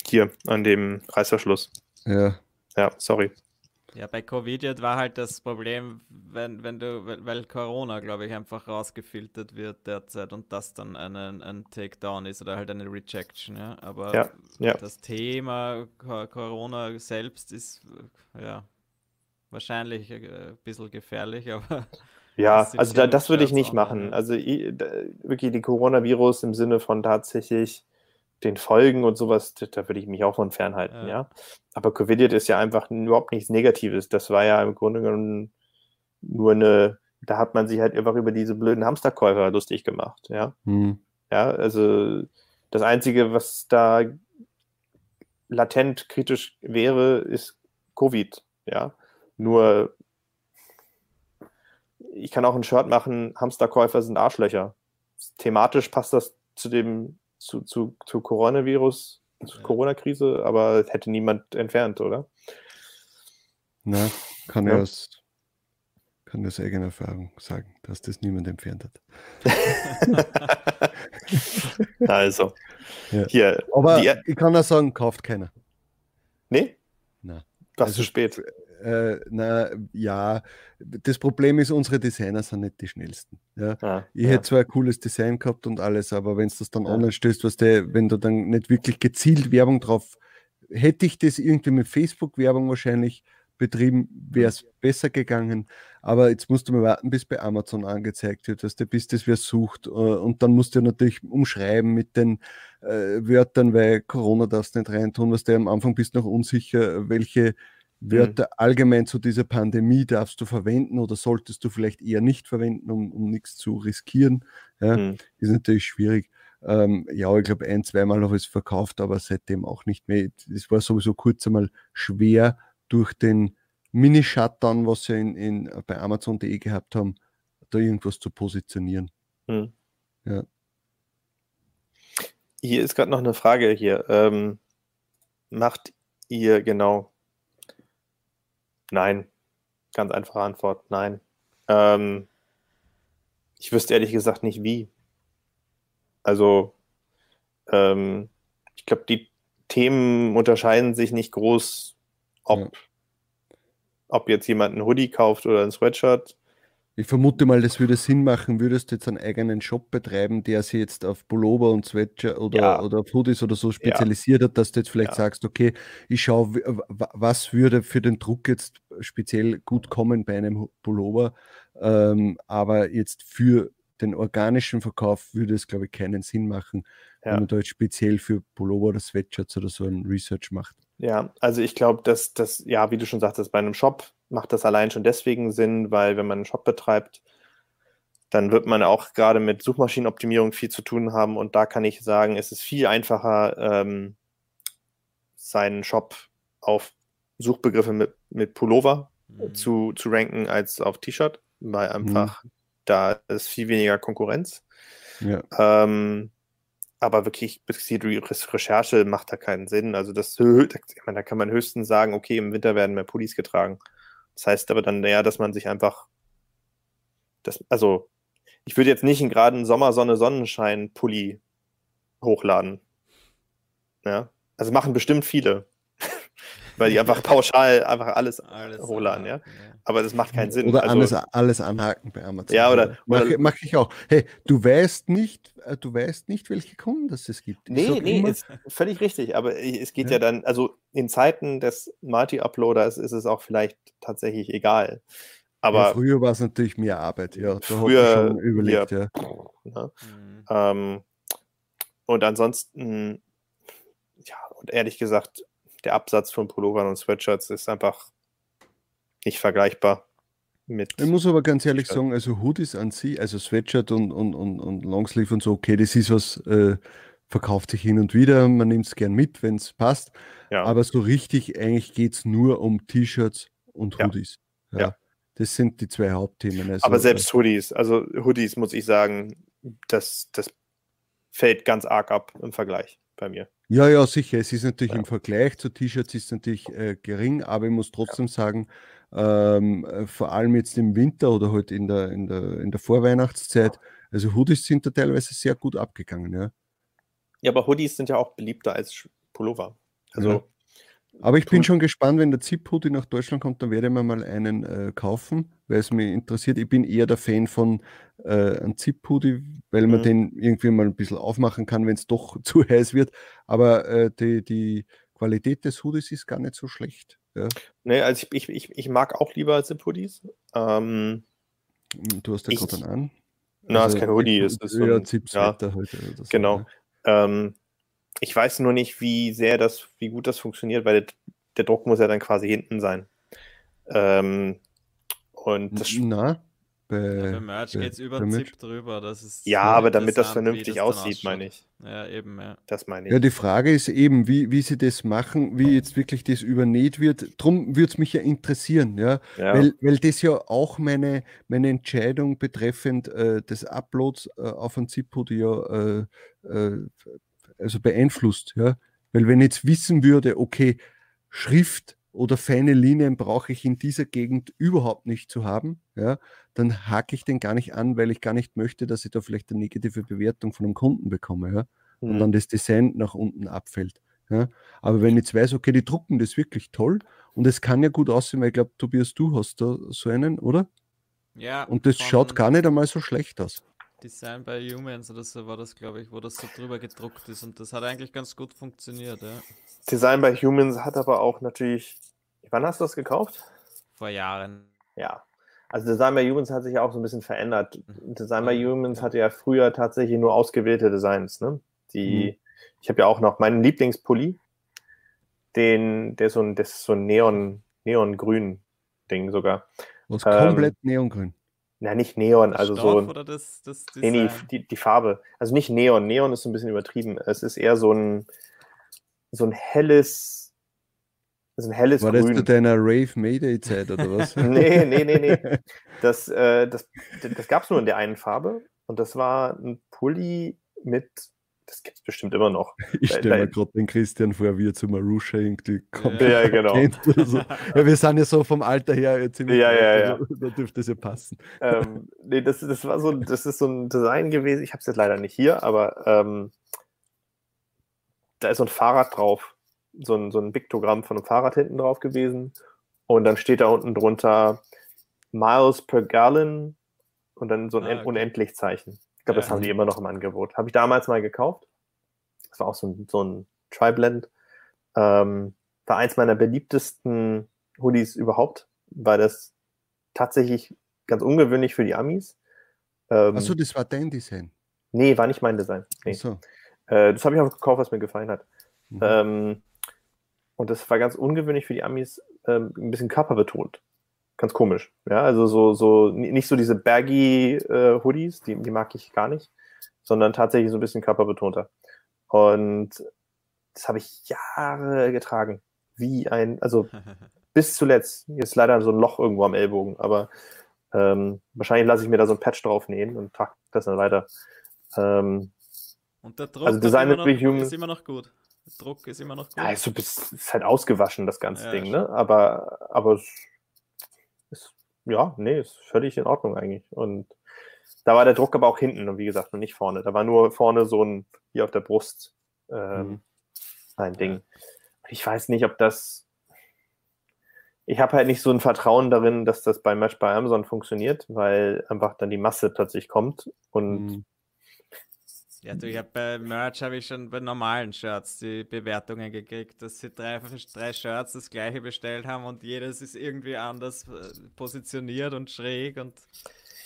Hier, an dem Reißverschluss. Ja. Ja, sorry. Ja, bei Covid war halt das Problem, wenn, wenn du, weil Corona, glaube ich, einfach rausgefiltert wird derzeit und das dann ein, ein Takedown ist oder halt eine Rejection, ja. Aber ja, ja. das Thema Corona selbst ist ja wahrscheinlich ein äh, bisschen gefährlich, aber. Ja, also da, das würde ich nicht machen. Also wirklich die Coronavirus im Sinne von tatsächlich den Folgen und sowas, da würde ich mich auch von fernhalten, ja. ja. Aber Covid ist ja einfach überhaupt nichts Negatives. Das war ja im Grunde genommen nur eine, da hat man sich halt einfach über diese blöden Hamsterkäufer lustig gemacht, ja. Mhm. Ja, also das Einzige, was da latent kritisch wäre, ist Covid, ja. Nur ich kann auch ein Shirt machen, Hamsterkäufer sind Arschlöcher. Thematisch passt das zu dem zu, zu, zu Coronavirus, zur Corona-Krise, aber hätte niemand entfernt, oder? Na, kann ja. aus kann aus eigener Erfahrung sagen, dass das niemand entfernt hat. also, ja. hier. Aber die, ich kann auch sagen, kauft keiner. Nee? Nein. Das also, zu spät äh, na ja, das Problem ist, unsere Designer sind nicht die schnellsten. Ja. Ah, ich ja. hätte zwar ein cooles Design gehabt und alles, aber wenn es das dann ja. online stößt, was der, wenn du dann nicht wirklich gezielt Werbung drauf, hätte ich das irgendwie mit Facebook-Werbung wahrscheinlich betrieben, wäre es mhm. besser gegangen. Aber jetzt musst du mal warten, bis bei Amazon angezeigt wird, dass der bis das wer sucht. Äh, und dann musst du natürlich umschreiben mit den äh, Wörtern, weil Corona darfst nicht reintun, was der am Anfang bist noch unsicher, welche Wörter mhm. allgemein zu dieser Pandemie darfst du verwenden oder solltest du vielleicht eher nicht verwenden, um, um nichts zu riskieren. Ja, mhm. Ist natürlich schwierig. Ähm, ja, ich glaube, ein, zweimal habe ich es verkauft, aber seitdem auch nicht mehr. Es war sowieso kurz einmal schwer durch den Mini-Shutdown, was wir in, in, bei Amazon.de gehabt haben, da irgendwas zu positionieren. Mhm. Ja. Hier ist gerade noch eine Frage hier. Ähm, macht ihr genau Nein. Ganz einfache Antwort, nein. Ähm, ich wüsste ehrlich gesagt nicht wie. Also, ähm, ich glaube, die Themen unterscheiden sich nicht groß, ob, ja. ob jetzt jemand ein Hoodie kauft oder ein Sweatshirt. Ich vermute mal, das würde Sinn machen, würdest du jetzt einen eigenen Shop betreiben, der sich jetzt auf Pullover und Sweatshirt oder, ja. oder auf Hoodies oder so spezialisiert ja. hat, dass du jetzt vielleicht ja. sagst, okay, ich schaue, was würde für den Druck jetzt speziell gut kommen bei einem Pullover, ähm, aber jetzt für den organischen Verkauf würde es, glaube ich, keinen Sinn machen, wenn man da jetzt speziell für Pullover oder Sweatshirts oder so ein Research macht. Ja, also ich glaube, dass das, ja, wie du schon sagtest, bei einem Shop macht das allein schon deswegen Sinn, weil wenn man einen Shop betreibt, dann wird man auch gerade mit Suchmaschinenoptimierung viel zu tun haben. Und da kann ich sagen, es ist viel einfacher, ähm, seinen Shop auf Suchbegriffe mit, mit Pullover mhm. zu, zu ranken als auf T-Shirt, weil einfach mhm. da ist viel weniger Konkurrenz. Ja. Ähm, aber wirklich, die Recherche macht da keinen Sinn. Also das, ich meine, da kann man höchstens sagen, okay, im Winter werden mehr Pullis getragen. Das heißt aber dann eher, dass man sich einfach, das, also ich würde jetzt nicht einen geraden Sommer, Sonne, Sonnenschein Pulli hochladen. Ja, also machen bestimmt viele. Weil die einfach pauschal einfach alles, alles hochladen, ja? ja. Aber das macht keinen Sinn. Oder also, alles, alles anhaken bei Amazon. Ja, oder. Mache mach ich auch. Hey, du weißt nicht, äh, du weißt nicht, welche Kunden das es gibt. Nee, nee, immer, ist völlig richtig. Aber es geht ja. ja dann, also in Zeiten des Multi-Uploaders ist es auch vielleicht tatsächlich egal. Aber ja, früher war es natürlich mehr Arbeit, ja. Da früher schon überlegt, ja. ja. Mhm. Ähm, und ansonsten, ja, und ehrlich gesagt, der Absatz von Pullovern und Sweatshirts ist einfach nicht vergleichbar mit. Ich muss aber ganz ehrlich sagen, also Hoodies an sich, also Sweatshirt und, und, und, und Longsleeve und so, okay, das ist was, äh, verkauft sich hin und wieder, man nimmt es gern mit, wenn es passt. Ja. Aber so richtig, eigentlich geht es nur um T-Shirts und Hoodies. Ja. ja. Das sind die zwei Hauptthemen. Also, aber selbst äh, Hoodies, also Hoodies muss ich sagen, das, das fällt ganz arg ab im Vergleich bei mir. Ja, ja, sicher. Es ist natürlich ja. im Vergleich zu T-Shirts ist natürlich äh, gering, aber ich muss trotzdem sagen, ähm, äh, vor allem jetzt im Winter oder halt in der, in der, in der Vorweihnachtszeit, also Hoodies sind da teilweise sehr gut abgegangen, ja. Ja, aber Hoodies sind ja auch beliebter als Pullover. Also. Ja. Aber ich bin schon gespannt, wenn der Zip-Hoodie nach Deutschland kommt, dann werde ich mir mal einen äh, kaufen, weil es mich interessiert. Ich bin eher der Fan von äh, einem Zip-Hoodie, weil man mhm. den irgendwie mal ein bisschen aufmachen kann, wenn es doch zu heiß wird. Aber äh, die, die Qualität des Hoodies ist gar nicht so schlecht. Ja. Nee, also ich, ich, ich, mag auch lieber Zip-Hoodies. Ähm, du hast ja gerade an. Na, also, ist kein Hoodie, es ist so ein, ja, heute. So, genau. Ja. Ähm, ich weiß nur nicht, wie sehr das, wie gut das funktioniert, weil der, der Druck muss ja dann quasi hinten sein. Ähm, und das Na, bei, ja, Merch geht es über ZIP drüber. Das ist ja, aber damit das vernünftig das aussieht, meine ich. Ja, eben, ja. Das meine ich. Ja, die Frage ist eben, wie, wie sie das machen, wie jetzt wirklich das übernäht wird. Drum würde es mich ja interessieren, ja. ja. Weil, weil das ja auch meine, meine Entscheidung betreffend äh, des Uploads äh, auf ein ZIP-Hoodie ja äh, äh also beeinflusst. Ja? Weil wenn ich jetzt wissen würde, okay, Schrift oder feine Linien brauche ich in dieser Gegend überhaupt nicht zu haben, ja, dann hake ich den gar nicht an, weil ich gar nicht möchte, dass ich da vielleicht eine negative Bewertung von einem Kunden bekomme, ja, und mhm. dann das Design nach unten abfällt. Ja. Aber wenn ich jetzt weiß, okay, die drucken das wirklich toll und es kann ja gut aussehen, weil ich glaube, Tobias, du hast da so einen, oder? Ja. Und das schaut gar nicht einmal so schlecht aus. Design by Humans oder so war das, glaube ich, wo das so drüber gedruckt ist und das hat eigentlich ganz gut funktioniert, ja. Design by Humans hat aber auch natürlich. Wann hast du das gekauft? Vor Jahren. Ja. Also Design by Humans hat sich ja auch so ein bisschen verändert. Mhm. Design by Humans hatte ja früher tatsächlich nur ausgewählte Designs, ne? Die, mhm. ich habe ja auch noch meinen Lieblingspulli, den, der so ein, das ist so ein Neon, Neongrün Ding sogar. Und ähm, komplett neongrün. Na, nicht Neon, also Stoff so. Oder das, das nee, nee, die, die Farbe. Also nicht Neon. Neon ist so ein bisschen übertrieben. Es ist eher so ein, so ein helles, so ein helles War Grün. das zu deiner Rave Mayday Zeit oder was? nee, nee, nee, nee. Das, äh, das, das gab es nur in der einen Farbe. Und das war ein Pulli mit das gibt es bestimmt immer noch. Ich stelle mir gerade den Christian vor, wie er zu Marusha irgendwie kommt. Ja, genau. So. Ja, wir sind ja so vom Alter her ziemlich ja, ja, ja. Da, dürfte es ja passen. Ähm, nee, das, das war so, das ist so ein Design gewesen. Ich habe es jetzt leider nicht hier, aber ähm, da ist so ein Fahrrad drauf. So ein, so ein Piktogramm von einem Fahrrad hinten drauf gewesen. Und dann steht da unten drunter Miles per Gallon und dann so ein ah, okay. Unendlich-Zeichen glaube, das haben die immer noch im Angebot. Habe ich damals mal gekauft. Das war auch so ein, so ein Tri-Blend. Ähm, war eins meiner beliebtesten Hoodies überhaupt, weil das tatsächlich ganz ungewöhnlich für die Amis. Ähm, Achso, das war dein Design? Nee, war nicht mein Design. Nee. So. Äh, das habe ich auch gekauft, was mir gefallen hat. Mhm. Ähm, und das war ganz ungewöhnlich für die Amis, ähm, ein bisschen körperbetont. Ganz komisch. Ja, also so, so nicht so diese baggy äh, Hoodies, die, die mag ich gar nicht, sondern tatsächlich so ein bisschen körperbetonter. Und das habe ich Jahre getragen. Wie ein, also bis zuletzt. Ist leider so ein Loch irgendwo am Ellbogen, aber ähm, wahrscheinlich lasse ich mir da so ein Patch drauf nähen und trage das dann weiter. Ähm, und der Druck also Design immer noch, Human, ist immer noch gut. Der Druck ist immer noch gut. Ja, ist, so, ist halt ausgewaschen, das ganze Ja, Ding, ne? Aber, aber es ist, ja, nee, ist völlig in Ordnung eigentlich. Und da war der Druck aber auch hinten und wie gesagt, und nicht vorne. Da war nur vorne so ein, hier auf der Brust, ähm, Mhm. ein Ding. Ich weiß nicht, ob das. Ich habe halt nicht so ein Vertrauen darin, dass das beim Match bei Amazon funktioniert, weil einfach dann die Masse plötzlich kommt und Mhm. Ja, du, ich hab bei Merch habe ich schon bei normalen Shirts die Bewertungen gekriegt, dass sie drei, drei Shirts das gleiche bestellt haben und jedes ist irgendwie anders äh, positioniert und schräg und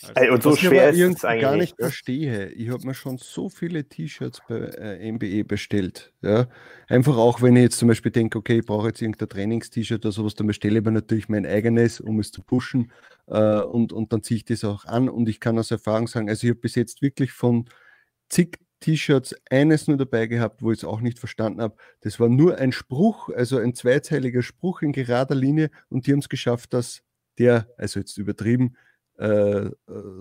also, Ey, und so Was ich schwer aber ist es eigentlich gar nicht, verstehe. Ich habe mir schon so viele T-Shirts bei äh, MBE bestellt. Ja? Einfach auch, wenn ich jetzt zum Beispiel denke, okay, ich brauche jetzt irgendein Trainings-T-Shirt oder sowas, dann bestelle ich mir natürlich mein eigenes, um es zu pushen. Äh, und, und dann ziehe ich das auch an. Und ich kann aus Erfahrung sagen, also ich habe bis jetzt wirklich von zig T-Shirts eines nur dabei gehabt, wo ich es auch nicht verstanden habe. Das war nur ein Spruch, also ein zweizeiliger Spruch in gerader Linie und die haben es geschafft, dass der, also jetzt übertrieben, äh, äh,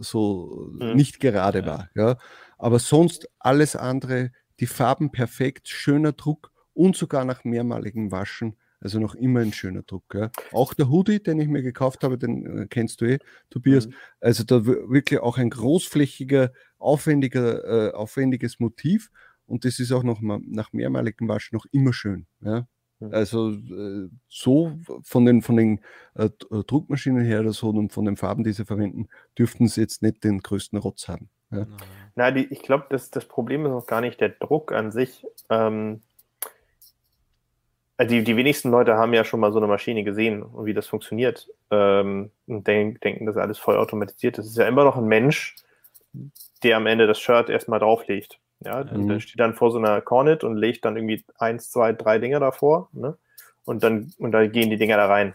so Mhm. nicht gerade Ja. war. Ja. Aber sonst alles andere, die Farben perfekt, schöner Druck und sogar nach mehrmaligem Waschen, also noch immer ein schöner Druck. Ja. Auch der Hoodie, den ich mir gekauft habe, den äh, kennst du eh, Tobias. Mhm. Also da wirklich auch ein großflächiger, aufwendiger, äh, aufwendiges Motiv. Und das ist auch noch mal, nach mehrmaligem Waschen noch immer schön. Ja. Mhm. Also äh, so von den, von den äh, äh, Druckmaschinen her oder so und von den Farben, die sie verwenden, dürften sie jetzt nicht den größten Rotz haben. Ja. Na, die, ich glaube, das, das Problem ist auch gar nicht der Druck an sich. Ähm, äh, die, die wenigsten Leute haben ja schon mal so eine Maschine gesehen und wie das funktioniert ähm, und denk, denken, das ist alles voll automatisiert. Das ist ja immer noch ein Mensch, der am Ende das Shirt erstmal drauflegt. Ja, und der Mhm. steht dann vor so einer Cornet und legt dann irgendwie eins, zwei, drei Dinger davor. Ne? Und dann und dann gehen die Dinger da rein.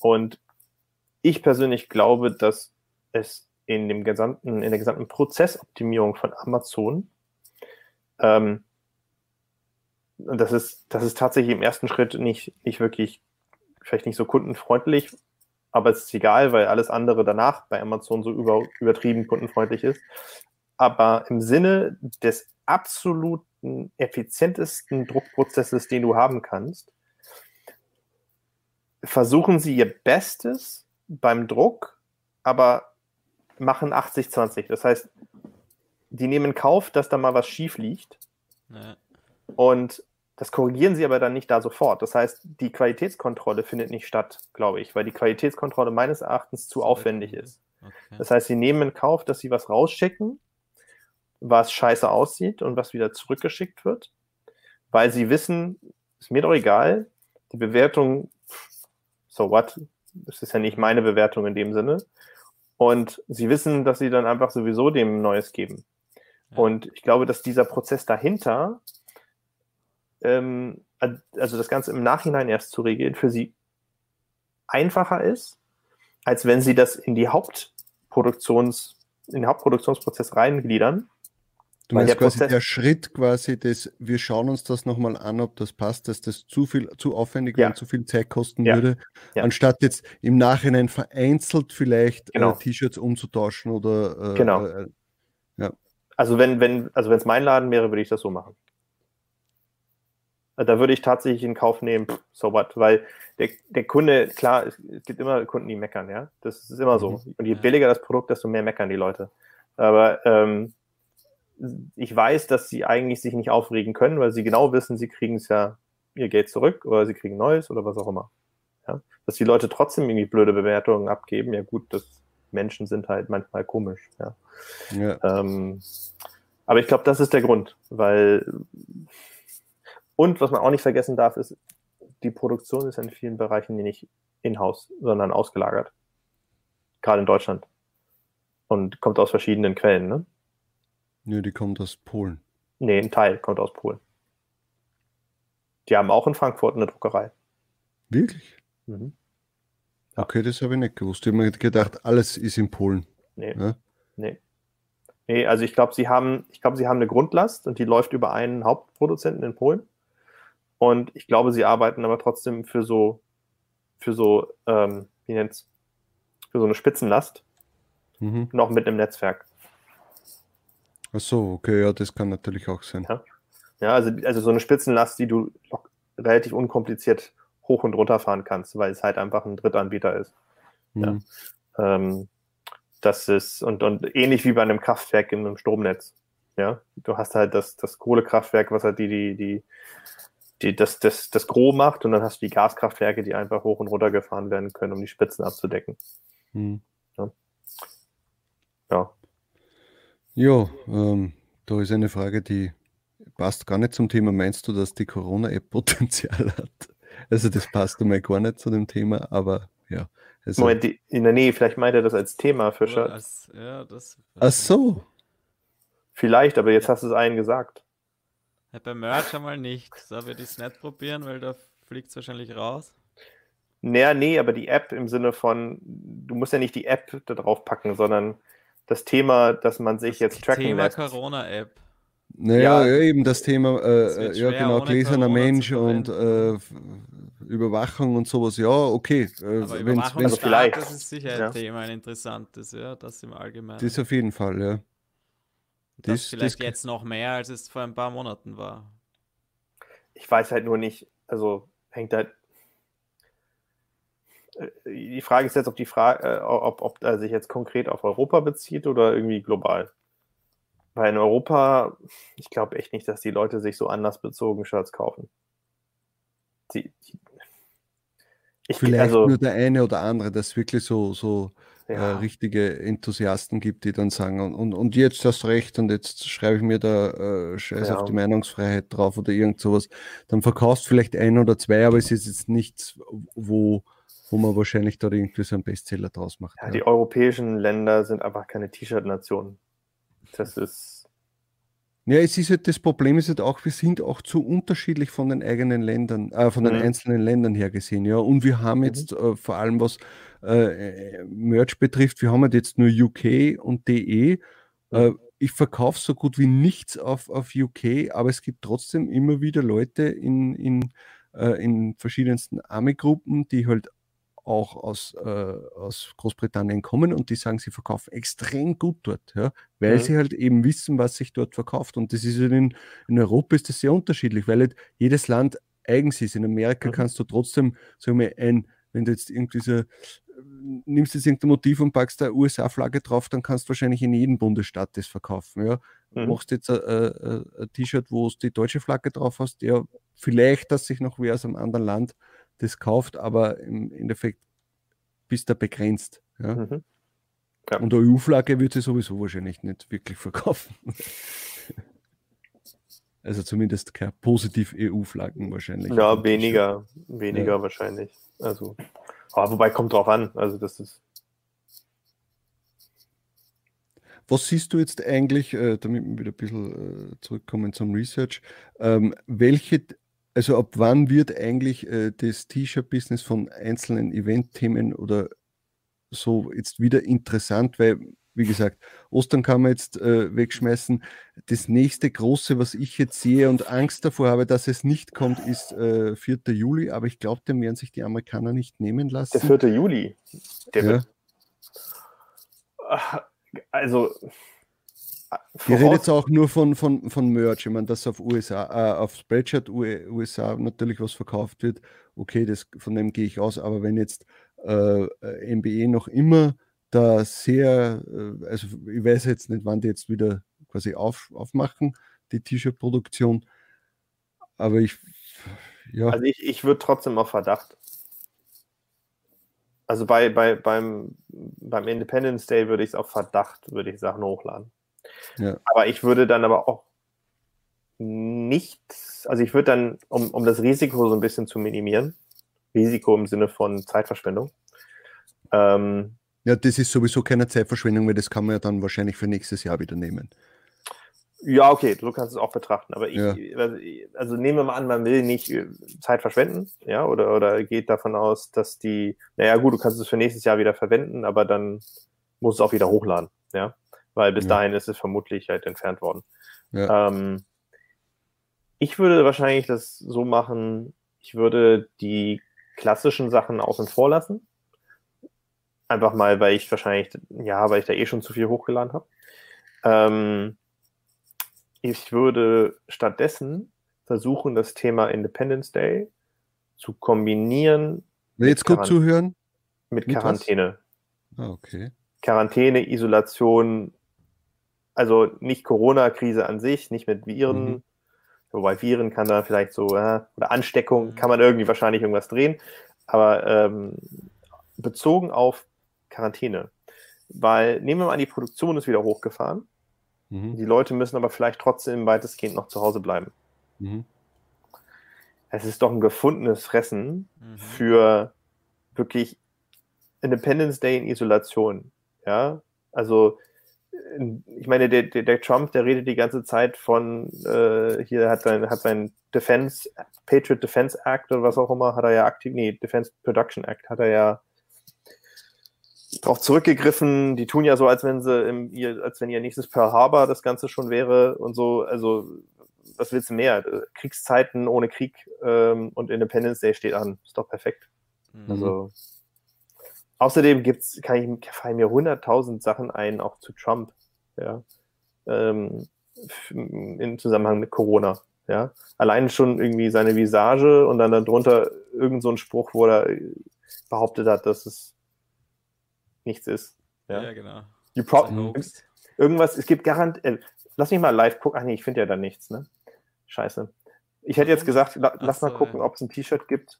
Und ich persönlich glaube, dass es in dem gesamten, in der gesamten Prozessoptimierung von Amazon, ähm, und das ist, das ist tatsächlich im ersten Schritt nicht, nicht wirklich, vielleicht nicht so kundenfreundlich, aber es ist egal, weil alles andere danach bei Amazon so über, übertrieben kundenfreundlich ist. Aber im Sinne des absoluten effizientesten Druckprozesses, den du haben kannst, versuchen sie ihr Bestes beim Druck, aber machen 80-20. Das heißt, die nehmen in Kauf, dass da mal was schief liegt ja. und das korrigieren sie aber dann nicht da sofort. Das heißt, die Qualitätskontrolle findet nicht statt, glaube ich, weil die Qualitätskontrolle meines Erachtens zu aufwendig ist. Okay. Das heißt, sie nehmen in Kauf, dass sie was rausschicken, was scheiße aussieht und was wieder zurückgeschickt wird, weil sie wissen, ist mir doch egal, die Bewertung, so what, das ist ja nicht meine Bewertung in dem Sinne. Und sie wissen, dass sie dann einfach sowieso dem Neues geben. Ja. Und ich glaube, dass dieser Prozess dahinter, ähm, also das Ganze im Nachhinein erst zu regeln, für sie einfacher ist, als wenn sie das in die Hauptproduktions, in den Hauptproduktionsprozess reingliedern. Du meinst der quasi Prozess- der Schritt quasi, dass wir schauen uns das nochmal an, ob das passt, dass das zu viel, zu aufwendig Ja. und zu viel Zeit kosten Ja. würde, Ja. anstatt jetzt im Nachhinein vereinzelt vielleicht Genau. äh, T-Shirts umzutauschen oder äh, Genau. äh, Also wenn, wenn, also wenn es mein Laden wäre, würde ich das so machen. Also Da würde ich tatsächlich in Kauf nehmen, so what, weil der, der Kunde, klar, es, es gibt immer Kunden, die meckern, ja. Das ist immer so. Und je billiger das Produkt, desto mehr meckern die Leute. Aber ähm, ich weiß, dass sie eigentlich sich nicht aufregen können, weil sie genau wissen, sie kriegen es ja ihr Geld zurück oder sie kriegen Neues oder was auch immer. Ja? Dass die Leute trotzdem irgendwie blöde Bewertungen abgeben, ja gut, das Menschen sind halt manchmal komisch, ja. ja. Ähm, aber ich glaube, das ist der Grund, weil und was man auch nicht vergessen darf, ist, die Produktion ist in vielen Bereichen nicht in-house, sondern ausgelagert. Gerade in Deutschland. Und kommt aus verschiedenen Quellen, ne? Nö, die kommt aus Polen. Nee, ein Teil kommt aus Polen. Die haben auch in Frankfurt eine Druckerei. Wirklich? Mhm. Okay, das habe ich nicht gewusst. Ich habe mir gedacht, alles ist in Polen. Nee. Ja? Nee. Nee, also ich glaube, sie haben, ich glaube, sie haben eine Grundlast und die läuft über einen Hauptproduzenten in Polen. Und ich glaube, sie arbeiten aber trotzdem für so, für so, ähm, wie nennt's, für so eine Spitzenlast Mhm. noch mit einem Netzwerk. Ach so, okay, ja, das kann natürlich auch sein. Ja. Ja, also, also so eine Spitzenlast, die du relativ unkompliziert hoch und runter fahren kannst, weil es halt einfach ein Drittanbieter ist. Ja. Mhm. Ähm, das ist, und, und ähnlich wie bei einem Kraftwerk in einem Stromnetz. Ja, du hast halt das, das Kohlekraftwerk, was halt die, die, die, die das, das, das Gros macht, und dann hast du die Gaskraftwerke, die einfach hoch und runter gefahren werden können, um die Spitzen abzudecken. Mhm. Ja. Ja, ähm, da ist eine Frage, die passt gar nicht zum Thema. Meinst du, dass die Corona-App Potenzial hat? Also das passt einmal gar nicht zu dem Thema, aber ja. Also, Moment, die, in der Nähe, vielleicht meint er das als Thema, Fischer. als, ja, das. ach so, Vielleicht, aber jetzt hast du es allen gesagt. Ja, bei Merch einmal nicht. Da würde ich es nicht probieren, weil da fliegt es wahrscheinlich raus. Naja, nee, aber die App im Sinne von, du musst ja nicht die App da drauf packen, sondern das Thema, dass man sich jetzt tracken Thema lässt. Corona-App. naja, Ja. ja, eben das Thema, äh, ja genau, gläserner Mensch und äh, Überwachung und sowas. Ja, okay. Äh, Aber wenn's, Überwachung wenn's, Also vielleicht. das ist sicher ein Ja. Thema, ein interessantes, ja, das im Allgemeinen. das auf jeden Fall, ja. Das, das- vielleicht das- jetzt noch mehr, als es vor ein paar Monaten war. Ich weiß halt nur nicht, also hängt halt. Äh, Die Frage ist jetzt, ob die Frage, äh, ob, ob er sich jetzt konkret auf Europa bezieht oder irgendwie global. Weil in Europa, ich glaube echt nicht, dass die Leute sich so anlassbezogen Shirts kaufen. Die, die, ich, Vielleicht also, nur der eine oder andere, dass es wirklich so, so äh, ja, richtige Enthusiasten gibt, die dann sagen, und, und, und jetzt hast du recht und jetzt schreibe ich mir da äh, Scheiß Ja. auf die Meinungsfreiheit drauf oder irgend sowas. Dann verkaufst du vielleicht ein oder zwei, aber es ist jetzt nichts, wo, wo man wahrscheinlich da irgendwie so einen Bestseller draus macht. ja. die europäischen Länder sind einfach keine T-Shirt-Nationen. Das ist, Ja, es ist halt das Problem ist halt auch, wir sind auch zu unterschiedlich von den eigenen Ländern, äh, von den Mhm. einzelnen Ländern her gesehen, ja. Und wir haben Mhm. jetzt äh, vor allem was äh, Merch betrifft, wir haben halt jetzt nur UK und DE. Äh, Mhm. ich verkaufe so gut wie nichts auf, auf UK, aber es gibt trotzdem immer wieder Leute in, in, äh, in verschiedensten Army-Gruppen, die halt auch aus, äh, aus Großbritannien kommen und die sagen, sie verkaufen extrem gut dort, ja, weil Mhm. sie halt eben wissen, was sich dort verkauft. Und das ist halt in, in Europa ist das sehr unterschiedlich, weil halt jedes Land eigens ist. In Amerika Mhm. kannst du trotzdem, sagen wir, ein, wenn du jetzt irgendwie so, äh, nimmst jetzt irgendein Motiv und packst da USA-Flagge drauf, dann kannst du wahrscheinlich in jedem Bundesstaat das verkaufen. Ja. Mhm. Machst jetzt ein, ein, ein T-Shirt, wo du die deutsche Flagge drauf hast, ja, vielleicht, dass sich noch wer aus einem anderen Land das kauft, aber im Endeffekt bist du begrenzt. Ja. mhm. Ja. Und eine EU-Flagge wird sie sowieso wahrscheinlich nicht wirklich verkaufen. Also zumindest keine positiv EU-Flaggen wahrscheinlich. Ja, weniger, weniger wahrscheinlich. Also, aber wobei kommt drauf an. Also das ist, Was siehst du jetzt eigentlich, äh, damit wir wieder ein bisschen äh, zurückkommen zum Research, ähm, welche, also ab wann wird eigentlich äh, das T-Shirt-Business von einzelnen Event-Themen oder so jetzt wieder interessant, weil, wie gesagt, Ostern kann man jetzt äh, wegschmeißen. Das nächste große, was ich jetzt sehe und Angst davor habe, dass es nicht kommt, ist äh, 4. Juli, aber ich glaube, den werden sich die Amerikaner nicht nehmen der lassen. 4. Juli. Der Ja. wird, also, Ich rede voraus- jetzt auch nur von, von, von Merch. Ich meine, dass auf USA, äh, auf Spreadshirt USA natürlich was verkauft wird, okay, das, von dem gehe ich aus, aber wenn jetzt äh, äh, MBE noch immer da sehr, äh, also ich weiß jetzt nicht, wann die jetzt wieder quasi auf, aufmachen, die T-Shirt-Produktion, aber ich, ja, Also ich, ich würde trotzdem auf Verdacht. Also bei, bei, beim, beim Independence Day würde ich es auf Verdacht, würde ich Sachen hochladen. Ja. Aber ich würde dann aber auch nicht, also ich würde dann, um, um das Risiko so ein bisschen zu minimieren, Risiko im Sinne von Zeitverschwendung, ähm, ja, das ist sowieso keine Zeitverschwendung, weil das kann man ja dann wahrscheinlich für nächstes Jahr wieder nehmen. Ja, okay, so kannst du es auch betrachten. Aber ich, Ja. also nehmen wir mal an, man will nicht äh, Zeit verschwenden, ja, oder, oder geht davon aus, dass die, naja, gut, du kannst es für nächstes Jahr wieder verwenden, aber dann muss es auch wieder hochladen, ja, weil bis Ja. dahin ist es vermutlich halt entfernt worden. Ja. Ähm, ich würde wahrscheinlich das so machen, ich würde die klassischen Sachen außen vor lassen. Einfach mal, weil ich wahrscheinlich, ja, weil ich da eh schon zu viel hochgeladen habe. Ähm, ich würde stattdessen versuchen, das Thema Independence Day zu kombinieren Jetzt gut zuhören. mit? Quarantäne. Ah, okay. Quarantäne, Isolation, also nicht Corona-Krise an sich, nicht mit Viren, Mhm. wobei Viren kann da vielleicht so, äh, oder Ansteckung, Mhm. kann man irgendwie wahrscheinlich irgendwas drehen, aber ähm, bezogen auf Quarantäne. Weil, nehmen wir mal an, die Produktion ist wieder hochgefahren, Mhm. die Leute müssen aber vielleicht trotzdem weitestgehend noch zu Hause bleiben. Mhm. Es ist doch ein gefundenes Fressen Mhm. für wirklich Independence Day in Isolation. Ja, also ich meine, der, der, der Trump, der redet die ganze Zeit von, äh, hier hat sein, hat sein Defense, Patriot Defense Act oder was auch immer, hat er ja aktiv, nee, Defense Production Act hat er ja drauf zurückgegriffen. Die tun ja so, als wenn sie im, ihr, als wenn ihr nächstes Pearl Harbor das Ganze schon wäre und so, also was willst du mehr? Kriegszeiten ohne Krieg ähm, und Independence Day steht an. Ist doch perfekt. Mhm. Also außerdem gibt's, kann ich, fallen mir hunderttausend Sachen ein, auch zu Trump, ja. Ähm, in Zusammenhang mit Corona. Ja. Allein schon irgendwie seine Visage und dann darunter irgend so ein Spruch, wo er behauptet hat, dass es nichts ist. ja. Ja. genau. You irgendwas, es gibt garant, äh, lass mich mal live gucken. Ach nee, ich finde ja da nichts, ne? Scheiße. Ich hätte jetzt gesagt, la, lass mal so, gucken, ja. ob es ein T-Shirt gibt,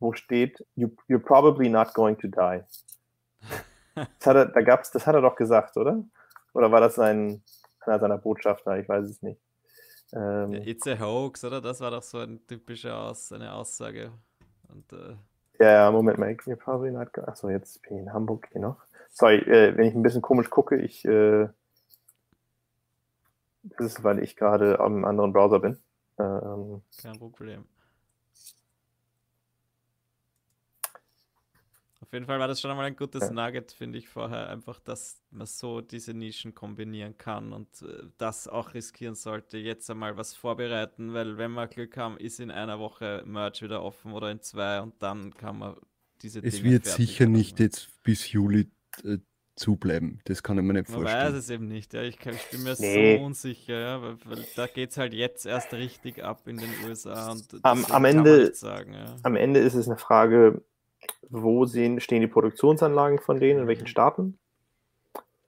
wo steht, you, you're probably not going to die. Das hat er, da gab's, das hat er doch gesagt, oder? Oder war das sein, einer seiner Botschafter? Ich weiß es nicht. Ähm, Ja, It's a hoax, oder? Das war doch so eine typische Aus eine Aussage. Und äh, Ja, ja, Moment mal, you're probably not going. Achso, jetzt bin ich in Hamburg hier noch. Sorry, äh, wenn ich ein bisschen komisch gucke, ich, äh, das ist, weil ich gerade am anderen Browser bin. Ähm, kein Problem. Auf jeden Fall war das schon einmal ein gutes Ja. Nugget, finde ich vorher, einfach, dass man so diese Nischen kombinieren kann und äh, das auch riskieren sollte. Jetzt einmal was vorbereiten, weil wenn wir Glück haben, ist in einer Woche Merch wieder offen oder in zwei und dann kann man diese Es Dinge wird fertig sicher machen. nicht jetzt bis Juli äh, zubleiben. Das kann ich mir nicht Man weiß vorstellen. es eben nicht, ja. Ich, kann, ich bin mir Nee. so unsicher, ja, weil, weil da geht es halt jetzt erst richtig ab in den USA und Am- am Ende- sagen, ja. am Ende ist es eine Frage, wo sehen, stehen die Produktionsanlagen von denen, in welchen Staaten?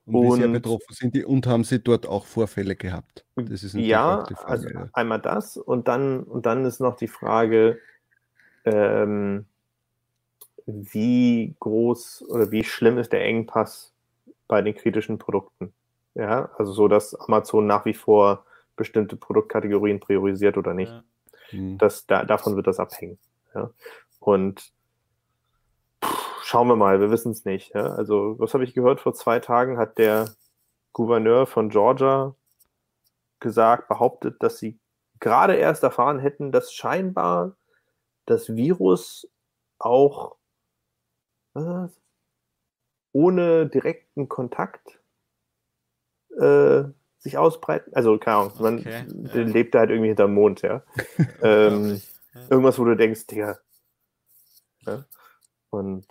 Und wie sehr betroffen sind die und haben sie dort auch Vorfälle gehabt? Das ist Ja, Frage. also ja. einmal das und dann, und dann ist noch die Frage, ähm, wie groß oder wie schlimm ist der Engpass bei den kritischen Produkten? Ja, also so, dass Amazon nach wie vor bestimmte Produktkategorien priorisiert oder nicht. Ja. Hm. Das, da, davon wird das abhängen. Ja? Und schauen wir mal, wir wissen es nicht. Ja? Also, was habe ich gehört? Vor zwei Tagen hat der Gouverneur von Georgia gesagt, behauptet, dass sie gerade erst erfahren hätten, dass scheinbar das Virus auch was, ohne direkten Kontakt äh, sich ausbreiten. Also, keine Ahnung, man Okay, ja. lebt da halt irgendwie hinterm Mond, ja. ähm, ja. irgendwas, wo du denkst, Digga. Ja? Und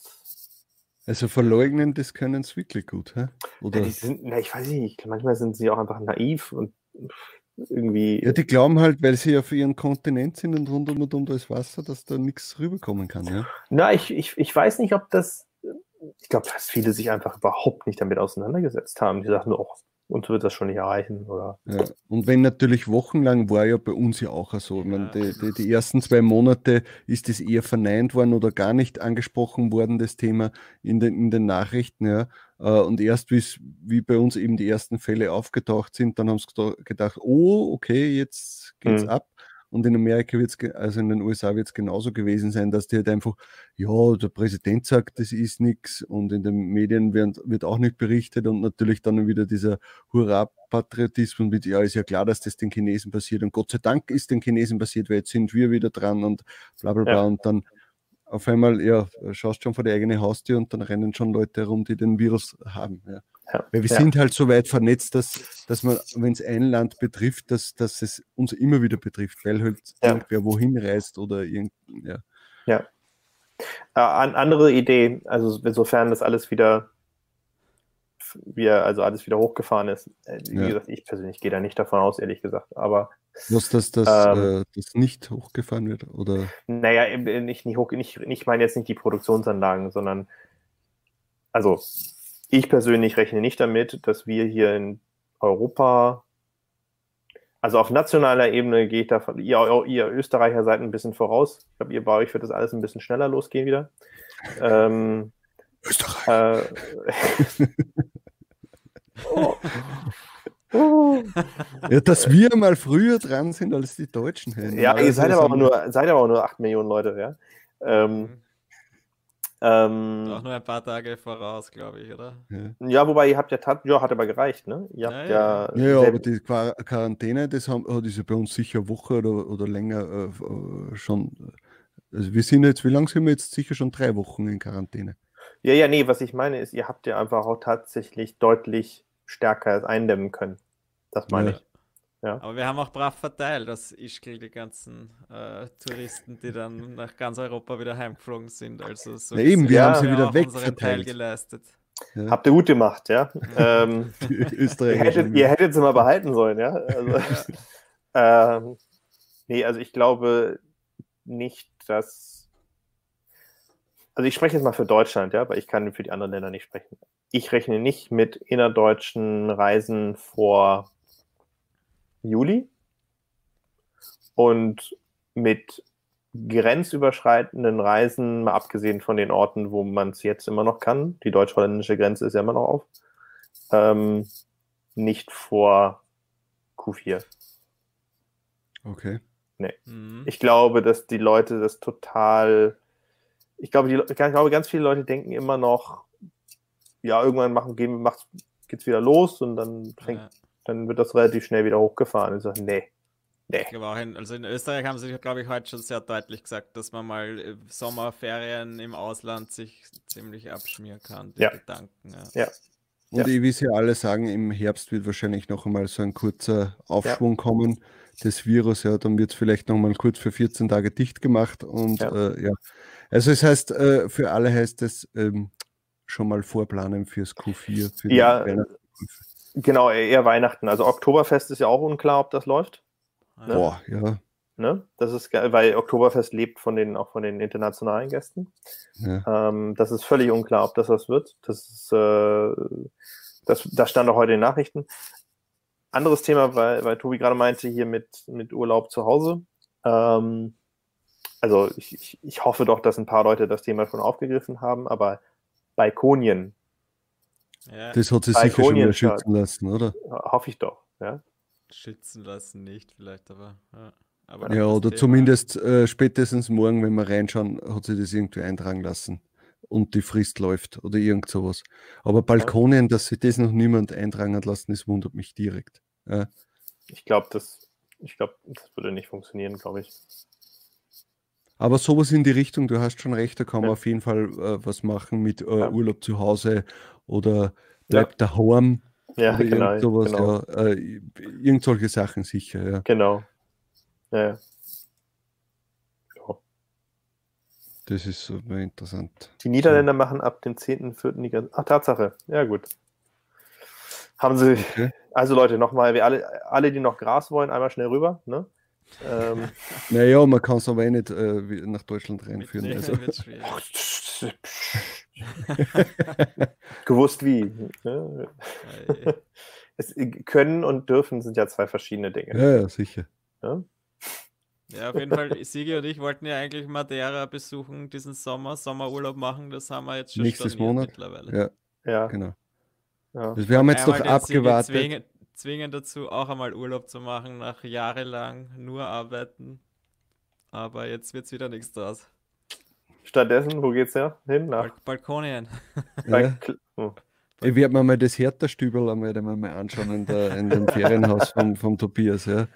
Also verleugnen, das können sie wirklich gut. Hä? Oder? ja, die sind, na, ich weiß nicht, manchmal sind sie auch einfach naiv und irgendwie. Ja, die glauben halt, weil sie auf ihrem Kontinent sind und rund um und um da ist Wasser, dass da nichts rüberkommen kann. Ja? Na, ich, ich, ich weiß nicht, ob das. Ich glaube, dass viele sich einfach überhaupt nicht damit auseinandergesetzt haben. Die sagen nur, oh, uns wird das schon nicht erreichen. Oder Ja. Und wenn natürlich wochenlang war ja bei uns ja auch so. Ja. die, die, die ersten zwei Monate ist das eher verneint worden oder gar nicht angesprochen worden, das Thema in den, in den Nachrichten. Ja. Äh, Und erst wie bei uns eben die ersten Fälle aufgetaucht sind, dann haben sie gedacht, oh, okay, jetzt geht's Mhm. ab. Und in Amerika wird es, also in den USA wird es genauso gewesen sein, dass die halt einfach, ja, der Präsident sagt, das ist nichts und in den Medien werden, wird auch nicht berichtet und natürlich dann wieder dieser Hurra-Patriotismus mit, ja, ist ja klar, dass das den Chinesen passiert und Gott sei Dank ist den Chinesen passiert, weil jetzt sind wir wieder dran und bla bla bla ja. und dann auf einmal, ja, schaust schon vor die eigene Haustür und dann rennen schon Leute herum, die den Virus haben. Ja. Ja. Weil wir ja. sind halt so weit vernetzt, dass, dass man, wenn es ein Land betrifft, dass, dass es uns immer wieder betrifft, weil halt ja. irgendwer wohin reist oder irgend, ja. Ja. Äh, andere Idee, also insofern das alles wieder, wir, also alles wieder hochgefahren ist. Äh, wie ja. gesagt, ich persönlich gehe da nicht davon aus, ehrlich gesagt. Aber dass das, ähm, äh, das nicht hochgefahren wird? Oder? Naja, nicht, nicht hoch, nicht, ich meine jetzt nicht die Produktionsanlagen, sondern also ich persönlich rechne nicht damit, dass wir hier in Europa, also auf nationaler Ebene gehe ich davon, ihr, ihr Österreicher seid ein bisschen voraus. Ich glaube, ihr bei euch wird das alles ein bisschen schneller losgehen wieder. Ähm, Österreich. Äh, oh. Ja, dass wir mal früher dran sind als die Deutschen. Ja, ihr seid aber, auch nur, seid aber auch nur 8 Millionen Leute, ja. Ähm, mhm. Ähm, auch nur ein paar Tage voraus, glaube ich, oder? Ja. ja, wobei ihr habt ja, ja, hat aber gereicht, ne? Ihr habt ja, ja, ja, ja aber die Quarantäne, das haben, hat ist ja bei uns sicher eine Woche oder, oder länger äh, äh, schon. Also wir sind jetzt, wie lange sind wir jetzt? Sicher schon drei Wochen in Quarantäne. Ja, ja, nee, was ich meine ist, ihr habt ja einfach auch tatsächlich deutlich stärker eindämmen können. Das meine ich. Ja. Aber wir haben auch brav verteilt, das Ischgl, die ganzen äh, Touristen, die dann nach ganz Europa wieder heimgeflogen sind. Also so ja, eben, wir ja, haben sie wieder wegverteilt. geleistet. Ja. Habt ihr gut gemacht, ja. ähm, ihr, hättet, ihr hättet sie mal behalten sollen, ja. Also, ähm, nee, also ich glaube nicht, dass. Also ich spreche jetzt mal für Deutschland, ja, weil ich kann für die anderen Länder nicht sprechen. Ich rechne nicht mit innerdeutschen Reisen vor Juli und mit grenzüberschreitenden Reisen, mal abgesehen von den Orten, wo man es jetzt immer noch kann, die deutsch-holländische Grenze ist ja immer noch auf, ähm, nicht vor Q4. Okay. Nee. Mhm. Ich glaube, dass die Leute das total. Ich glaube, die, ich glaube, ganz viele Leute denken immer noch, ja, irgendwann machen, gehen, macht, geht's wieder los und dann fängt, ja dann wird das relativ schnell wieder hochgefahren. Ich sage, nee. Nee. Also in Österreich haben sie, glaube ich, heute schon sehr deutlich gesagt, dass man mal äh, Sommerferien im Ausland sich ziemlich abschmieren kann, die ja. Gedanken. Ja. ja. Und ja. wie Sie alle sagen, im Herbst wird wahrscheinlich noch einmal so ein kurzer Aufschwung ja. kommen des Virus. Ja, dann wird es vielleicht noch mal kurz für 14 Tage dicht gemacht. Und ja, äh, ja. also es heißt, äh, für alle heißt es ähm, schon mal vorplanen fürs Q4. Für ja, Genau, eher Weihnachten. Also Oktoberfest ist ja auch unklar, ob das läuft. Ne? Boah, ja. Ne? Das ist geil, weil Oktoberfest lebt von den, auch von den internationalen Gästen. Ja. Ähm, das ist völlig unklar, ob das was wird. Das ist, äh, das, das stand auch heute in den Nachrichten. Anderes Thema, weil, weil Tobi gerade meinte, hier mit, mit Urlaub zu Hause. Ähm, also ich, ich, ich hoffe doch, dass ein paar Leute das Thema schon aufgegriffen haben, aber Balkonien ja. Das hat sie sicher schon wieder schützen lassen, oder? Hoffe ich doch, ja. Schützen lassen nicht, vielleicht, aber. Ja, aber ja oder Thema. zumindest äh, spätestens morgen, wenn wir reinschauen, hat sie das irgendwie eintragen lassen und die Frist läuft oder irgend sowas. Aber Balkonien, dass sich das noch niemand eintragen hat lassen, das wundert mich direkt. Ja. Ich glaube, das, glaub, das würde nicht funktionieren, glaube ich. Aber sowas in die Richtung, du hast schon recht, da kann man ja. auf jeden Fall äh, was machen mit äh. Urlaub zu Hause oder bleibt ja. daheim. Ja, oder genau. Irgend, sowas, genau. Ja, äh, irgend solche Sachen sicher, ja. Genau. Ja. Das ist super interessant. Die Niederländer machen ab dem 10.4. die ganze. Ach, Tatsache. Ja, gut. Haben sie. Okay. Also, Leute, nochmal, alle, alle, die noch Gras wollen, einmal schnell rüber. Ne? Ähm, naja, man kann es aber eh nicht äh, nach Deutschland reinführen. Also. Gewusst wie. Es, können und dürfen sind ja zwei verschiedene Dinge. Ja, ja sicher. Ja? Ja, auf jeden Fall, Sigi und ich wollten ja eigentlich Madeira besuchen diesen Sommer, Sommerurlaub machen, das haben wir jetzt schon Nächstes Monat mittlerweile. Ja, ja. genau. Ja. Also wir haben jetzt doch abgewartet zwingen dazu, auch einmal Urlaub zu machen, nach jahrelang nur arbeiten. Aber jetzt wird es wieder nichts draus. Stattdessen, wo geht's her? Hin? Nach Bal Balkonien. Ja. Oh. Ich werde mir mal das Hertha-Stübel einmal, mal anschauen in, der, in dem Ferienhaus vom, vom Tobias. Ja.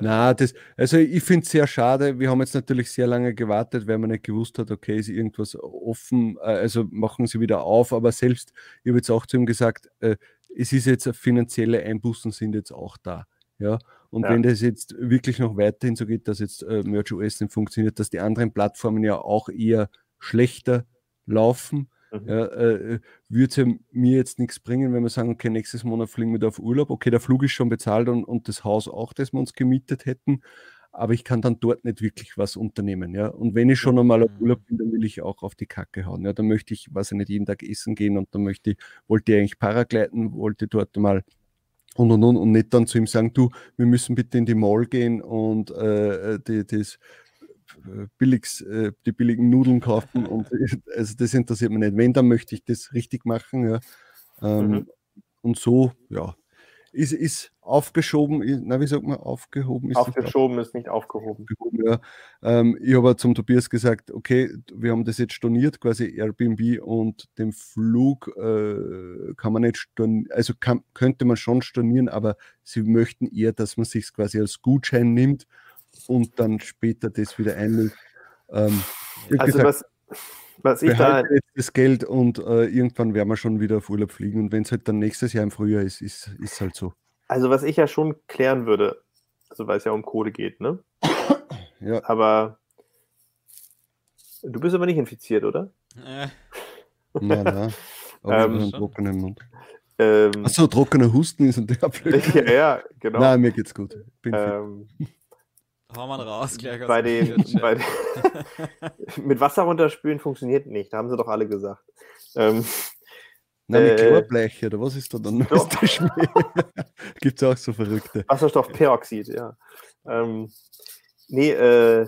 Na, das, also ich finde es sehr schade. Wir haben jetzt natürlich sehr lange gewartet, weil man nicht gewusst hat, okay, ist irgendwas offen, äh, also machen sie wieder auf. Aber selbst, ich habe jetzt auch zu ihm gesagt, äh, es ist jetzt finanzielle Einbußen sind jetzt auch da. Ja, und ja. wenn das jetzt wirklich noch weiterhin so geht, dass jetzt äh, Merge OS nicht funktioniert, dass die anderen Plattformen ja auch eher schlechter laufen, mhm. ja, äh, würde es ja mir jetzt nichts bringen, wenn wir sagen, okay, nächstes Monat fliegen wir da auf Urlaub. Okay, der Flug ist schon bezahlt und, und das Haus auch, das wir uns gemietet hätten. Aber ich kann dann dort nicht wirklich was unternehmen. Ja? Und wenn ich schon einmal auf mhm. Urlaub bin, dann will ich auch auf die Kacke hauen. Ja? Dann möchte ich, weiß ich nicht, jeden Tag essen gehen und dann möchte ich, wollte ich eigentlich Paragleiten, wollte dort mal und und und und nicht dann zu ihm sagen, du, wir müssen bitte in die Mall gehen und äh, die, das äh, billigs, äh, die billigen Nudeln kaufen und also das interessiert mich nicht. Wenn, dann möchte ich das richtig machen, ja. Ähm, mhm. Und so, ja, ist, ist aufgeschoben, na, wie sagt man, aufgehoben ist Aufgeschoben nicht, ist nicht aufgehoben. aufgehoben ja. ähm, ich habe zum Tobias gesagt, okay, wir haben das jetzt storniert, quasi Airbnb und den Flug äh, kann man nicht stornieren, also kann, könnte man schon stornieren, aber sie möchten eher, dass man sich quasi als Gutschein nimmt und dann später das wieder einlöst. Ähm, also gesagt, was, was ich da jetzt das Geld und äh, irgendwann werden wir schon wieder auf Urlaub fliegen. Und wenn es halt dann nächstes Jahr im Frühjahr ist, ist es halt so. Also was ich ja schon klären würde, also weil es ja um Kohle geht, ne? ja. Aber du bist aber nicht infiziert, oder? Äh. Na, na. Aber ähm, einen trockenen Mund. Ähm, Achso, trockener Husten ist und der blöd. Ja, ja, genau. Nein, mir geht's gut. Bin ähm, Hau mal raus, gleich bei den, bei den Mit Wasser runterspülen funktioniert nicht, haben sie doch alle gesagt. Ähm, Nein, mit äh, Chlorbleiche, oder was ist da dann? Gibt es auch so verrückte. Wasserstoffperoxid, ja. Ähm, nee, äh,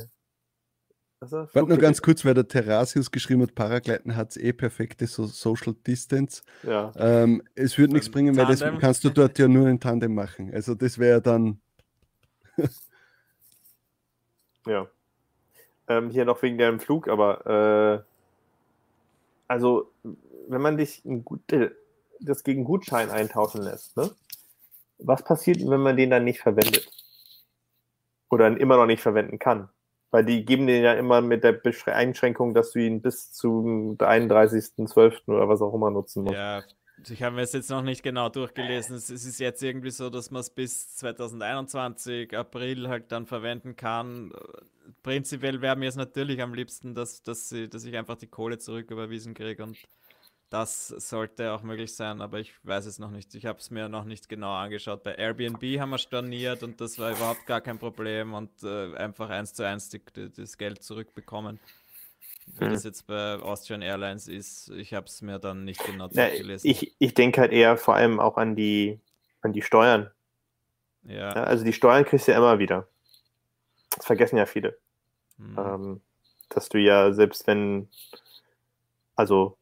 Warte nur ganz kurz, weil der Terrasius geschrieben hat, Paragleiten hat es eh perfekte so Social Distance. Ja. Ähm, es würde nichts bringen, weil das kannst du dort ja nur in Tandem machen. Also das wäre dann Ja. Ähm, hier noch wegen deinem Flug, aber äh, also, wenn man dich Gut, äh, das gegen Gutschein eintauschen lässt, ne? Was passiert, wenn man den dann nicht verwendet? Oder immer noch nicht verwenden kann? Weil die geben den ja immer mit der Einschränkung, dass du ihn bis zum 31.12. oder was auch immer nutzen musst. Ja, ich habe mir es jetzt noch nicht genau durchgelesen. Es ist jetzt irgendwie so, dass man es bis 2021, April halt dann verwenden kann. Prinzipiell wäre mir es natürlich am liebsten, dass, dass, sie, dass ich einfach die Kohle zurück überwiesen kriege und das sollte auch möglich sein, aber ich weiß es noch nicht. Ich habe es mir noch nicht genau angeschaut. Bei Airbnb haben wir storniert und das war überhaupt gar kein Problem und äh, einfach eins zu eins die, die, das Geld zurückbekommen. Wie hm. das jetzt bei Austrian Airlines ist, ich habe es mir dann nicht genau durchgelesen. ich ich denke halt eher vor allem auch an die, an die Steuern. Ja. ja. Also die Steuern kriegst du ja immer wieder. Das vergessen ja viele. Hm. Ähm, dass du ja, selbst wenn, also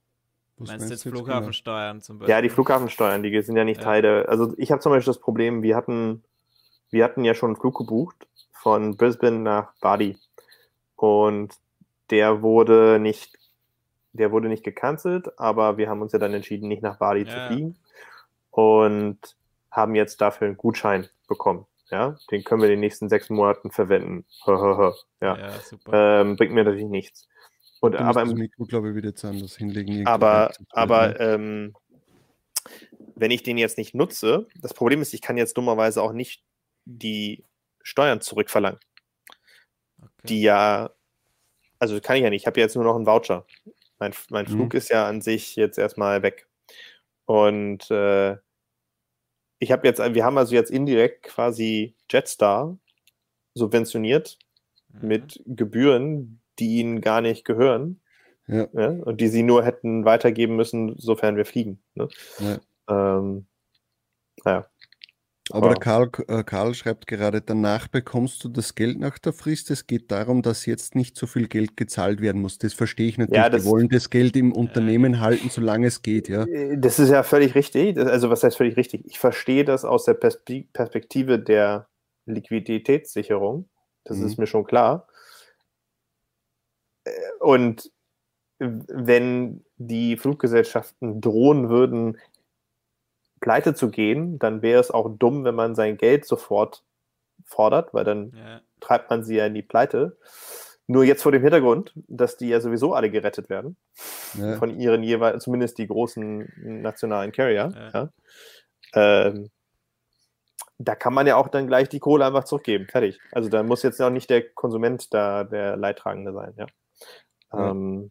was meinst du jetzt genau? Flughafensteuern zum Beispiel? Ja, die Flughafensteuern, die sind ja nicht ja. Teil der. Also ich habe zum Beispiel das Problem, wir hatten, wir hatten ja schon einen Flug gebucht von Brisbane nach Bali. Und der wurde nicht, der wurde nicht gecancelt, aber wir haben uns ja dann entschieden, nicht nach Bali ja. zu fliegen und haben jetzt dafür einen Gutschein bekommen. Ja, den können wir in den nächsten sechs Monaten verwenden. ja, ja ähm, bringt mir natürlich nichts. Und, aber das Mikro, glaube ich, wieder jetzt anders hinlegen. Aber, aber ähm, wenn ich den jetzt nicht nutze, das Problem ist, ich kann jetzt dummerweise auch nicht die Steuern zurückverlangen. Okay. Die ja also kann ich ja nicht, ich habe jetzt nur noch einen Voucher. Mein, mein mhm. Flug ist ja an sich jetzt erstmal weg. Und äh, ich habe jetzt, wir haben also jetzt indirekt quasi Jetstar subventioniert mhm. mit Gebühren, die ihnen gar nicht gehören. Ja. ja. und die sie nur hätten weitergeben müssen, sofern wir fliegen. Ne? Ja. Ähm, naja. Aber der Karl, äh, Karl schreibt gerade, danach bekommst du das Geld nach der Frist. Es geht darum, dass jetzt nicht so viel Geld gezahlt werden muss. Das verstehe ich natürlich. Ja, das- Die wollen das Geld im Unternehmen halten, solange es geht, ja. Äh, Das ist ja völlig richtig. Also, was heißt völlig richtig? Ich verstehe das aus der Perspe- Perspektive der Liquiditätssicherung. Das Mhm. ist mir schon klar. Äh, Und wenn die Fluggesellschaften drohen würden, pleite zu gehen, dann wäre es auch dumm, wenn man sein Geld sofort fordert, weil dann Ja. treibt man sie ja in die Pleite. Nur jetzt vor dem Hintergrund, dass die ja sowieso alle gerettet werden ja. von ihren jeweils, zumindest die großen nationalen Carrier. Ja. Ja. Ähm, da kann man ja auch dann gleich die Kohle einfach zurückgeben. Fertig. Also da muss jetzt auch nicht der Konsument da der Leidtragende sein. Ja. Ja. Ähm,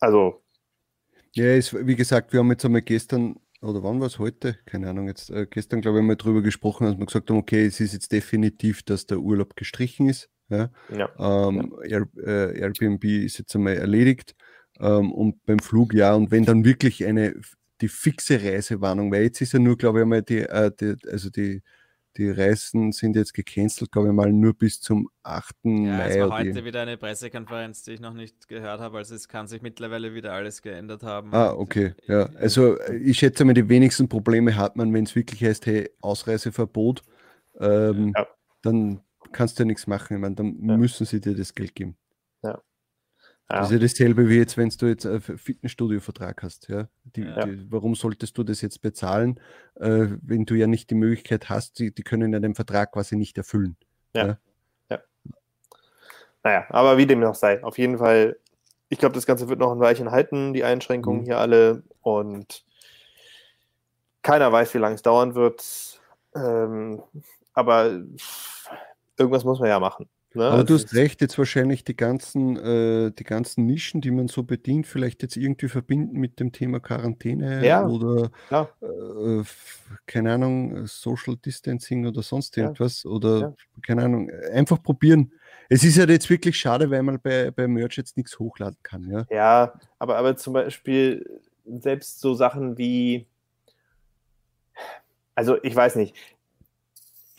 also, Ja, ist, wie gesagt, wir haben jetzt einmal gestern, oder wann war es heute? Keine Ahnung, jetzt äh, gestern, glaube ich, mal drüber gesprochen, dass wir gesagt haben, okay, es ist jetzt definitiv, dass der Urlaub gestrichen ist. Ja? ja. Ähm, Air, äh, Airbnb ist jetzt einmal erledigt. Ähm, und beim Flug ja, und wenn dann wirklich eine die fixe Reisewarnung, weil jetzt ist ja nur, glaube ich, einmal die, äh, die also die, die Reisen sind jetzt gecancelt, glaube ich mal, nur bis zum 8. Ja, Mai. es war heute wieder eine Pressekonferenz, die ich noch nicht gehört habe. Also es kann sich mittlerweile wieder alles geändert haben. Ah, okay, ich- ja. Also äh, ich schätze mal, die wenigsten Probleme hat man, wenn es wirklich heißt, hey, Ausreiseverbot, ähm, Ja. dann kannst du ja nichts machen. Ich meine, dann Ja. müssen sie dir das Geld geben. Ja. Das ist ja dasselbe wie jetzt, wenn du jetzt einen Fitnessstudio-Vertrag hast. Ja? Die, Ja. Die, warum solltest du das jetzt bezahlen, äh, wenn du ja nicht die Möglichkeit hast, die, die können ja den Vertrag quasi nicht erfüllen. Naja, aber wie dem auch sei. Auf jeden Fall, ich glaube, das Ganze wird noch ein Weilchen halten, die Einschränkungen Mhm. hier alle. Und keiner weiß, wie lange es dauern wird. Ähm, aber irgendwas muss man ja machen. Ne? Aber du Es hast recht, jetzt wahrscheinlich die ganzen, äh, die ganzen Nischen, die man so bedient, vielleicht jetzt irgendwie verbinden mit dem Thema Quarantäne Ja, oder äh, keine Ahnung, Social Distancing oder sonst Ja. irgendwas oder Ja. keine Ahnung, einfach probieren. Es ist ja jetzt wirklich schade, weil man bei, bei Merch jetzt nichts hochladen kann, ja. Ja, aber, aber zum Beispiel selbst so Sachen wie, also ich weiß nicht,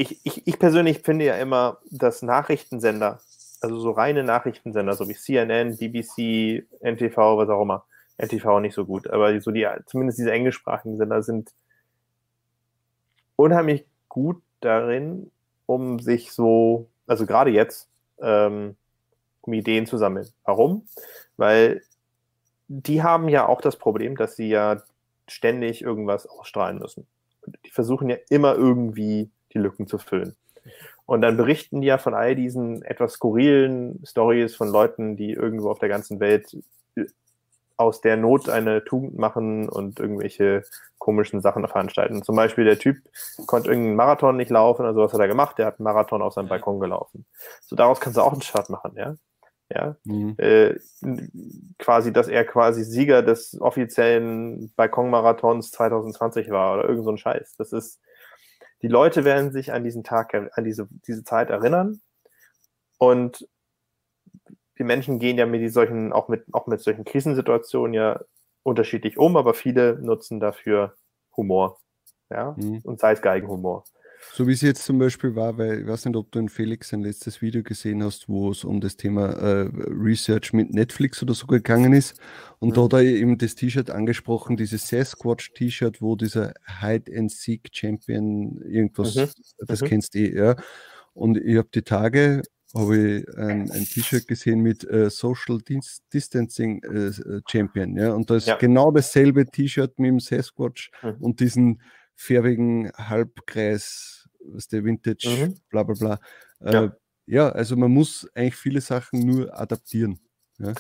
ich, ich, ich persönlich finde ja immer, dass Nachrichtensender, also so reine Nachrichtensender, so wie CNN, BBC, NTV, was auch immer, NTV nicht so gut, aber so die, zumindest diese englischsprachigen Sender sind unheimlich gut darin, um sich so, also gerade jetzt, ähm, um Ideen zu sammeln. Warum? Weil die haben ja auch das Problem, dass sie ja ständig irgendwas ausstrahlen müssen. Die versuchen ja immer irgendwie die Lücken zu füllen. Und dann berichten die ja von all diesen etwas skurrilen Stories von Leuten, die irgendwo auf der ganzen Welt aus der Not eine Tugend machen und irgendwelche komischen Sachen veranstalten. Zum Beispiel der Typ konnte irgendeinen Marathon nicht laufen, also was hat er gemacht? Der hat einen Marathon auf seinem. Balkon gelaufen. So daraus kannst du auch einen Chart machen, ja. Ja, Mhm. äh, quasi, dass er quasi Sieger des offiziellen Balkonmarathons 2020 war oder irgend so ein Scheiß. Das ist, die Leute werden sich an diesen Tag, an diese, diese Zeit erinnern und die Menschen gehen ja mit solchen, auch mit, auch mit solchen Krisensituationen ja unterschiedlich um, aber viele nutzen dafür Humor. Ja, Mhm. und sei es Geigenhumor. So wie es jetzt zum Beispiel war, weil ich weiß nicht, ob du in Felix sein letztes Video gesehen hast, wo es um das Thema äh, Research mit Netflix oder so gegangen ist. Und Mhm. da hat er eben das T-Shirt angesprochen, dieses Sasquatch-T-Shirt, wo dieser Hide and Seek Champion irgendwas, Mhm. das Mhm. kennst eh, ja. Und ich habe die Tage habe ich ein, ein T-Shirt gesehen mit äh, Social Dis Distancing äh, Champion, ja. Und da ist Ja. genau dasselbe T-Shirt mit dem Sasquatch Mhm. und diesen färbigen Halbkreis, was der Vintage, Mhm. bla bla bla. Äh, Ja. ja. also man muss eigentlich viele Sachen nur adaptieren.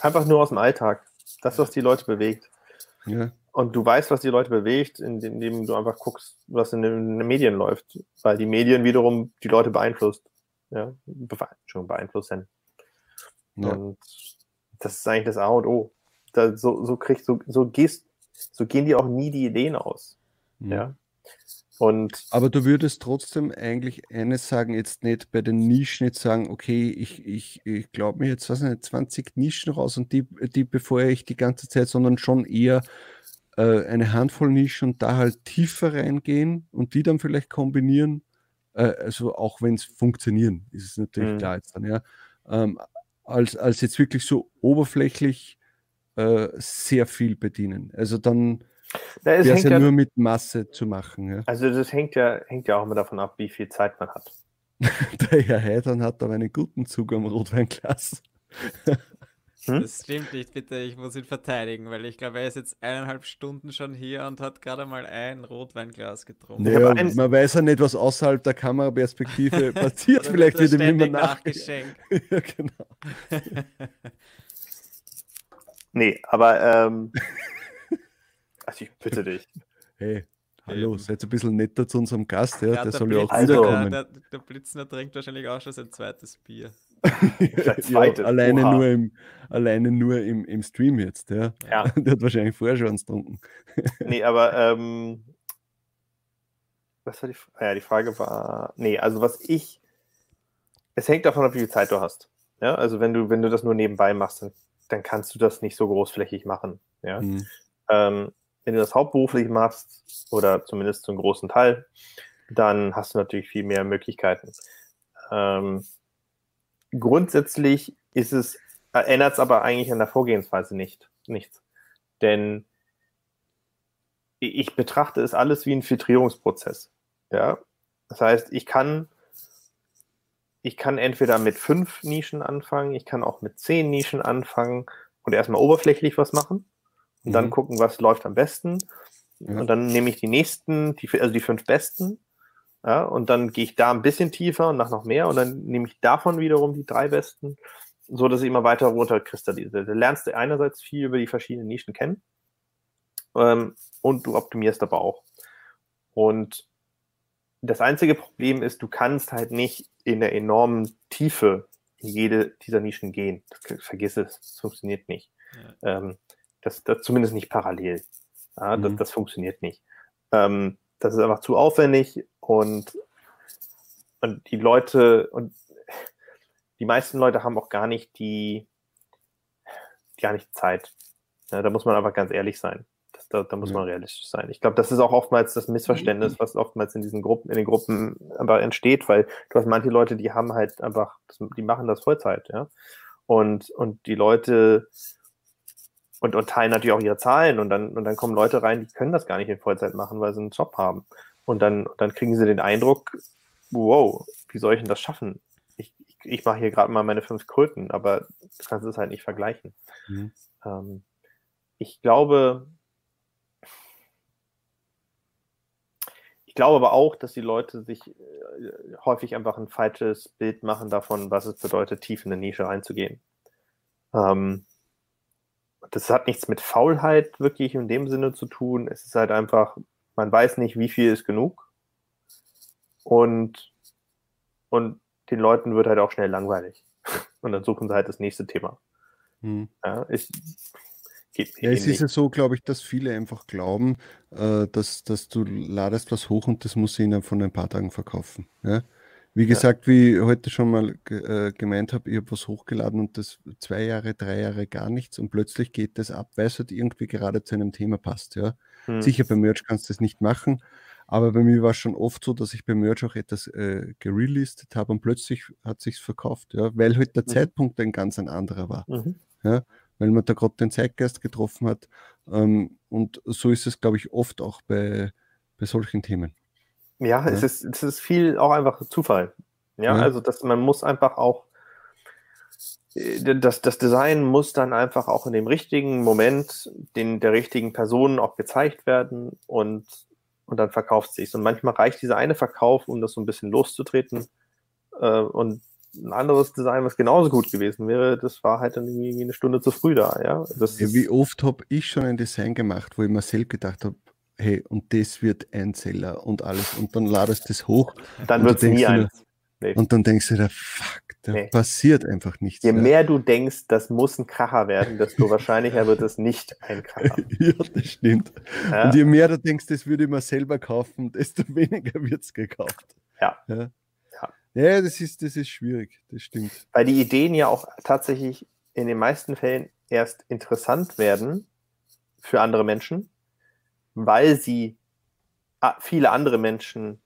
Einfach nur aus dem Alltag. Das, was die Leute bewegt. Ja, Und du weißt, was die Leute bewegt, indem du einfach guckst, was in den, Medien läuft. Weil die Medien wiederum die Leute beeinflusst. Ja, schon beeinflussen. ja. Und das ist eigentlich das A und O. Da, so, so kriegst so, so gehst, so gehen dir auch nie die Ideen aus. Mhm. Ja. Und Aber du würdest trotzdem eigentlich eines sagen, jetzt nicht bei den Nischen jetzt sagen, okay, ich, ich, ich glaube mir jetzt, was nicht, 20 Nischen raus und die, die befeuere ich die ganze Zeit, sondern schon eher äh, eine Handvoll Nischen und da halt tiefer reingehen und die dann vielleicht kombinieren. Äh, also auch wenn es funktionieren, ist es natürlich mhm. klar jetzt dann, ja. Ähm, als, als jetzt wirklich so oberflächlich äh, sehr viel bedienen. Also dann wäre es ja, ja, nur mit Masse zu machen. Ja. Also das hängt ja, hängt ja auch immer davon ab, wie viel Zeit man hat. Der Herr Heidern hat aber einen guten Zug am Rotweinglas. Hm? Das stimmt nicht, bitte, ich muss ihn verteidigen, weil ich glaube, er ist jetzt eineinhalb Stunden schon hier und hat gerade mal ein Rotweinglas getrunken. Naja, man weiß ja nicht, was außerhalb der Kameraperspektive passiert. Vielleicht wird ihm immer nachgeschenkt. ja, genau. nee, aber ähm, also ich bitte dich. Hey, Hallo, seid ein bisschen netter zu unserem Gast, ja, ja der, soll ja auch wiederkommen. Der, der, der Blitzner trinkt wahrscheinlich auch schon sein zweites Bier. ja, alleine Oha. nur, im, alleine nur im, im Stream jetzt, ja. ja. Der hat wahrscheinlich vorher schon eins getrunken. nee, aber ähm, was war die, ja, die Frage war, nee, also was ich, es hängt davon ab, wie viel Zeit du hast. Ja, also wenn du, wenn du das nur nebenbei machst, dann, dann kannst du das nicht so großflächig machen. Ja. Mhm. Ähm, wenn du das hauptberuflich machst, oder zumindest zum großen Teil, dann hast du natürlich viel mehr Möglichkeiten. Ähm, grundsätzlich ist es, ändert es aber eigentlich an der Vorgehensweise nicht, nichts. Denn ich betrachte es alles wie ein Filtrierungsprozess. Ja? Das heißt, ich kann, ich kann entweder mit fünf Nischen anfangen, ich kann auch mit zehn Nischen anfangen und erstmal oberflächlich was machen und mhm. dann gucken, was läuft am besten. Ja. Und dann nehme ich die nächsten, die, also die fünf besten ja, und dann gehe ich da ein bisschen tiefer und nach noch mehr und dann nehme ich davon wiederum die drei besten, so dass ich immer weiter runterkristallisiere. Du lernst einerseits viel über die verschiedenen Nischen kennen ähm, und du optimierst aber auch. Und das einzige Problem ist, du kannst halt nicht in der enormen Tiefe in jede dieser Nischen gehen. Das, vergiss es, das funktioniert nicht. Ja. Ähm, das, das zumindest nicht parallel. Ja, mhm. das, das funktioniert nicht. Ähm, das ist einfach zu aufwendig und, und die Leute und die meisten Leute haben auch gar nicht die, gar nicht Zeit. Ja, da muss man einfach ganz ehrlich sein. Das, da, da, muss ja. man realistisch sein. Ich glaube, das ist auch oftmals das Missverständnis, was oftmals in diesen Gruppen, in den Gruppen einfach entsteht, weil du hast manche Leute, die haben halt einfach, die machen das Vollzeit, ja. Und, und die Leute, und, und teilen natürlich auch ihre Zahlen und dann, und dann kommen Leute rein, die können das gar nicht in Vollzeit machen, weil sie einen Job haben. Und dann, dann kriegen sie den Eindruck, wow, wie soll ich denn das schaffen? Ich, ich, ich mache hier gerade mal meine fünf Kröten, aber du kannst es halt nicht vergleichen. Mhm. Ähm, ich glaube, ich glaube aber auch, dass die Leute sich äh, häufig einfach ein falsches Bild machen davon, was es bedeutet, tief in eine Nische reinzugehen. Ähm, das hat nichts mit Faulheit wirklich in dem Sinne zu tun. Es ist halt einfach, man weiß nicht, wie viel ist genug. Und, und den Leuten wird halt auch schnell langweilig. Und dann suchen sie halt das nächste Thema. Hm. Ja, ich, ja, es ist ja so, glaube ich, dass viele einfach glauben, äh, dass, dass du ladest was hoch und das muss ich ihnen von ein paar Tagen verkaufen. Ja? Wie gesagt, ja. wie ich heute schon mal äh, gemeint habe, ich habe was hochgeladen und das zwei Jahre, drei Jahre gar nichts und plötzlich geht das ab, weil es halt irgendwie gerade zu einem Thema passt. Ja? Hm. Sicher, bei Merch kannst du das nicht machen, aber bei mir war es schon oft so, dass ich bei Merch auch etwas äh, gerelistet habe und plötzlich hat sich verkauft, ja? weil halt der mhm. Zeitpunkt ein ganz ein anderer war. Mhm. Ja? Weil man da gerade den Zeitgeist getroffen hat. Ähm, und so ist es, glaube ich, oft auch bei, bei solchen Themen. Ja, ja, Es, ist, es ist viel auch einfach Zufall. Ja, ja. also dass man muss einfach auch, äh, das, das Design muss dann einfach auch in dem richtigen Moment den, der richtigen Person auch gezeigt werden und, und dann verkauft sich Und manchmal reicht dieser eine Verkauf, um das so ein bisschen loszutreten. Äh, und ein anderes Design, was genauso gut gewesen wäre, das war halt dann irgendwie eine Stunde zu früh da. Ja? ja wie oft habe ich schon ein Design gemacht, wo ich mir selbst gedacht habe, hey, und das wird ein Seller und alles. Und dann ladest du das hoch. Dann wird es nie eins. Nee. Und dann denkst du dir, fuck, da nee. passiert einfach nichts. Je mehr. mehr du denkst, das muss ein Kracher werden, desto wahrscheinlicher wird es nicht ein Kracher. ja, das stimmt. Ja? Und je mehr du denkst, das würde ich mir selber kaufen, desto weniger wird es gekauft. Ja. ja. Ja, das ist, das ist schwierig, das stimmt. Weil die Ideen ja auch tatsächlich in den meisten Fällen erst interessant werden für andere Menschen, weil sie viele andere Menschen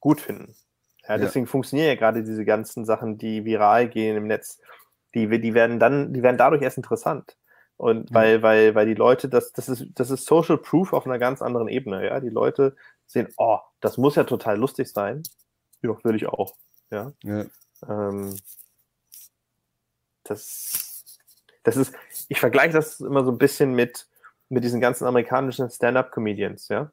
gut finden. Ja, deswegen ja. funktionieren ja gerade diese ganzen Sachen, die viral gehen im Netz. Die, die werden dann, die werden dadurch erst interessant. Und weil, weil, weil die Leute, das, das ist, das ist Social Proof auf einer ganz anderen Ebene, ja. Die Leute sehen, oh, das muss ja total lustig sein. Ja, würde ich auch. Ja. ja. Ähm, das, das ist, ich vergleiche das immer so ein bisschen mit, mit diesen ganzen amerikanischen Stand-up-Comedians, ja.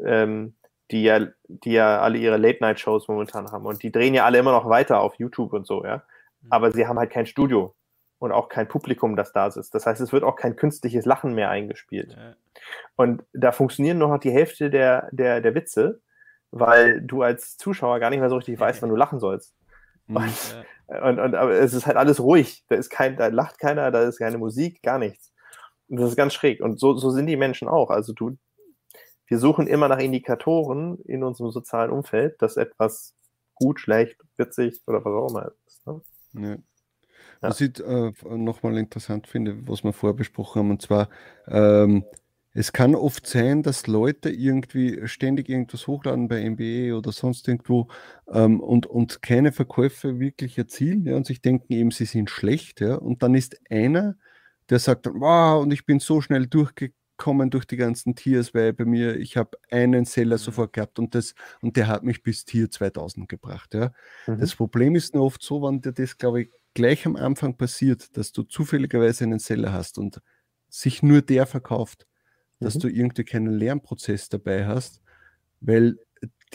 Ähm, die ja, die ja alle ihre Late-Night-Shows momentan haben. Und die drehen ja alle immer noch weiter auf YouTube und so, ja. Mhm. Aber sie haben halt kein Studio und auch kein Publikum, das da ist. Das heißt, es wird auch kein künstliches Lachen mehr eingespielt. Ja. Und da funktionieren nur noch die Hälfte der, der, der Witze, weil du als Zuschauer gar nicht mehr so richtig weißt, wann du lachen sollst. Mhm. Und, ja. und, und, aber es ist halt alles ruhig. Da ist kein, da lacht keiner, da ist keine Musik, gar nichts. Das ist ganz schräg. Und so, so sind die Menschen auch. Also du, wir suchen immer nach Indikatoren in unserem sozialen Umfeld, dass etwas gut, schlecht, witzig oder was auch immer ist. Ne? Ja. Was ich äh, nochmal interessant finde, was wir vorbesprochen haben, und zwar, ähm, es kann oft sein, dass Leute irgendwie ständig irgendwas hochladen bei MBA oder sonst irgendwo ähm, und, und keine Verkäufe wirklich erzielen ja, und sich denken eben, sie sind schlecht. Ja, und dann ist einer, der sagt, wow, und ich bin so schnell durchgekommen durch die ganzen Tiers, weil bei mir, ich habe einen Seller mhm. sofort gehabt und, das, und der hat mich bis Tier 2000 gebracht. Ja. Mhm. Das Problem ist nur oft so, wenn dir das, glaube ich, gleich am Anfang passiert, dass du zufälligerweise einen Seller hast und sich nur der verkauft, dass mhm. du irgendwie keinen Lernprozess dabei hast, weil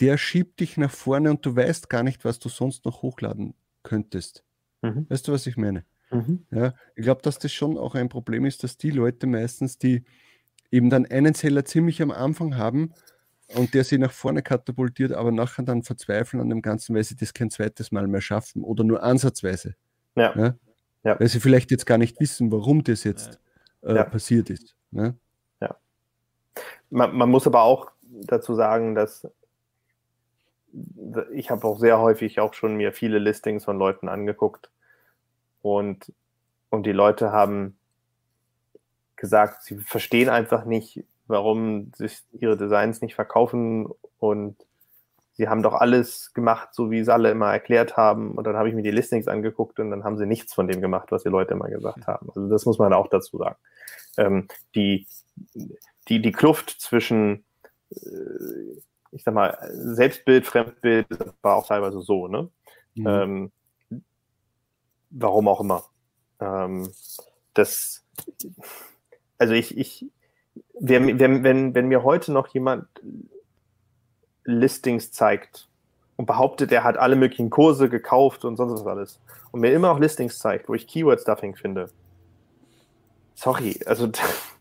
der schiebt dich nach vorne und du weißt gar nicht, was du sonst noch hochladen könntest. Mhm. Weißt du, was ich meine? Mhm. Ja, ich glaube, dass das schon auch ein Problem ist, dass die Leute meistens, die eben dann einen Seller ziemlich am Anfang haben und der sie nach vorne katapultiert, aber nachher dann verzweifeln an dem Ganzen, weil sie das kein zweites Mal mehr schaffen oder nur ansatzweise. Ja. ja? ja. Weil sie vielleicht jetzt gar nicht wissen, warum das jetzt äh, ja. passiert ist. Ne? Ja. Man, man, muss aber auch dazu sagen, dass ich habe auch sehr häufig auch schon mir viele Listings von Leuten angeguckt und, und die Leute haben gesagt, sie verstehen einfach nicht, warum sich ihre Designs nicht verkaufen und sie haben doch alles gemacht, so wie es alle immer erklärt haben. Und dann habe ich mir die Listings angeguckt und dann haben sie nichts von dem gemacht, was die Leute immer gesagt haben. Also das muss man auch dazu sagen. Ähm, die, die, die Kluft zwischen, äh, ich sag mal, Selbstbild, Fremdbild war auch teilweise so, ne? Mhm. Ähm, warum auch immer. Ähm, das, also ich, ich, wenn, wenn, wenn mir heute noch jemand Listings zeigt und behauptet, er hat alle möglichen Kurse gekauft und sonst was alles und mir immer noch Listings zeigt, wo ich Keyword-Stuffing finde. Sorry, also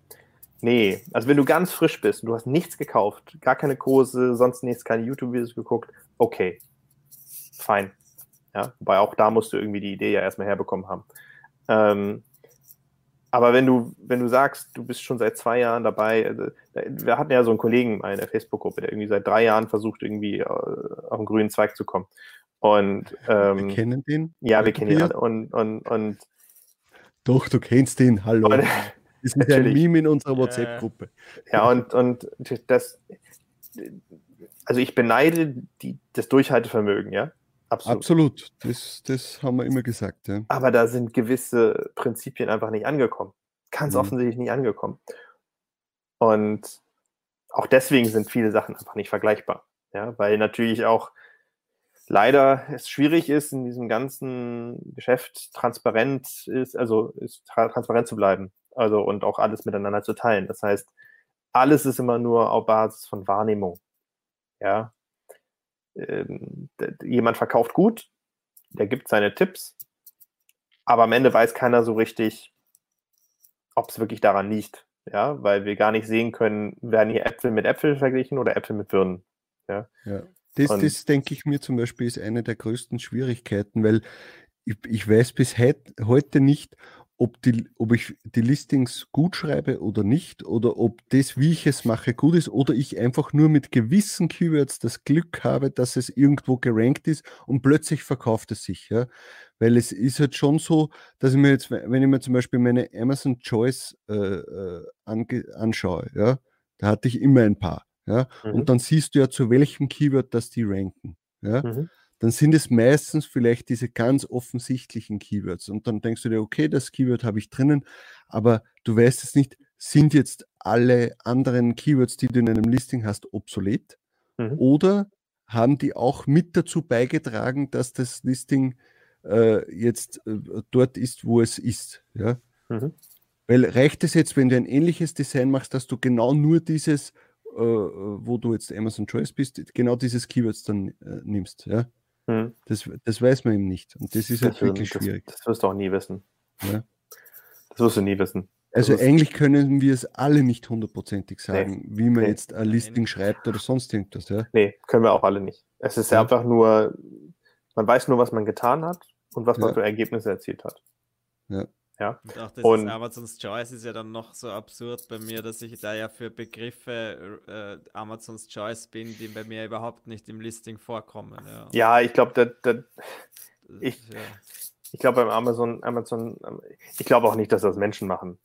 nee, also wenn du ganz frisch bist und du hast nichts gekauft, gar keine Kurse, sonst nichts, keine YouTube-Videos geguckt, okay, fein. Ja, wobei auch da musst du irgendwie die Idee ja erstmal herbekommen haben. Ähm, aber wenn du, wenn du sagst, du bist schon seit zwei Jahren dabei, also, wir hatten ja so einen Kollegen in der Facebook-Gruppe, der irgendwie seit drei Jahren versucht, irgendwie äh, auf den grünen Zweig zu kommen. Und ähm, wir kennen den? Ja, wir kennen ihn alle. Und, und, und Doch, du kennst ihn, hallo. Und, das ist ein Meme in unserer WhatsApp-Gruppe. Ja, und, und das, also ich beneide die, das Durchhaltevermögen, ja. Absolut. Absolut. Das, das haben wir immer gesagt. Ja. Aber da sind gewisse Prinzipien einfach nicht angekommen. Ganz mhm. offensichtlich nicht angekommen. Und auch deswegen sind viele Sachen einfach nicht vergleichbar. Ja, weil natürlich auch leider es schwierig ist, in diesem ganzen Geschäft transparent ist, also ist transparent zu bleiben. Also und auch alles miteinander zu teilen. Das heißt, alles ist immer nur auf Basis von Wahrnehmung. Ja, ähm, jemand verkauft gut, der gibt seine Tipps, aber am Ende weiß keiner so richtig, ob es wirklich daran liegt. Ja, weil wir gar nicht sehen können, werden hier Äpfel mit Äpfel verglichen oder Äpfel mit Birnen. Ja. ja. Das, das denke ich mir zum Beispiel ist eine der größten Schwierigkeiten, weil ich, ich weiß bis heute nicht, ob, die, ob ich die Listings gut schreibe oder nicht, oder ob das, wie ich es mache, gut ist, oder ich einfach nur mit gewissen Keywords das Glück habe, dass es irgendwo gerankt ist und plötzlich verkauft es sich. Ja? Weil es ist halt schon so, dass ich mir jetzt, wenn ich mir zum Beispiel meine Amazon Choice äh, äh, anschaue, ja, Da hatte ich immer ein paar. Ja? Mhm. Und dann siehst du ja, zu welchem Keyword das die ranken. Ja? Mhm. Dann sind es meistens vielleicht diese ganz offensichtlichen Keywords. Und dann denkst du dir, okay, das Keyword habe ich drinnen, aber du weißt es nicht, sind jetzt alle anderen Keywords, die du in einem Listing hast, obsolet? Mhm. Oder haben die auch mit dazu beigetragen, dass das Listing äh, jetzt äh, dort ist, wo es ist? Ja? Mhm. Weil reicht es jetzt, wenn du ein ähnliches Design machst, dass du genau nur dieses, äh, wo du jetzt Amazon Choice bist, genau dieses Keywords dann äh, nimmst? Ja? Mhm. Das, das weiß man eben nicht. Und das ist halt Das, wirklich das, schwierig. das wirst du auch nie wissen. Ja. Das wirst du nie wissen. Also eigentlich können wir es alle nicht hundertprozentig sagen, wie man Nee. jetzt ein Listing schreibt oder sonst irgendwas. Ja? Nee, können wir auch alle nicht. Es ist ja Ja. einfach nur, man weiß nur, was man getan hat und was man Ja. für Ergebnisse erzielt hat. Und auch das Und- ist Amazons Choice ist ja dann noch so absurd bei mir, dass ich da ja für Begriffe äh, Amazons Choice bin, die bei mir überhaupt nicht im Listing vorkommen. Ja, Ja, ich glaube, da, da, Das ich- ja, ich glaube beim Amazon, Amazon, ich glaube auch nicht, dass das Menschen machen.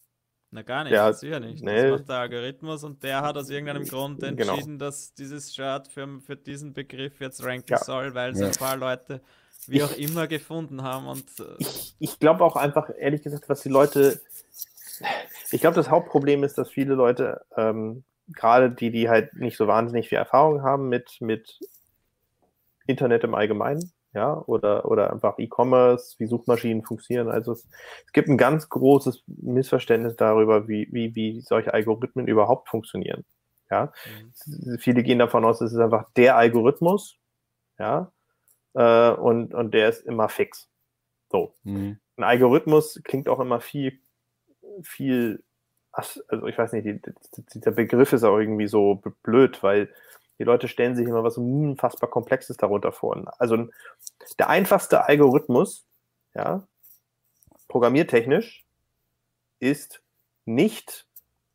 na gar nicht, Ja, sicher nicht. nee. Das macht der Algorithmus und der hat aus irgendeinem Grund Genau. entschieden, dass dieses Shirt für, für diesen Begriff jetzt ranken Ja. soll, weil es Ja. ein paar Leute wie auch immer gefunden haben und äh, Ich, ich glaube auch einfach, ehrlich gesagt, was die Leute, ich glaube, das Hauptproblem ist, dass viele Leute, ähm, gerade die, die halt nicht so wahnsinnig viel Erfahrung haben mit, mit Internet im Allgemeinen, ja, oder, oder einfach E-Commerce, wie Suchmaschinen funktionieren. Also es, es gibt ein ganz großes Missverständnis darüber, wie, wie, wie solche Algorithmen überhaupt funktionieren. Ja, mhm. viele gehen davon aus, es ist einfach der Algorithmus, ja, äh, und, und der ist immer fix. So. Mhm. Ein Algorithmus klingt auch immer viel, viel, also ich weiß nicht, die, die, dieser Begriff ist auch irgendwie so blöd, weil die Leute stellen sich immer was unfassbar Komplexes darunter vor. Also der einfachste Algorithmus, ja, programmiertechnisch, ist nicht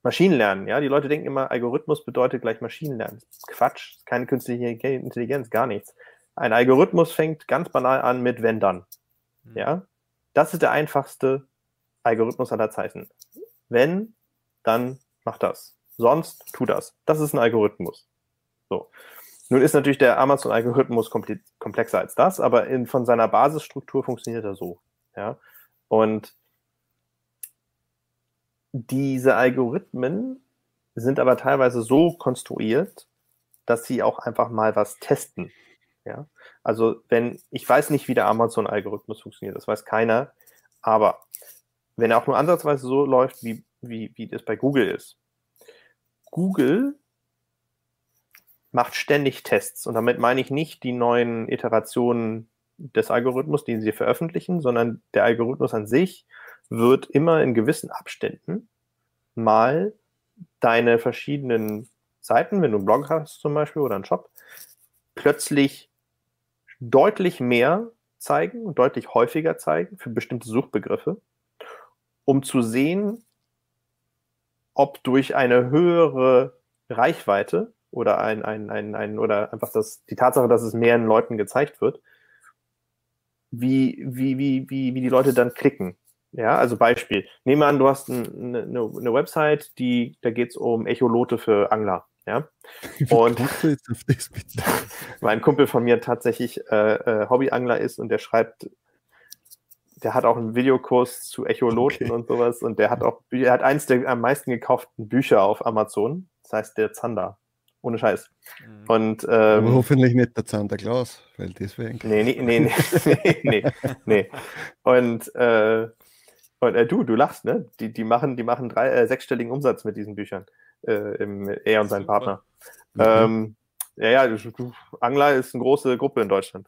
Maschinenlernen. Ja, die Leute denken immer, Algorithmus bedeutet gleich Maschinenlernen. Quatsch, keine künstliche Intelligenz, gar nichts. Ein Algorithmus fängt ganz banal an mit wenn dann. Mhm. Ja, das ist der einfachste Algorithmus aller Zeiten. Wenn, dann mach das. Sonst tu das. Das ist ein Algorithmus. So. Nun ist natürlich der Amazon-Algorithmus komple- komplexer als das, aber in, von seiner Basisstruktur funktioniert er so. Ja. Und diese Algorithmen sind aber teilweise so konstruiert, dass sie auch einfach mal was testen. Ja. Also wenn, ich weiß nicht, wie der Amazon-Algorithmus funktioniert, das weiß keiner, aber wenn er auch nur ansatzweise so läuft, wie, wie, wie das bei Google ist. Google macht ständig Tests und damit meine ich nicht die neuen Iterationen des Algorithmus, die sie veröffentlichen, sondern der Algorithmus an sich wird immer in gewissen Abständen mal deine verschiedenen Seiten, wenn du einen Blog hast zum Beispiel oder einen Shop, plötzlich deutlich mehr zeigen und deutlich häufiger zeigen für bestimmte Suchbegriffe, um zu sehen, ob durch eine höhere Reichweite oder ein, ein, ein, ein oder einfach das, die Tatsache, dass es mehreren Leuten gezeigt wird, wie, wie, wie, wie, wie die Leute dann klicken. Ja, also Beispiel. Nehmen wir an, du hast ein, eine, eine Website, die, da geht es um Echolote für Angler. Ja, Und- kommst du jetzt auf das bitte? weil ein Kumpel von mir tatsächlich äh, äh, Hobbyangler ist und der schreibt, der hat auch einen Videokurs zu Echoloten Okay. und sowas und der hat auch, er hat eins der am meisten gekauften Bücher auf Amazon, das heißt der Zander. Ohne Scheiß. Mhm. Und Aber ähm, hoffentlich nicht der Santa Claus, weil eigentlich. Nee, nee, nee, nee, nee, nee. Und, äh, und äh, du, du lachst, ne? Die, die machen, die machen drei, äh, sechsstelligen Umsatz mit diesen Büchern. Äh, im, er und sein. Partner. Mhm. Ähm, ja, ja, Angler ist eine große Gruppe in Deutschland.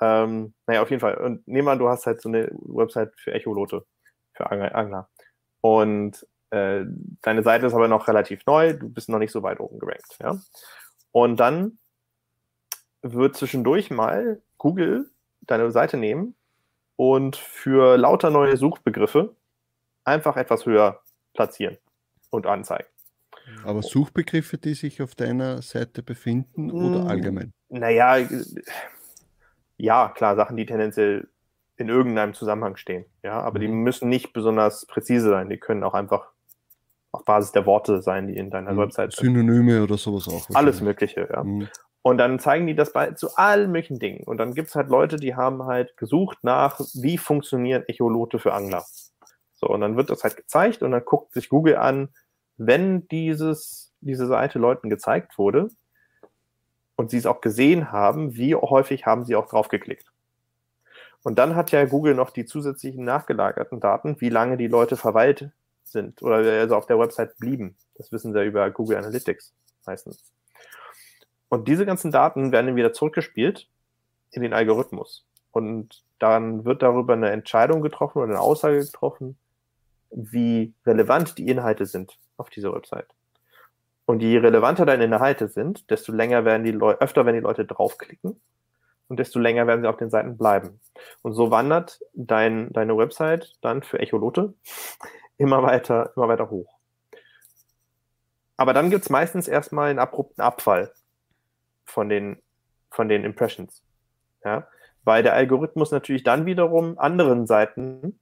Ähm, naja, auf jeden Fall. Und nehmen wir an, du hast halt so eine Website für Echolote, für Angler. Angler. Und äh, deine Seite ist aber noch relativ neu, du bist noch nicht so weit oben gerankt. Ja? Und dann wird zwischendurch mal Google deine Seite nehmen und für lauter neue Suchbegriffe einfach etwas höher platzieren und anzeigen. Aber Suchbegriffe, die sich auf deiner Seite befinden oder Mm. allgemein? Naja, ja, klar, Sachen, die tendenziell in irgendeinem Zusammenhang stehen. Ja, aber die Mhm. müssen nicht besonders präzise sein. Die können auch einfach auf Basis der Worte sein, die in deiner Mhm. Website sind. Synonyme oder sowas auch. Alles. Mögliche, ja. Mhm. Und dann zeigen die das bei, zu allen möglichen Dingen. Und dann gibt es halt Leute, die haben halt gesucht nach, wie funktionieren Echolote für Angler. So, und dann wird das halt gezeigt und dann guckt sich Google an, wenn dieses, diese Seite Leuten gezeigt wurde und sie es auch gesehen haben, wie häufig haben sie auch draufgeklickt. Und dann hat ja Google noch die zusätzlichen nachgelagerten Daten, wie lange die Leute verweilt sind oder also auf der Website blieben. Das wissen sie über Google Analytics meistens. Und diese ganzen Daten werden dann wieder zurückgespielt in den Algorithmus. Und dann wird darüber eine Entscheidung getroffen oder eine Aussage getroffen, wie relevant die Inhalte sind auf dieser Website. Und je relevanter deine Inhalte sind, desto länger werden die Leute, öfter werden die Leute draufklicken und desto länger werden sie auf den Seiten bleiben. Und so wandert dein, deine Website dann für Echolote immer weiter, immer weiter hoch. Aber dann gibt es meistens erstmal einen abrupten Abfall von den, von den Impressions. Ja? Weil der Algorithmus natürlich dann wiederum anderen Seiten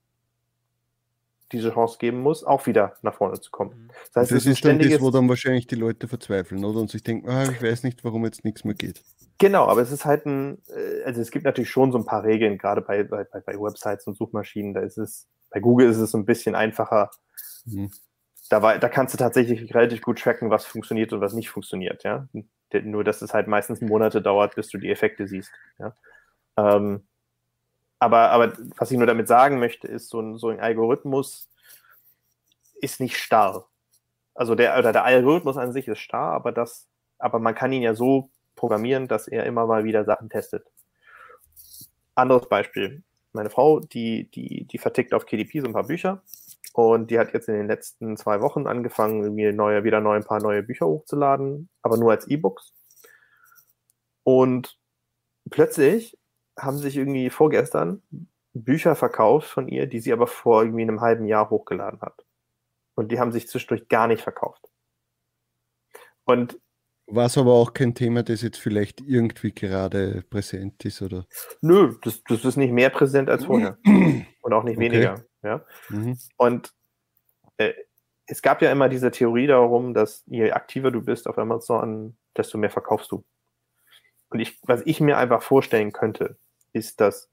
diese Chance geben muss, auch wieder nach vorne zu kommen. Das heißt, das es ist ein ist dann das, wo dann wahrscheinlich die Leute verzweifeln, oder? Und sich denken, ah, ich weiß nicht, warum jetzt nichts mehr geht. Genau, aber es ist halt ein, äh, also es gibt natürlich schon so ein paar Regeln, gerade bei, bei, bei Websites und Suchmaschinen, da ist es, bei Google ist es so ein bisschen einfacher. Mhm. Da, war, da kannst du tatsächlich relativ gut tracken, was funktioniert und was nicht funktioniert, ja. Nur, dass es halt meistens Monate dauert, bis du die Effekte siehst, ja. Ähm, aber, aber was ich nur damit sagen möchte, ist, so ein, so ein Algorithmus ist nicht starr. Also der, oder der Algorithmus an sich ist starr, aber das, aber man kann ihn ja so programmieren, dass er immer mal wieder Sachen testet. Anderes Beispiel. Meine Frau, die, die, die vertickt auf KDP so ein paar Bücher und die hat jetzt in den letzten zwei Wochen angefangen, irgendwie neue, wieder neu, ein paar neue Bücher hochzuladen, aber nur als E-Books. Und plötzlich haben sich irgendwie vorgestern Bücher verkauft von ihr, die sie aber vor irgendwie einem halben Jahr hochgeladen hat. Und die haben sich zwischendurch gar nicht verkauft. Und War es aber auch kein Thema, das jetzt vielleicht irgendwie gerade präsent ist, oder? nö, das, das ist nicht mehr präsent als vorher. Und auch nicht Okay. weniger. Ja? Mhm. Und äh, es gab ja immer diese Theorie darum, dass je aktiver du bist auf Amazon, desto mehr verkaufst du. Und ich, was ich mir einfach vorstellen könnte, ist, dass,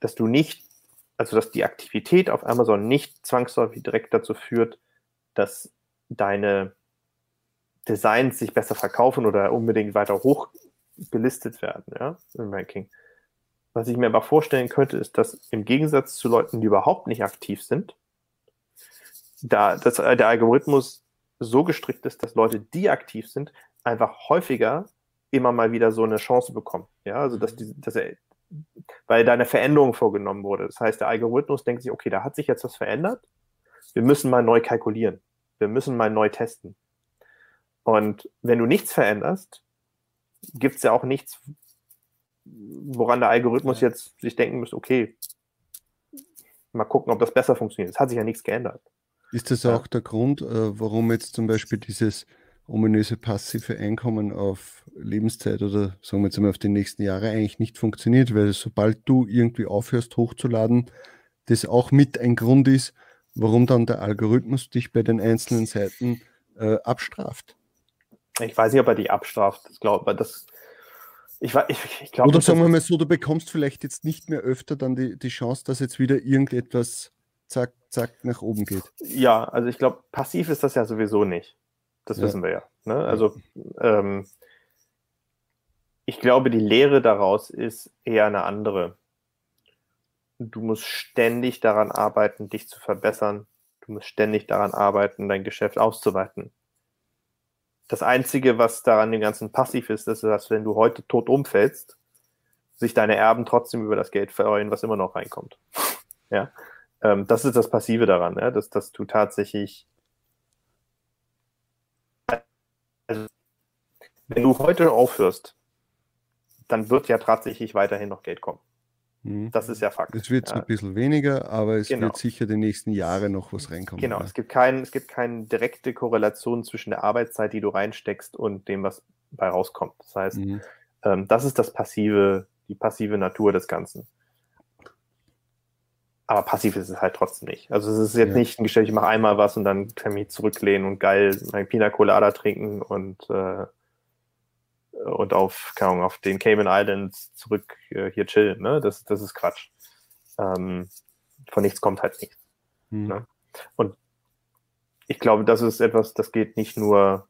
dass du nicht, also dass die Aktivität auf Amazon nicht zwangsläufig direkt dazu führt, dass deine Designs sich besser verkaufen oder unbedingt weiter hoch gelistet werden, ja, im Ranking. Was ich mir aber vorstellen könnte, ist, dass im Gegensatz zu Leuten, die überhaupt nicht aktiv sind, da dass der Algorithmus so gestrickt ist, dass Leute, die aktiv sind, einfach häufiger immer mal wieder so eine Chance bekommen. Ja, also dass, die, dass er, weil da eine Veränderung vorgenommen wurde. Das heißt, der Algorithmus denkt sich, okay, da hat sich jetzt was verändert. Wir müssen mal neu kalkulieren. Wir müssen mal neu testen. Und wenn du nichts veränderst, gibt es ja auch nichts, woran der Algorithmus Ja. jetzt sich denken muss, okay, mal gucken, ob das besser funktioniert. Es hat sich ja nichts geändert. Ist das auch der Grund, äh, warum jetzt zum Beispiel dieses ominöse passive Einkommen auf Lebenszeit oder sagen wir jetzt mal auf die nächsten Jahre eigentlich nicht funktioniert? Weil sobald du irgendwie aufhörst hochzuladen, das auch mit ein Grund ist, warum dann der Algorithmus dich bei den einzelnen Seiten äh, abstraft. Ich weiß nicht, ob er die abstraft. Ich glaube, das. Ich, ich, ich glaube, Oder sagen wir mal so, du bekommst vielleicht jetzt nicht mehr öfter dann die, die Chance, dass jetzt wieder irgendetwas zack, zack nach oben geht. Ja, also ich glaube, passiv ist das ja sowieso nicht. Das Ja. wissen wir ja. Ne? Also ähm, ich glaube, die Lehre daraus ist eher eine andere. Du musst ständig daran arbeiten, dich zu verbessern. Du musst ständig daran arbeiten, dein Geschäft auszuweiten. Das Einzige, was daran dem Ganzen passiv ist, ist, dass wenn du heute tot umfällst, sich deine Erben trotzdem über das Geld freuen, was immer noch reinkommt. ja. Ähm, das ist das Passive daran, ja? dass, dass du tatsächlich also, wenn du heute aufhörst, dann wird ja tatsächlich weiterhin noch Geld kommen. Mhm. Das ist ja Fakt. Es wird ja. ein bisschen weniger, aber es Genau. wird sicher die nächsten Jahre noch was reinkommen. Genau, ja. es gibt, kein, es gibt keine direkte Korrelation zwischen der Arbeitszeit, die du reinsteckst und dem, was bei rauskommt. Das heißt, Mhm. ähm, das ist das passive, die passive Natur des Ganzen. aber passiv ist es halt trotzdem nicht. Also es ist jetzt Ja. nicht ein Geschäft, ich mache einmal was und dann kann ich mich zurücklehnen und geil mein Pina Colada trinken und, äh, und auf, keine Ahnung, auf den Cayman Islands zurück äh, hier chillen. Ne? Das, das ist Quatsch. Ähm, von nichts kommt halt nichts. Hm. Ne? Ich glaube, das ist etwas, das geht nicht nur,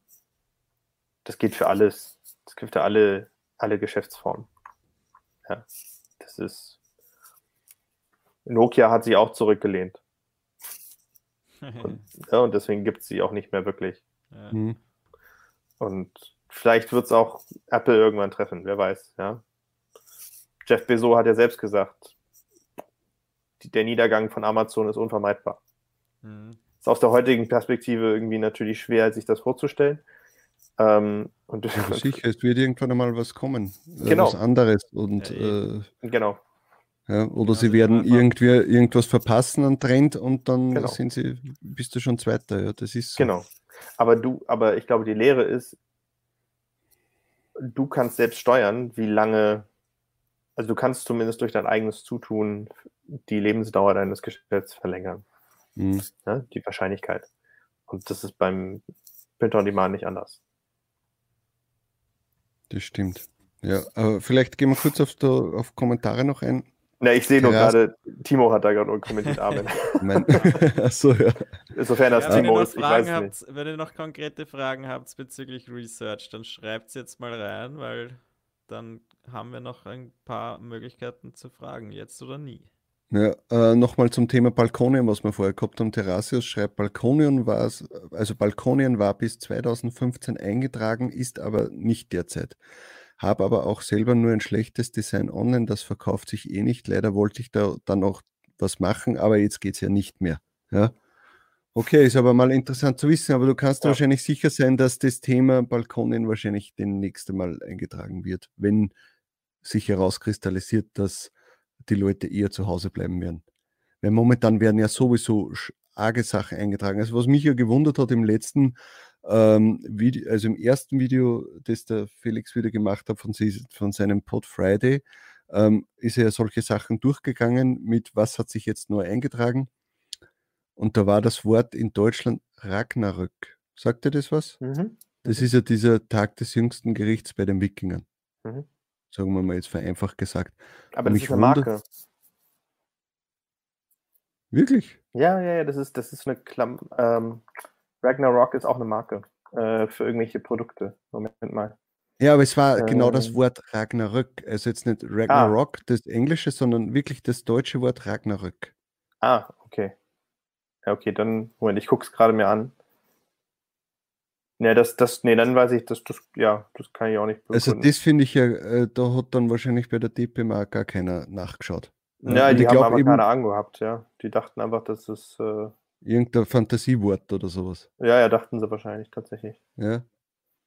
das geht für alles. Das gilt für alle, alle Geschäftsformen. Ja, das ist. Nokia hat sich auch zurückgelehnt. Und, ja, und deswegen gibt es sie auch nicht mehr wirklich. ja. Hm. Und vielleicht wird es auch Apple irgendwann treffen, wer weiß, ja. Jeff Bezos hat ja selbst gesagt, die, der Niedergang von Amazon ist unvermeidbar. Mhm. Ist aus der heutigen Perspektive irgendwie natürlich schwer, sich das vorzustellen. Ähm, und Aber sicher, es wird irgendwann einmal was kommen. äh, Genau. Was anderes. Und, Ja, äh, eben. genau. ja, oder Ja, sie werden irgendwie irgendwas verpassen an Trend und dann Genau. sind sie, bist du schon Zweiter. Ja, das ist so. Genau. Aber du, aber ich glaube, die Lehre ist, du kannst selbst steuern, wie lange, also du kannst zumindest durch dein eigenes Zutun die Lebensdauer deines Geschäfts verlängern, Hm. ne? die Wahrscheinlichkeit. Und das ist beim Print on Demand nicht anders. Das stimmt. Ja, aber vielleicht gehen wir kurz auf, der, auf Kommentare noch ein. Na, ich sehe nur Krass. gerade, Timo hat da gerade nur kommentiert, Amen. Achso, ja. Insofern das Ja, wenn, ihr Timo noch ist, ich weiß es nicht. habt, wenn ihr noch konkrete Fragen habt bezüglich Research, dann schreibt es jetzt mal rein, weil dann haben wir noch ein paar Möglichkeiten zu fragen, jetzt oder nie. Ja, äh, nochmal zum Thema Balkonien, was wir vorher gehabt haben. Terrasius schreibt, Balkonien war es, also Balkonien war bis 2015 eingetragen, ist aber nicht derzeit. Habe aber auch selber nur ein schlechtes Design online, das verkauft sich eh nicht. Leider wollte ich da dann auch was machen, aber jetzt geht es ja nicht mehr. Ja. Okay, ist aber mal interessant zu wissen, aber du kannst Ja. wahrscheinlich sicher sein, dass das Thema Balkonien wahrscheinlich demnächst einmal eingetragen wird, wenn sich herauskristallisiert, dass die Leute eher zu Hause bleiben werden. Weil momentan werden ja sowieso arge Sachen eingetragen. Also was mich ja gewundert hat im letzten ähm, Video, also im ersten Video, das der Felix wieder gemacht hat von, von seinem Pod Friday, ähm, ist er ja solche Sachen durchgegangen mit, was hat sich jetzt neu eingetragen. Und da war das Wort in Deutschland Ragnarök. Sagt ihr das was? Mhm. Das ist ja dieser Tag des jüngsten Gerichts bei den Wikingern. Mhm. Sagen wir mal jetzt vereinfacht gesagt. Aber das ist eine wundert- Marke. Wirklich? Ja, ja, ja, das ist, das ist eine Klam ähm, Ragnarok ist auch eine Marke äh, für irgendwelche Produkte. Moment mal. Ja, aber es war genau das Ähm. Wort Ragnarök. Also jetzt nicht Ragnarok, das Englische, sondern wirklich das deutsche Wort Ragnarök. Ah, okay. Ja, okay, dann, Moment, ich gucke es gerade mir an. Ne, das, das, nee, dann weiß ich, das, das, ja, das kann ich auch nicht Also begründen. das finde ich ja, äh, da hat dann wahrscheinlich bei der DPMA gar keiner nachgeschaut. ja, und die haben aber eben- keine Ahnung gehabt, ja. Die dachten einfach, das ist, äh, Irgendein Fantasiewort oder sowas. ja, ja, dachten sie wahrscheinlich tatsächlich. Ja.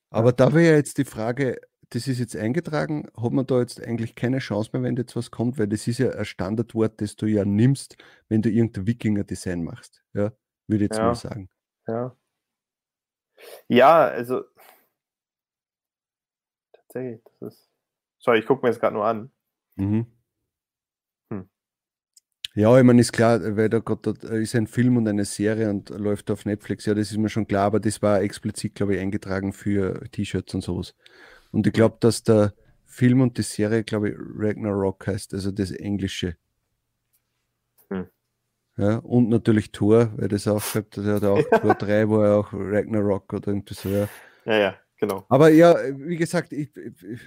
Aber da wäre jetzt die Frage, das ist jetzt eingetragen, hat man da jetzt eigentlich keine Chance mehr, wenn jetzt was kommt, weil das ist ja ein Standardwort, das du ja nimmst, wenn du irgendein Wikinger-Design machst. Ja, würde ich jetzt Ja. mal sagen. Ja. Ja, also tatsächlich, das ist. Sorry, ich gucke mir das gerade nur an. Mhm. Ja, ich meine, ist klar, weil da gerade ist ein Film und eine Serie und läuft auf Netflix, ja, das ist mir schon klar, aber das war explizit, glaube ich, eingetragen für T-Shirts und sowas. Und ich glaube, dass der Film und die Serie, glaube ich, Ragnarok heißt, also das Englische. Hm. Ja, und natürlich Thor, weil das auch schreibt, der hat auch Thor 3, wo er auch Ragnarok oder irgendwie so, ja. Ja, ja, genau. Aber ja, wie gesagt, ich, ich,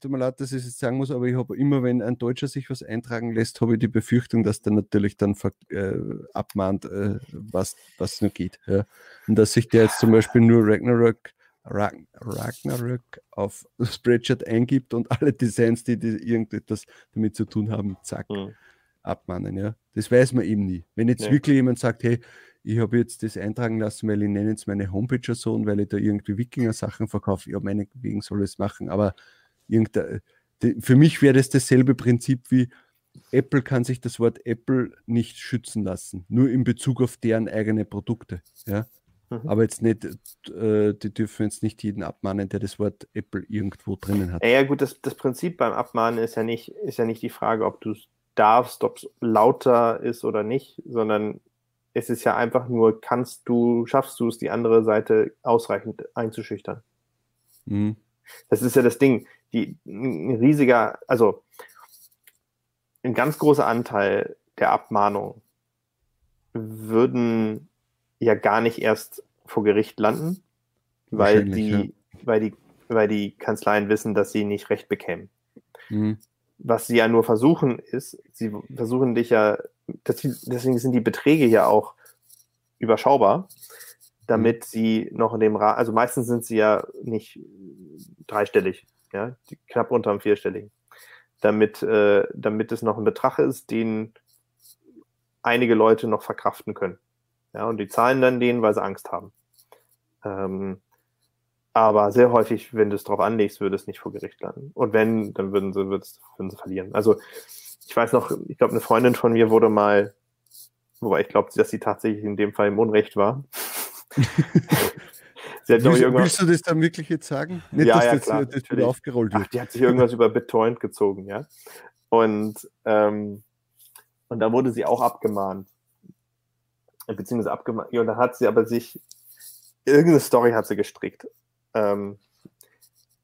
tut mir leid, dass ich es jetzt sagen muss, aber ich habe immer, wenn ein Deutscher sich was eintragen lässt, habe ich die Befürchtung, dass der natürlich dann äh, abmahnt, äh, was, was nur geht. Ja. Und dass sich der jetzt zum Beispiel nur Ragnarök, Ragn, Ragnarök auf Spreadshirt eingibt und alle Designs, die, die irgendetwas damit zu tun haben, zack, Hm. abmahnen. Ja. Das weiß man eben nie. Wenn jetzt Nee. wirklich jemand sagt, hey, ich habe jetzt das eintragen lassen, weil ich nenne jetzt meine Homepage so und weil ich da irgendwie Wikinger-Sachen verkaufe, ja, meinetwegen soll ich es machen, aber irgendein, für mich wäre das dasselbe Prinzip wie Apple kann sich das Wort Apple nicht schützen lassen, nur in Bezug auf deren eigene Produkte. Ja? Mhm. Aber jetzt nicht, äh, die dürfen jetzt nicht jeden abmahnen, der das Wort Apple irgendwo drinnen hat. Ja, ja, gut, das, das Prinzip beim Abmahnen ist ja nicht, ist ja nicht die Frage, ob du es darfst, ob es lauter ist oder nicht, sondern es ist ja einfach nur, kannst du, schaffst du es, die andere Seite ausreichend einzuschüchtern. Mhm. Das ist ja das Ding. Die, ein riesiger, also ein ganz großer Anteil der Abmahnungen würden ja gar nicht erst vor Gericht landen, weil die, ja. weil die, weil die Kanzleien wissen, dass sie nicht recht bekämen. Mhm. Was sie ja nur versuchen, ist, sie versuchen dich ja, deswegen sind die Beträge ja auch überschaubar, damit mhm. sie noch in dem Rahmen, also meistens sind sie ja nicht dreistellig, ja, knapp unter dem vierstelligen, damit, äh, damit es noch ein Betrag ist, den einige Leute noch verkraften können. Ja, und die zahlen dann denen, weil sie Angst haben. Ähm, aber sehr häufig, wenn du es drauf anlegst, würde es nicht vor Gericht landen. Und wenn, dann würden sie, würden sie verlieren. Also ich weiß noch, ich glaube, eine Freundin von mir wurde mal, wobei ich glaube, dass sie tatsächlich in dem Fall im Unrecht war. sie hat, willst, willst du das dann wirklich jetzt sagen? Nicht, ja, dass ja, das, klar, das wieder aufgerollt wird. Ach, die hat sich irgendwas über BitTorrent gezogen, ja. Und, ähm, und da wurde sie auch abgemahnt. Beziehungsweise abgemahnt. Ja, und da hat sie aber sich, irgendeine Story hat sie gestrickt ähm,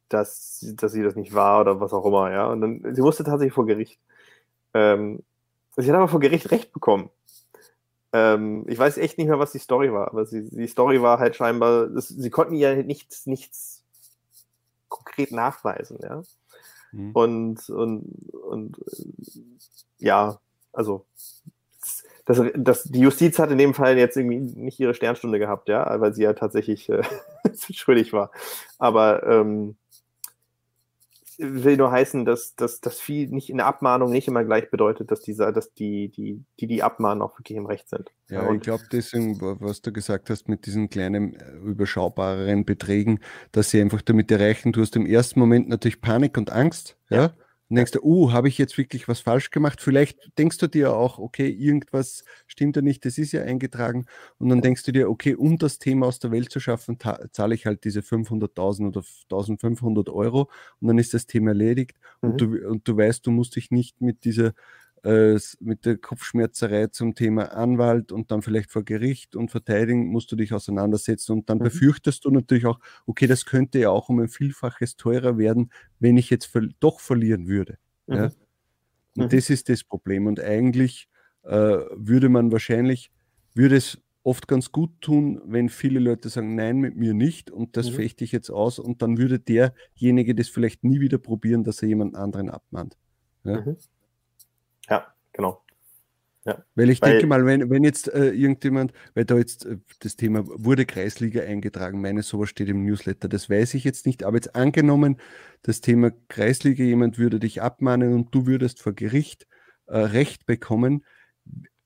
dass, dass sie das nicht war oder was auch immer, ja. Und dann, sie musste tatsächlich vor Gericht. Ähm, sie hat aber vor Gericht Recht bekommen. Ähm, ich weiß echt nicht mehr, was die Story war, aber sie, die Story war halt scheinbar, das, sie konnten ihr nichts, nichts konkret nachweisen, ja. Mhm. Und, und, und ja, also das, das, die Justiz hat in dem Fall jetzt irgendwie nicht ihre Sternstunde gehabt, ja, weil sie ja tatsächlich äh, schuldig war. Aber ähm, will nur heißen, dass, dass, dass viel nicht in der Abmahnung nicht immer gleich bedeutet, dass dieser, dass die, die, die, die abmahnen, auch wirklich im Recht sind. Ja, und ich glaube, deswegen, was du gesagt hast, mit diesen kleinen, äh, überschaubareren Beträgen, dass sie einfach damit erreichen, du hast im ersten Moment natürlich Panik und Angst, ja. ja und denkst du, uh, habe ich jetzt wirklich was falsch gemacht? Vielleicht denkst du dir auch, okay, irgendwas stimmt ja nicht, das ist ja eingetragen. Und dann denkst du dir, okay, um das Thema aus der Welt zu schaffen, zahle ich halt diese 500.000 oder 1.500 Euro und dann ist das Thema erledigt. Mhm. Und, du, und du weißt, du musst dich nicht mit dieser äh, mit der Kopfschmerzerei zum Thema Anwalt und dann vielleicht vor Gericht und Verteidigen musst du dich auseinandersetzen und dann mhm. befürchtest du natürlich auch, okay, das könnte ja auch um ein Vielfaches teurer werden, wenn ich jetzt ver doch verlieren würde. Mhm. Ja? Und mhm. das ist das Problem. Und eigentlich äh, würde man wahrscheinlich, würde es oft ganz gut tun, wenn viele Leute sagen, nein, mit mir nicht und das mhm. fechte ich jetzt aus und dann würde derjenige das vielleicht nie wieder probieren, dass er jemand anderen abmahnt. Ja? Mhm. Ja, genau. Ja. Weil ich weil, denke mal, wenn, wenn jetzt äh, irgendjemand, weil da jetzt äh, das Thema wurde Kreisliga eingetragen, meine sowas steht im Newsletter, das weiß ich jetzt nicht, aber jetzt angenommen, das Thema Kreisliga, jemand würde dich abmahnen und du würdest vor Gericht äh, Recht bekommen,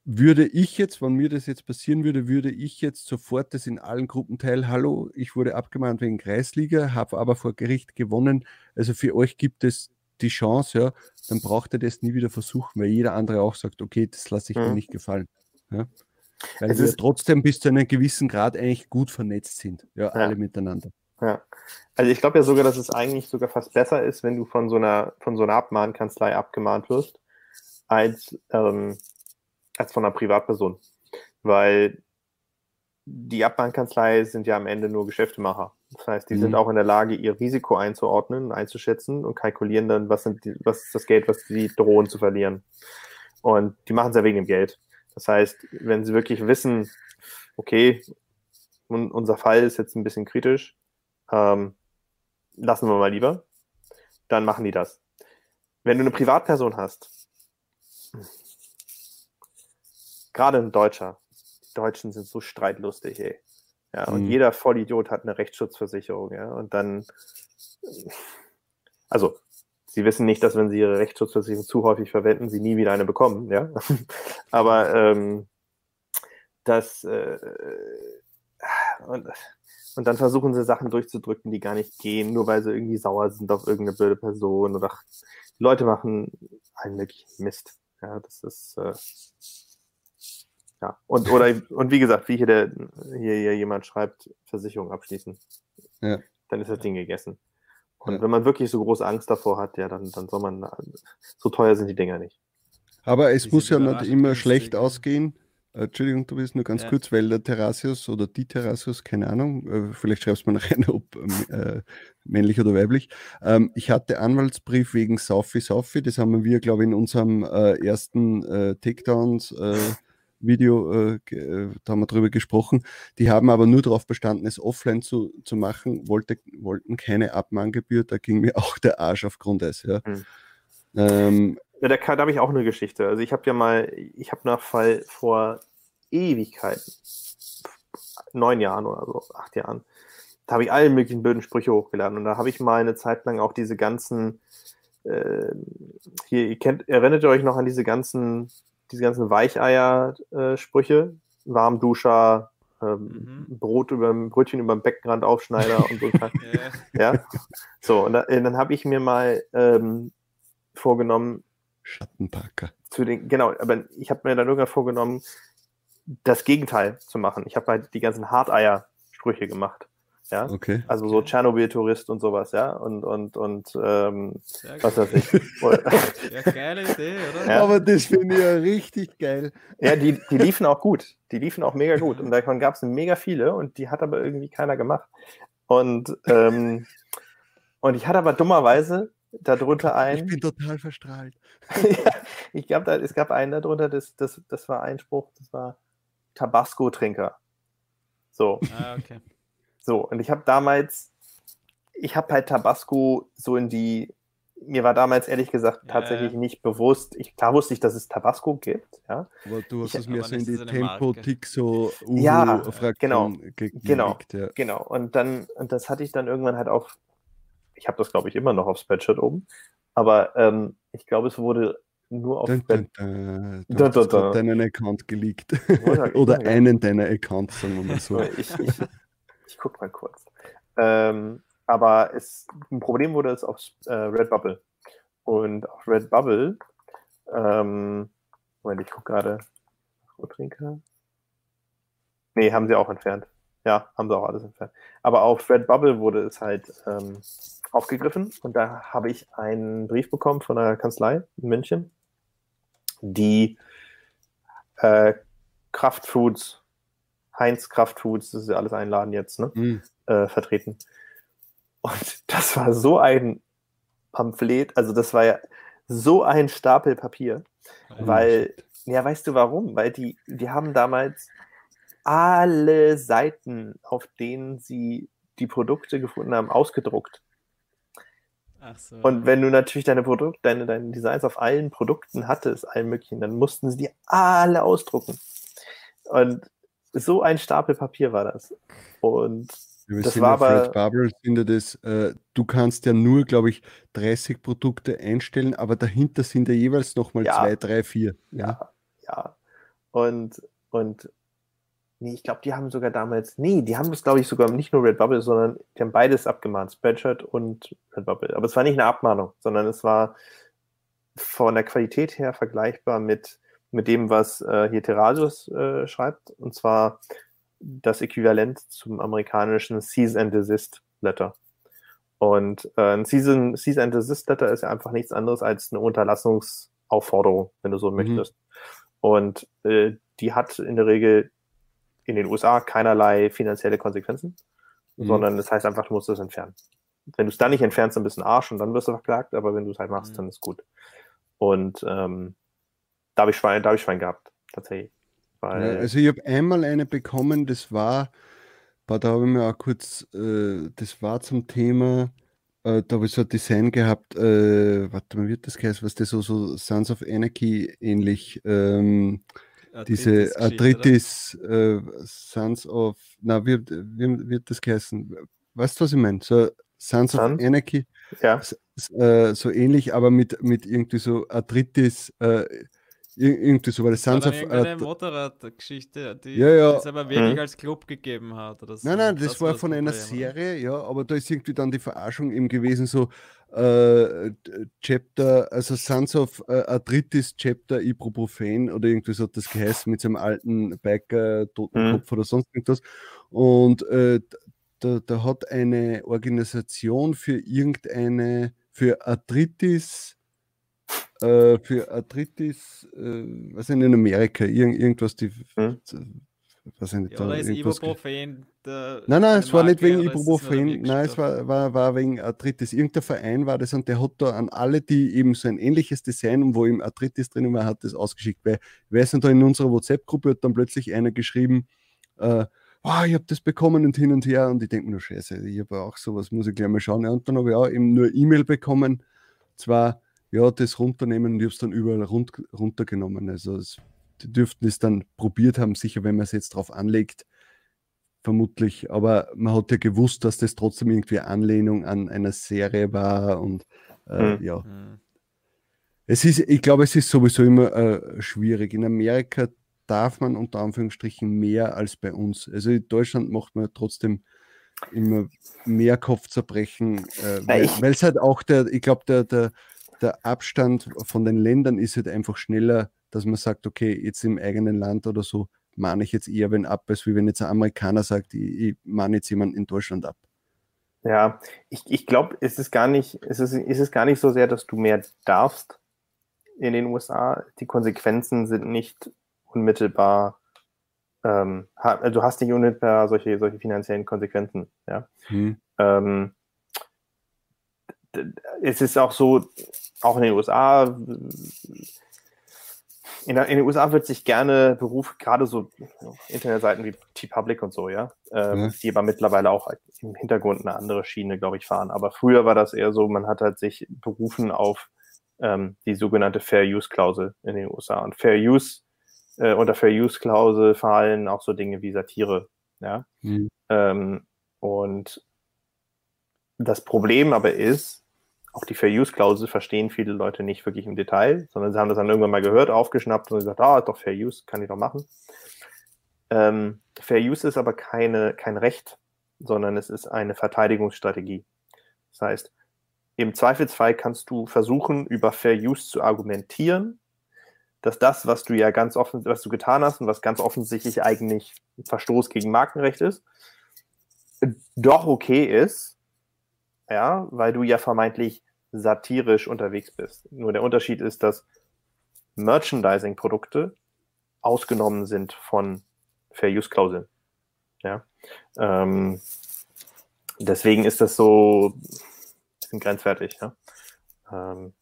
würde ich jetzt, wenn mir das jetzt passieren würde, würde ich jetzt sofort das in allen Gruppen teilen, hallo, ich wurde abgemahnt wegen Kreisliga, habe aber vor Gericht gewonnen, also für euch gibt es die Chance, ja, dann braucht er das nie wieder versuchen, weil jeder andere auch sagt, okay, das lasse ich mhm. mir nicht gefallen. Ja? Weil es wir ist, trotzdem bis zu einem gewissen Grad eigentlich gut vernetzt sind, ja, ja. alle miteinander. Ja. Also ich glaube ja sogar, dass es eigentlich sogar fast besser ist, wenn du von so einer, von so einer Abmahnkanzlei abgemahnt wirst, als, ähm, als von einer Privatperson. Weil die Abmahnkanzlei sind ja am Ende nur Geschäftemacher. Das heißt, die mhm. sind auch in der Lage, ihr Risiko einzuordnen, einzuschätzen und kalkulieren dann, was, sind die, was ist das Geld, was sie drohen zu verlieren. Und die machen es ja wegen dem Geld. Das heißt, wenn sie wirklich wissen, okay, unser Fall ist jetzt ein bisschen kritisch, ähm, lassen wir mal lieber, dann machen die das. Wenn du eine Privatperson hast, gerade ein Deutscher, Deutschen sind so streitlustig, ey. Ja, und mhm. jeder Vollidiot hat eine Rechtsschutzversicherung, ja. Und dann, also, sie wissen nicht, dass wenn sie ihre Rechtsschutzversicherung zu häufig verwenden, sie nie wieder eine bekommen, ja. Aber ähm, das äh, und, und dann versuchen sie Sachen durchzudrücken, die gar nicht gehen, nur weil sie irgendwie sauer sind auf irgendeine blöde Person oder Leute machen allen möglichen Mist. Ja, das ist äh, ja, und, oder, und wie gesagt, wie hier, der, hier, hier jemand schreibt, Versicherung abschließen. Ja. Dann ist das Ding gegessen. Und ja. wenn man wirklich so große Angst davor hat, ja, dann, dann soll man, so teuer sind die Dinger nicht. Aber es Die muss ja nicht immer schlecht ja. ausgehen. Äh, Entschuldigung, du bist nur ganz Ja. kurz, weil der Terrasius oder die Terrasius, keine Ahnung, äh, vielleicht schreibst du mir nachher, ob ähm, äh, männlich oder weiblich. Ähm, ich hatte Anwaltsbrief wegen Saufi Saufi, das haben wir, glaube ich, in unserem äh, ersten äh, Takedowns äh, Video, äh, äh, da haben wir drüber gesprochen. Die haben aber nur darauf bestanden, es offline zu, zu machen, wollte, wollten keine Abmahngebühr, da ging mir auch der Arsch auf Grundeis. Ja. Hm. Ähm, Ja, da habe ich auch eine Geschichte. Also ich habe ja mal, ich habe nach Fall vor Ewigkeiten, neun Jahren oder so, acht Jahren, da habe ich alle möglichen blöden Sprüche hochgeladen. Und da habe ich mal eine Zeit lang auch diese ganzen, äh, hier, ihr kennt, erinnert ihr euch noch an diese ganzen, diese ganzen Weicheier-Sprüche? Warmduscher, ähm, Brot über, Brötchen über dem Beckenrand Aufschneider und so. Ja. ja, so, und, da, und dann habe ich mir mal ähm, vorgenommen, Schattenpacker. zu den, genau, aber ich habe mir dann irgendwann vorgenommen, das Gegenteil zu machen. Ich habe halt die ganzen Harteier-Sprüche gemacht. Ja, Okay. also so Tschernobyl-Tourist und sowas, ja, und, und, und, ähm, Sehr was weiß ich. Ja, geile Idee, oder? Ja. Aber das finde ich ja richtig geil. ja, die, die liefen auch gut. Die liefen auch mega gut. Und davon gab es mega viele und die hat aber irgendwie keiner gemacht. Und, ähm, und ich hatte aber dummerweise darunter Ich einen. bin total verstrahlt. ja, ich glaube, da, es gab einen darunter, das, das, das war ein Spruch, das war Tabasco-Trinker. So, Ah, okay. So. Und ich habe damals, ich habe halt Tabasco so in die, mir war damals ehrlich gesagt Ja, tatsächlich ja. nicht bewusst, ich, klar wusste ich, dass es Tabasco gibt, ja. Aber du hast Ich- es mir so in die so eine Marke. Tempo-Tixo Ja, genau, ge genau. ja. Genau. Und dann, und das hatte ich dann irgendwann halt auf, ich habe das glaube ich immer noch auf Spreadshirt oben, aber ähm, ich glaube, es wurde nur auf Dun, dun, dun. Du deinen Account geleakt. Ja, Oder ja. einen deiner Accounts, sagen wir mal so. Ich, ich, ich gucke mal kurz. Ähm, aber es, ein Problem wurde es auf äh, Redbubble. Und auf Redbubble, ähm, Moment, ich gucke gerade. Rottrinker. Nee, haben sie auch entfernt. Ja, haben sie auch alles entfernt. Aber auf Redbubble wurde es halt ähm, aufgegriffen und da habe ich einen Brief bekommen von einer Kanzlei in München, die äh, Kraftfoods, Heinz Kraftfoods, das ist ja alles ein Laden jetzt, ne? Hm. äh, vertreten. Und das war so ein Pamphlet, also das war ja so ein Stapel Papier, weil, ja, weißt du warum? Weil die, die haben damals alle Seiten, auf denen sie die Produkte gefunden haben, ausgedruckt. Ach so. Und wenn du natürlich deine Produkte, deine, deine Designs auf allen Produkten hattest, allen möglichen, dann mussten sie die alle ausdrucken. Und so ein Stapel Papier war das. Und Ja, das war aber- Redbubble sind ja das, äh, du kannst ja nur, glaube ich, 30 Produkte einstellen, aber dahinter sind ja jeweils nochmal Ja. zwei, drei, vier. Ja. Ja, ja. Und, und nee, ich glaube, die haben sogar damals, nee, die haben das, glaube ich, sogar nicht nur Redbubble, sondern die haben beides abgemahnt, Spreadshirt und Redbubble. Aber es war nicht eine Abmahnung, sondern es war von der Qualität her vergleichbar mit, mit dem, was äh, hier Terrasius äh, schreibt, und zwar das Äquivalent zum amerikanischen Cease and Desist Letter. Und äh, ein Cease, Cease and Desist Letter ist ja einfach nichts anderes als eine Unterlassungsaufforderung, wenn du so Mhm. möchtest. Und äh, die hat in der Regel in den USA keinerlei finanzielle Konsequenzen, Mhm. sondern das heißt einfach, du musst es entfernen. Wenn du es dann nicht entfernst, dann bist du ein Arsch und dann wirst du verklagt, aber wenn du es halt machst, Mhm. dann ist gut. Und ähm, da habe ich Schwein, da habe ich Schwein gehabt, tatsächlich. Weil, Ja, also ich habe einmal eine bekommen, das war, da habe ich mir auch kurz, äh, das war zum Thema, äh, da habe ich so ein Design gehabt, äh, warte mal, wird das geheißen, was das so, so Sons of Anarchy ähnlich, ähm, diese? Arthritis, äh, Sons of, na, wie, wie wird das geheißen? Weißt du, was ich meine? So Sons of Sons? Anarchy, ja, äh, so ähnlich, aber mit, mit irgendwie so Arthritis, äh, irgendwie so, weil das war Sons of irgendeine Arth- Motorradgeschichte, die Ja, ja. es aber wirklich Mhm. als Club gegeben hat. Oder so. Nein, nein, das, war das von einer? Serie, ja, aber da ist irgendwie dann die Verarschung eben gewesen, so äh, Chapter, also Sons of äh, Arthritis Chapter Ibuprofen oder irgendwie so hat das geheißen mit so einem alten Biker, Totenkopf oder sonst irgendwas. Und äh, da, da hat eine Organisation für irgendeine, für Arthritis äh, für Arthritis, äh, was in Amerika, irgend, irgendwas, die, hm? was nicht, ja, da ist Ibuprofen. nein, nein, es war nicht wegen Ibuprofen, nein, es war, war, war wegen Arthritis. Irgendein Verein war das und der hat da an alle, die eben so ein ähnliches Design, wo eben Arthritis drin war, hat das ausgeschickt. Weil, wer ist denn da in unserer WhatsApp-Gruppe, hat dann plötzlich einer geschrieben, äh, oh, ich habe das bekommen und hin und her und ich denke mir nur, scheiße, ich habe auch sowas, muss ich gleich mal schauen. Und dann habe ich auch eben nur E-Mail bekommen, zwar, ja, das runternehmen und ich habe es dann überall rund, runtergenommen. Also es, die dürften es dann probiert haben, sicher, wenn man es jetzt drauf anlegt, vermutlich. Aber man hat ja gewusst, dass das trotzdem irgendwie Anlehnung an einer Serie war und äh, mhm. ja. Mhm. Es ist, ich glaube, es ist sowieso immer äh, schwierig. In Amerika darf man unter Anführungsstrichen mehr als bei uns. Also in Deutschland macht man trotzdem immer mehr Kopfzerbrechen, äh, weil es halt auch der, ich glaube, der, der, der Abstand von den Ländern ist halt einfach schneller, dass man sagt, okay, jetzt im eigenen Land oder so mahne ich jetzt eher wenn ab, als wie wenn jetzt ein Amerikaner sagt, ich, ich mahne jetzt jemanden in Deutschland ab. Ja, ich, ich glaube, es ist gar nicht, es ist, ist es gar nicht so sehr, dass du mehr darfst in den USA. Die Konsequenzen sind nicht unmittelbar, ähm, ha, du hast nicht unmittelbar solche, solche finanziellen Konsequenzen. Ja? Hm. Ähm, es ist auch so, auch in den USA, in, den USA wird sich gerne Beruf, gerade so Internetseiten wie T-Public und so, ja, ähm, ja, die aber mittlerweile auch im Hintergrund eine andere Schiene, glaube ich, fahren. Aber früher war das eher so, man hat halt sich berufen auf ähm, die sogenannte Fair Use Klausel in den USA. Und Fair Use äh, unter Fair Use Klausel fallen auch so Dinge wie Satire. Ja? Mhm. Ähm, und das Problem aber ist, auch die Fair Use Klausel verstehen viele Leute nicht wirklich im Detail, sondern sie haben das dann irgendwann mal gehört, aufgeschnappt und gesagt, ah, doch Fair Use, kann ich doch machen. Ähm, Fair Use ist aber keine, kein Recht, sondern es ist eine Verteidigungsstrategie. Das heißt, im Zweifelsfall kannst du versuchen, über Fair Use zu argumentieren, dass das, was du ja ganz offen, was du getan hast und was ganz offensichtlich eigentlich ein Verstoß gegen Markenrecht ist, doch okay ist, ja, weil du ja vermeintlich satirisch unterwegs bist. Nur der Unterschied ist, dass Merchandising-Produkte ausgenommen sind von Fair-Use-Klauseln. Ja. Ähm, deswegen ist das so ein bisschen grenzwertig. Ja. Ähm,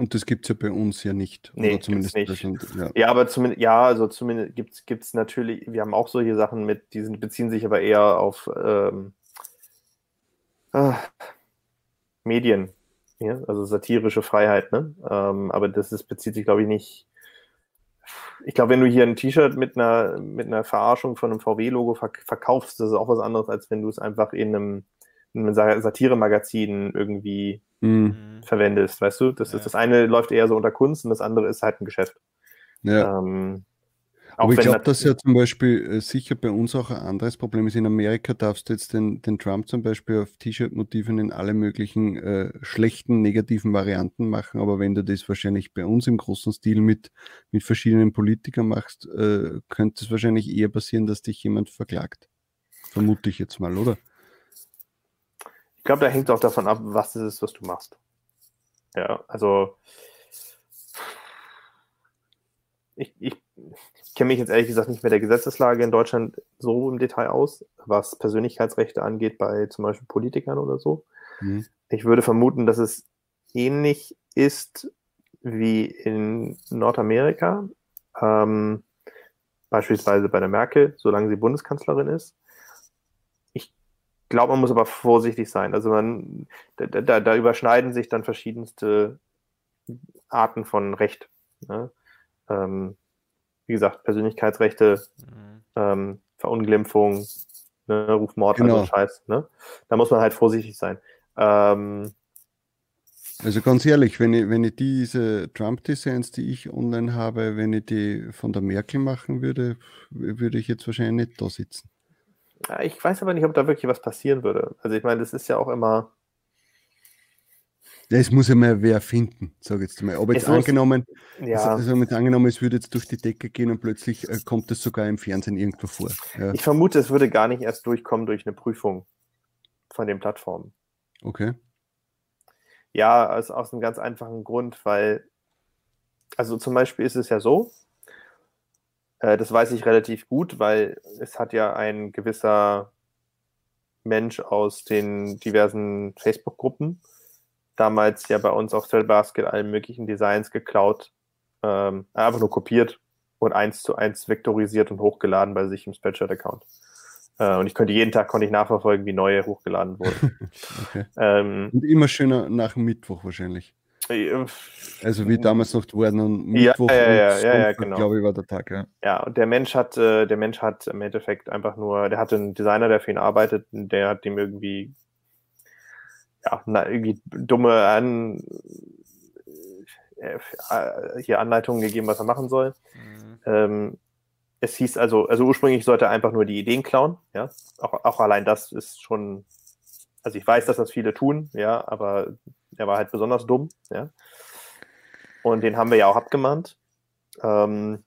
und das gibt es ja bei uns ja nicht. Nee, oder zumindest nicht. Ja. ja. aber zumindest, ja, also zumindest gibt es natürlich, wir haben auch solche Sachen mit, die sind, beziehen sich aber eher auf ähm, äh, Medien, ja? also satirische Freiheit, ne? Ähm, aber das ist, bezieht sich, glaube ich, nicht. Ich glaube, wenn du hier ein T-Shirt mit einer, mit einer Verarschung von einem VW-Logo verk verkaufst, das ist auch was anderes, als wenn du es einfach in einem, in einem Satire-Magazin irgendwie mhm. verwendest, weißt du? Das, ja. ist, das eine läuft eher so unter Kunst und das andere ist halt ein Geschäft. Ja. Ähm, aber ich glaube, dass ja zum Beispiel äh, sicher bei uns auch ein anderes Problem ist. In Amerika darfst du jetzt den, den Trump zum Beispiel auf T-Shirt-Motiven in alle möglichen äh, schlechten, negativen Varianten machen. Aber wenn du das wahrscheinlich bei uns im großen Stil mit, mit verschiedenen Politikern machst, äh, könnte es wahrscheinlich eher passieren, dass dich jemand verklagt. Vermute ich jetzt mal, oder? Ich glaube, da hängt es auch davon ab, was es ist, was du machst. Ja, also ich, ich kenne mich jetzt ehrlich gesagt nicht mehr der Gesetzeslage in Deutschland so im Detail aus, was Persönlichkeitsrechte angeht bei zum Beispiel Politikern oder so. Mhm. Ich würde vermuten, dass es ähnlich ist wie in Nordamerika, ähm, beispielsweise bei der Merkel, solange sie Bundeskanzlerin ist glaube, man muss aber vorsichtig sein. Also man, da, da, da überschneiden sich dann verschiedenste Arten von Recht. Ne? Ähm, wie gesagt, Persönlichkeitsrechte, mhm. ähm, Verunglimpfung, ne, Rufmord, also genau. also Scheiß. Ne? Da muss man halt vorsichtig sein. Ähm, also ganz ehrlich, wenn ich, wenn ich diese Trump-Designs, die ich online habe, wenn ich die von der Merkel machen würde, würde ich jetzt wahrscheinlich nicht da sitzen. Ja, ich weiß aber nicht, ob da wirklich was passieren würde. Also ich meine, das ist ja auch immer. Es muss ja mal wer finden, sage ich jetzt mal. Aber jetzt muss, angenommen, ja. also mit angenommen, es würde jetzt durch die Decke gehen und plötzlich äh, kommt es sogar im Fernsehen irgendwo vor. Ja. Ich vermute, es würde gar nicht erst durchkommen durch eine Prüfung von den Plattformen. Okay. Ja, aus, aus einem ganz einfachen Grund, weil, also zum Beispiel ist es ja so, äh, das weiß ich relativ gut, weil es hat ja ein gewisser Mensch aus den diversen Facebook-Gruppen damals ja bei uns auf Cellbasket alle möglichen Designs geklaut, ähm, einfach nur kopiert und eins zu eins vektorisiert und hochgeladen bei sich im Spreadshirt-Account. Äh, und ich konnte jeden Tag konnte ich nachverfolgen, wie neue hochgeladen wurden. okay. ähm, und immer schöner nach Mittwoch wahrscheinlich. Äh, also wie damals noch und Mittwoch ja, ja, ja, ja, genau. glaube ich, war der Tag, ja. Ja, und der Mensch hat, äh, der Mensch hat im Endeffekt einfach nur, der hatte einen Designer, der für ihn arbeitet, und der hat ihm irgendwie ja, na, irgendwie dumme an, äh, hier Anleitungen gegeben, was er machen soll. Mhm. Ähm, es hieß also, also ursprünglich sollte er einfach nur die Ideen klauen, ja. Auch, auch allein das ist schon, also ich weiß, dass das viele tun, ja, aber er war halt besonders dumm, ja. Und den haben wir ja auch abgemahnt. Ähm,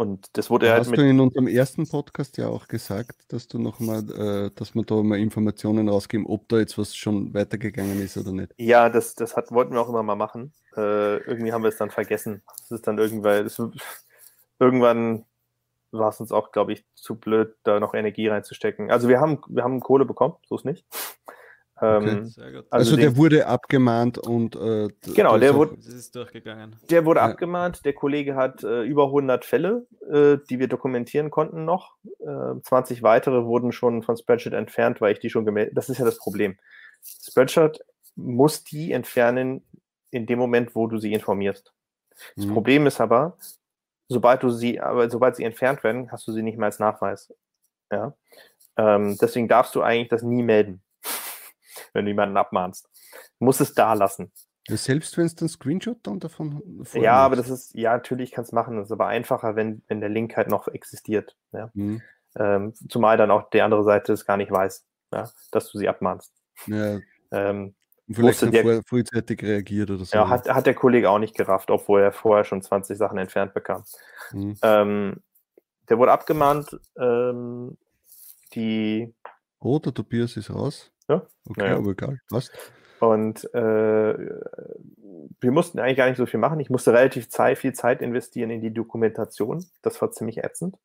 und das wurde halt Hast du in unserem ersten Podcast ja auch gesagt, dass du noch mal, äh, dass wir da mal Informationen rausgeben, ob da jetzt was schon weitergegangen ist oder nicht. Ja, das, das hat, wollten wir auch immer mal machen. Äh, irgendwie haben wir es dann vergessen. Es ist dann irgendwann, das, irgendwann war es uns auch, glaube ich, zu blöd, da noch Energie reinzustecken. Also wir haben, wir haben Kohle bekommen, so ist nicht. Okay. Ähm, also, also, der wurde abgemahnt und äh, genau, der wurde, ist durchgegangen. Der wurde ja. abgemahnt. Der Kollege hat äh, über 100 Fälle, äh, die wir dokumentieren konnten noch. 20 äh, weitere wurden schon von Spreadshirt entfernt, weil ich die schon gemeldet. Das ist ja das Problem. Spreadshirt muss die entfernen in dem Moment, wo du sie informierst. Das mhm. Problem ist aber, sobald du sie, aber sobald sie entfernt werden, hast du sie nicht mehr als Nachweis. Ja. Ähm, deswegen darfst du eigentlich das nie melden wenn du jemanden abmahnst. Du musst es da lassen. Ja, selbst wenn es dann Screenshot dann davon Ja, aber das ist, ja, natürlich kann es machen. Das ist aber einfacher, wenn, wenn der Link halt noch existiert. Ja? Mhm. Ähm, zumal dann auch die andere Seite es gar nicht weiß, ja? dass du sie abmahnst. Ja. Ähm, Vielleicht der, vor, frühzeitig reagiert oder so. Ja, hat, hat der Kollege auch nicht gerafft, obwohl er vorher schon 20 Sachen entfernt bekam. Mhm. Ähm, der wurde abgemahnt. Ähm, die. Oh, der Tobias ist raus. Ja? Okay, naja. aber egal. Was? Und äh, wir mussten eigentlich gar nicht so viel machen. Ich musste relativ Zeit, viel Zeit investieren in die Dokumentation. Das war ziemlich ätzend.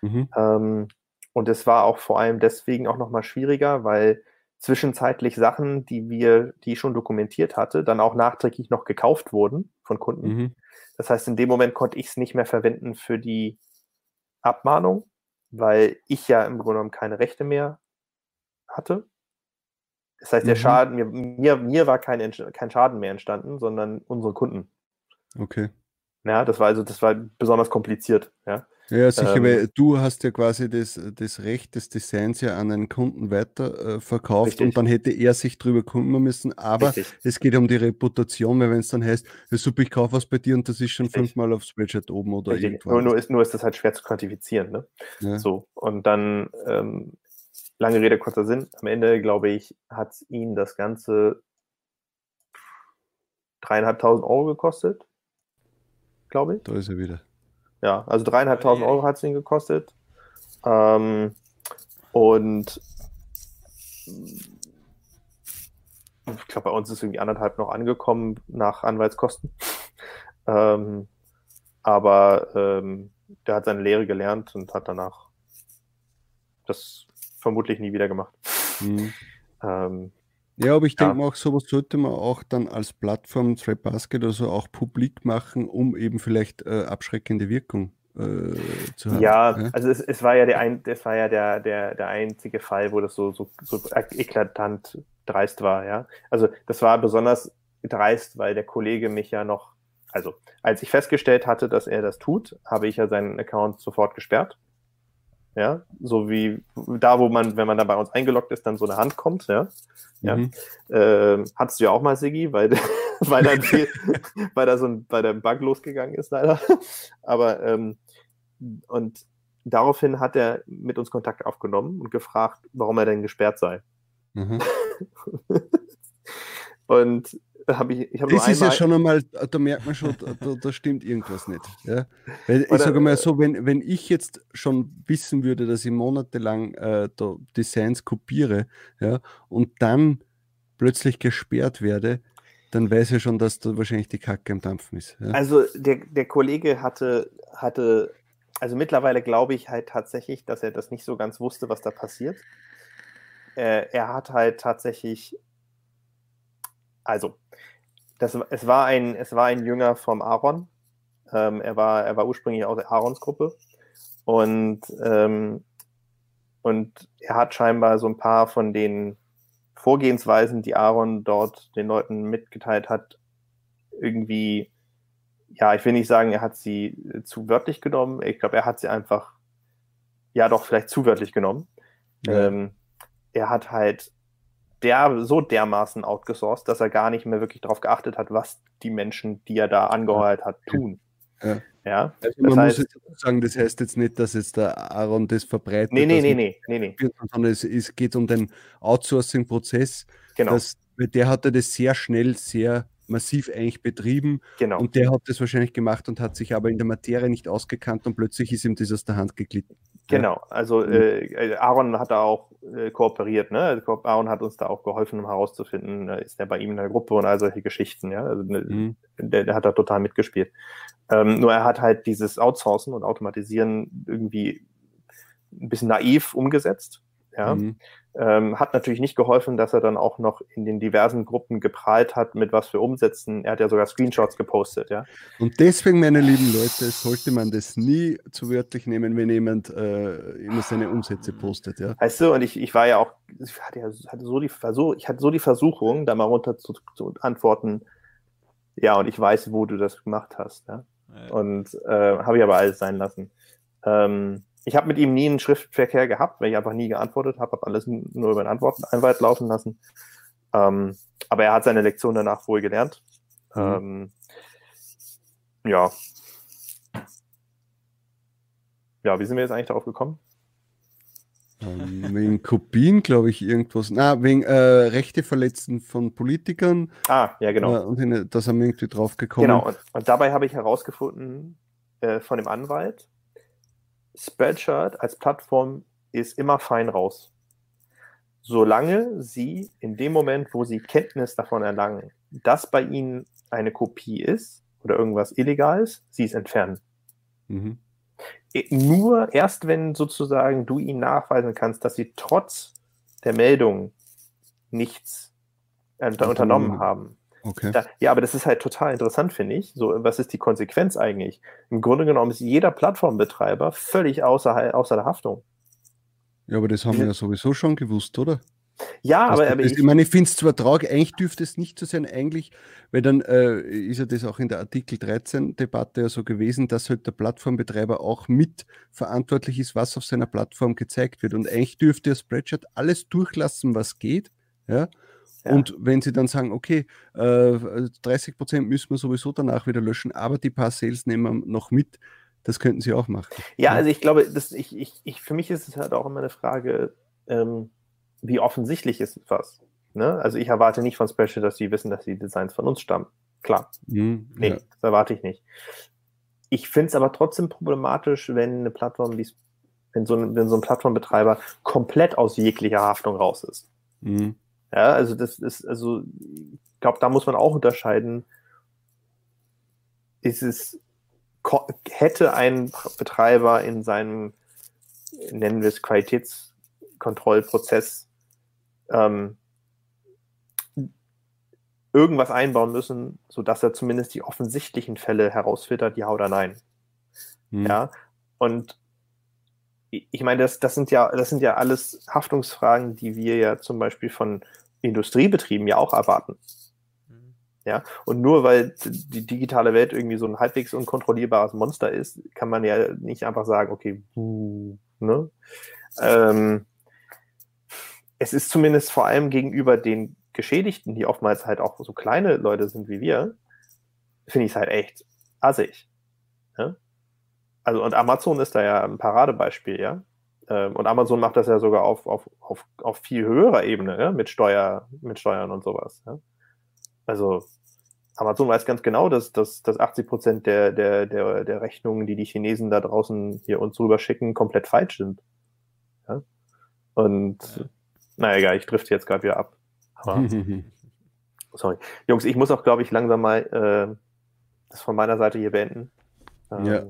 Mhm. Ähm, und es war auch vor allem deswegen auch nochmal schwieriger, weil zwischenzeitlich Sachen, die wir, die ich schon dokumentiert hatte, dann auch nachträglich noch gekauft wurden von Kunden. Mhm. Das heißt, in dem Moment konnte ich es nicht mehr verwenden für die Abmahnung, weil ich ja im Grunde genommen keine Rechte mehr hatte. Das heißt, der mhm. Schaden, mir, mir, mir war kein, kein Schaden mehr entstanden, sondern unsere Kunden. Okay. Ja, das war also, das war besonders kompliziert, ja. Ja, sicher, ähm, weil du hast ja quasi das, das Recht des Designs ja an einen Kunden weiter äh, richtig. und dann hätte er sich drüber kümmern müssen, aber richtig. es geht um die Reputation, weil wenn es dann heißt, ja, super, ich kaufe was bei dir und das ist schon richtig. fünfmal aufs Spreadshirt oben oder irgendwas. Nur, nur, ist, nur ist das halt schwer zu quantifizieren, ne? Ja. So, und dann ähm, lange Rede, kurzer Sinn. Am Ende, glaube ich, hat es ihn das Ganze dreieinhalbtausend Euro gekostet. Glaube ich. Da ist er wieder. Ja, also dreieinhalbtausend Euro hat es ihn gekostet. Ähm, und ich glaube, bei uns ist irgendwie anderthalb noch angekommen nach Anwaltskosten. ähm, aber ähm, der hat seine Lehre gelernt und hat danach das vermutlich nie wieder gemacht. Mhm. Ähm, ja, aber ich ja. denke mal, auch sowas sollte man auch dann als Plattform Thread Basket oder so auch publik machen, um eben vielleicht äh, abschreckende Wirkung äh, zu haben. Ja, ja? also es, es, war ja der ein, das war ja der, der, der einzige Fall, wo das so, so, so eklatant dreist war, ja. Also das war besonders dreist, weil der Kollege mich ja noch, also als ich festgestellt hatte, dass er das tut, habe ich ja seinen Account sofort gesperrt ja, so wie da, wo man, wenn man da bei uns eingeloggt ist, dann so eine Hand kommt, ja, ja, mhm. äh, hattest du ja auch mal, Siggi, weil, weil, dann viel, weil da so ein, weil der Bug losgegangen ist, leider, aber, ähm, und daraufhin hat er mit uns Kontakt aufgenommen und gefragt, warum er denn gesperrt sei. Mhm. und habe ich, ich hab das ist ja schon einmal, da merkt man schon, da, da stimmt irgendwas nicht. Ja? Weil ich sage mal so, wenn, wenn ich jetzt schon wissen würde, dass ich monatelang äh, da Designs kopiere ja, und dann plötzlich gesperrt werde, dann weiß er schon, dass da wahrscheinlich die Kacke am Dampfen ist. Ja? Also der, der Kollege hatte, hatte, also mittlerweile glaube ich halt tatsächlich, dass er das nicht so ganz wusste, was da passiert. Äh, er hat halt tatsächlich, also, das, es, war ein, es war ein Jünger vom Aaron. Ähm, er, war, er war ursprünglich aus der Aarons Gruppe. Und, ähm, und er hat scheinbar so ein paar von den Vorgehensweisen, die Aaron dort den Leuten mitgeteilt hat, irgendwie, ja, ich will nicht sagen, er hat sie zu wörtlich genommen. Ich glaube, er hat sie einfach, ja, doch vielleicht zu wörtlich genommen. Ja. Ähm, er hat halt der, so dermaßen outgesourced, dass er gar nicht mehr wirklich darauf geachtet hat, was die Menschen, die er da angeheuert hat, tun. Ja. ja? Also man heißt, muss jetzt sagen, das heißt jetzt nicht, dass jetzt der Aaron das verbreitet. Nee, nee, nee, nee, nee, nee. Sondern es, es geht um den Outsourcing-Prozess. Genau. Das, der hatte das sehr schnell, sehr massiv eigentlich betrieben. Genau. Und der hat das wahrscheinlich gemacht und hat sich aber in der Materie nicht ausgekannt und plötzlich ist ihm das aus der Hand geglitten. Genau, also mhm. äh, Aaron hat da auch äh, kooperiert, ne? Also, Aaron hat uns da auch geholfen, um herauszufinden, äh, ist er bei ihm in der Gruppe und all solche Geschichten, ja. Also, ne, mhm. der, der, hat da total mitgespielt. Ähm, nur er hat halt dieses Outsourcen und Automatisieren irgendwie ein bisschen naiv umgesetzt. Ja. Mhm. Ähm, hat natürlich nicht geholfen, dass er dann auch noch in den diversen Gruppen geprahlt hat, mit was für Umsätzen. Er hat ja sogar Screenshots gepostet, ja. Und deswegen, meine lieben Leute, sollte man das nie zu wörtlich nehmen, wenn jemand äh, immer seine Umsätze postet, ja. Weißt du, und ich, ich war ja auch, ich hatte, ja, hatte so die Versuch, ich hatte so die Versuchung, da mal runter zu, zu antworten, ja, und ich weiß, wo du das gemacht hast, ja. ja. Und äh, habe ich aber alles sein lassen. Ähm, ich habe mit ihm nie einen Schriftverkehr gehabt, weil ich einfach nie geantwortet habe, habe alles nur über den Antworten Anwalt laufen lassen. Ähm, aber er hat seine Lektion danach wohl gelernt. Mhm. Ähm, ja. Ja, wie sind wir jetzt eigentlich darauf gekommen? Ähm, wegen Kopien, glaube ich, irgendwas. Na, wegen äh, Rechte verletzen von Politikern. Ah, ja, genau. Äh, und da sind wir irgendwie drauf gekommen. Genau, und, und dabei habe ich herausgefunden äh, von dem Anwalt, Spreadshirt als Plattform ist immer fein raus. Solange Sie in dem Moment, wo Sie Kenntnis davon erlangen, dass bei Ihnen eine Kopie ist oder irgendwas Illegales, Sie es entfernen. Mhm. Nur erst, wenn sozusagen du ihnen nachweisen kannst, dass sie trotz der Meldung nichts äh, unternommen haben, Okay. Da, ja, aber das ist halt total interessant, finde ich. So, was ist die Konsequenz eigentlich? Im Grunde genommen ist jeder Plattformbetreiber völlig außer, außer der Haftung. Ja, aber das haben wir ja sowieso schon gewusst, oder? Ja, also, aber, aber das, ich, ich, meine, ich finde es zwar traurig, eigentlich dürfte es nicht so sein, eigentlich, weil dann äh, ist ja das auch in der Artikel 13-Debatte ja so gewesen, dass halt der Plattformbetreiber auch mitverantwortlich ist, was auf seiner Plattform gezeigt wird. Und eigentlich dürfte der Spreadshirt alles durchlassen, was geht. Ja, und wenn sie dann sagen, okay, äh, 30 Prozent müssen wir sowieso danach wieder löschen, aber die paar Sales nehmen wir noch mit, das könnten sie auch machen. Ja, also ich glaube, das, ich, ich, ich, für mich ist es halt auch immer eine Frage, ähm, wie offensichtlich ist was. Ne? Also ich erwarte nicht von Special, dass sie wissen, dass die Designs von uns stammen. Klar. Mhm, nee, ja. das erwarte ich nicht. Ich finde es aber trotzdem problematisch, wenn eine Plattform, wenn so ein, wenn so ein Plattformbetreiber komplett aus jeglicher Haftung raus ist. Mhm. Ja, also das ist, also ich glaube, da muss man auch unterscheiden. Ist es, hätte ein Betreiber in seinem, nennen wir es Qualitätskontrollprozess, ähm, irgendwas einbauen müssen, sodass er zumindest die offensichtlichen Fälle herausfiltert, ja oder nein. Hm. Ja, und ich meine, das, das, sind ja, das sind ja alles Haftungsfragen, die wir ja zum Beispiel von Industriebetrieben ja auch erwarten. Mhm. Ja, und nur weil die digitale Welt irgendwie so ein halbwegs unkontrollierbares Monster ist, kann man ja nicht einfach sagen, okay, ne? Ähm, es ist zumindest vor allem gegenüber den Geschädigten, die oftmals halt auch so kleine Leute sind wie wir, finde ich es halt echt assig. Ja? Also, und Amazon ist da ja ein Paradebeispiel, ja. Ähm, und Amazon macht das ja sogar auf, auf, auf, auf viel höherer Ebene, ja? mit, Steuer, mit Steuern und sowas. Ja? Also Amazon weiß ganz genau, dass, dass, dass 80 Prozent der, der, der, der Rechnungen, die die Chinesen da draußen hier uns rüber schicken, komplett falsch sind. Ja? Und ja. naja, egal, ich drifte jetzt gerade wieder ab. Aber, Sorry. Jungs, ich muss auch, glaube ich, langsam mal äh, das von meiner Seite hier beenden. Ähm, Ja.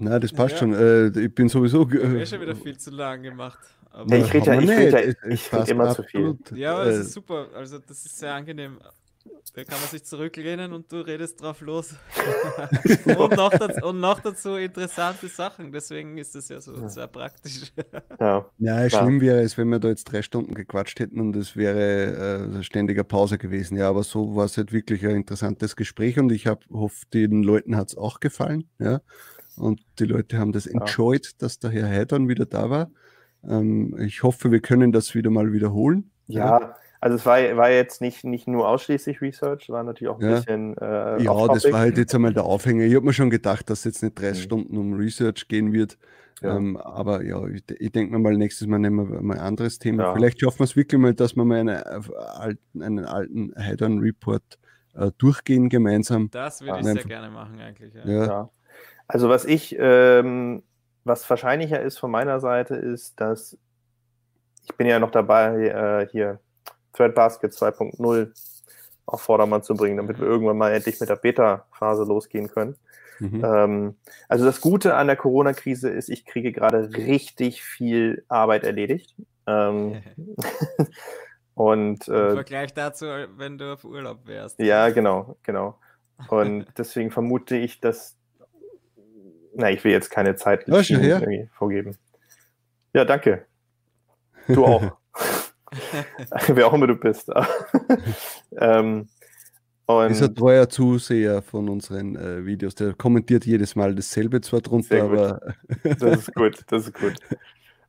Na, das passt Ja. schon. Äh, ich bin sowieso. Haben Äh, eh schon wieder viel zu lang gemacht. Aber Ja, ich rede ja- ich rede ja- nicht. Es- es ich rede passt immer zu viel. Ja, aber das Äh, ist super. Also das ist sehr angenehm. Da kann man sich zurücklehnen und du redest drauf los. und, noch dazu, und noch dazu interessante Sachen. Deswegen ist das ja so sehr praktisch. ja. Ja, schlimm wäre es, wenn wir da jetzt drei Stunden gequatscht hätten und es wäre äh, ständiger Pause gewesen. Ja, aber so war es halt wirklich ein interessantes Gespräch und ich hoffe, den Leuten hat es auch gefallen. Ja, und die Leute haben das enjoyed, dass der Herr Heidern wieder da war. Ähm, ich hoffe, wir können das wieder mal wiederholen. Ja, also es war, war jetzt nicht, nicht nur ausschließlich Research, war natürlich auch ein Ja. bisschen äh, Ja, das war halt jetzt einmal der Aufhänger. Ich habe mir schon gedacht, dass jetzt nicht drei Mhm. Stunden um Research gehen wird. Ja. Ähm, aber ja, ich, ich denke mir mal, nächstes Mal nehmen wir mal ein anderes Thema. Ja. Vielleicht schaffen wir es wirklich mal, dass wir mal eine, äh, alten, einen alten Heidern Report äh, durchgehen gemeinsam. Das würde Ja. ich sehr gerne machen eigentlich. Ja. Ja, Ja. Also was ich, ähm, was wahrscheinlicher ist von meiner Seite, ist, dass ich bin ja noch dabei, äh, hier Threadbasket 2.0 auf Vordermann zu bringen, damit wir irgendwann mal endlich mit der Beta-Phase losgehen können. Mhm. Ähm, also das Gute an der Corona-Krise ist, ich kriege gerade richtig viel Arbeit erledigt. Ähm, und Im äh, Vergleich dazu, wenn du auf Urlaub wärst. ja, genau, genau. Und deswegen vermute ich, dass. Na, ich will jetzt keine Zeit vorgeben. Ja, danke. Du auch. Wer auch immer du bist. ähm, und Ist ein treuer Zuseher von unseren äh, Videos. Der kommentiert jedes Mal dasselbe zwar drunter, aber das ist gut, das ist gut.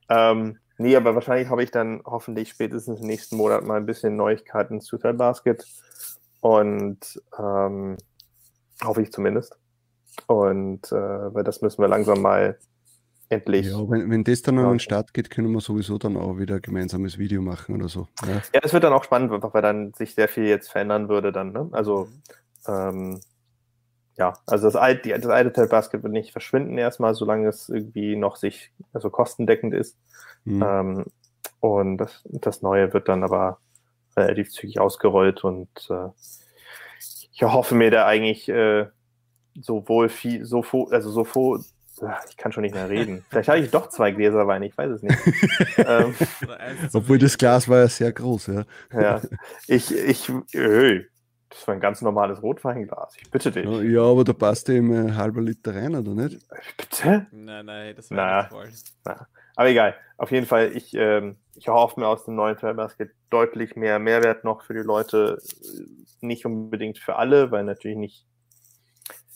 Ähm, nee, aber wahrscheinlich habe ich dann hoffentlich spätestens nächsten Monat mal ein bisschen Neuigkeiten zu Basket. Und ähm, hoffe ich zumindest. Und äh, weil das müssen wir langsam mal endlich. ja, wenn, wenn das dann an den Start geht, können wir sowieso dann auch wieder ein gemeinsames Video machen oder so. Ja. Ja, das wird dann auch spannend, weil dann sich sehr viel jetzt verändern würde dann. Ne? Also ähm, ja, also das alte, das alte Ted Basket wird nicht verschwinden erstmal, solange es irgendwie noch sich also kostendeckend ist. Mhm. Ähm, und das, das Neue wird dann aber relativ zügig ausgerollt und äh, ich hoffe mir da eigentlich äh, sowohl viel, so also so ich kann schon nicht mehr reden. Vielleicht habe ich doch zwei Gläser Wein, ich weiß es nicht. ähm, zu Obwohl das Glas war ja sehr groß, ja. ja, ich, ich, öh, das war ein ganz normales Rotweinglas. Ich bitte dich. Ja, aber da passt immer ein halber Liter rein, oder nicht? Bitte? Nein, nein, das war nicht voll. Aber egal. Auf jeden Fall, ich, ähm, ich hoffe mir aus dem neuen Basket deutlich mehr Mehrwert noch für die Leute. Nicht unbedingt für alle, weil natürlich nicht.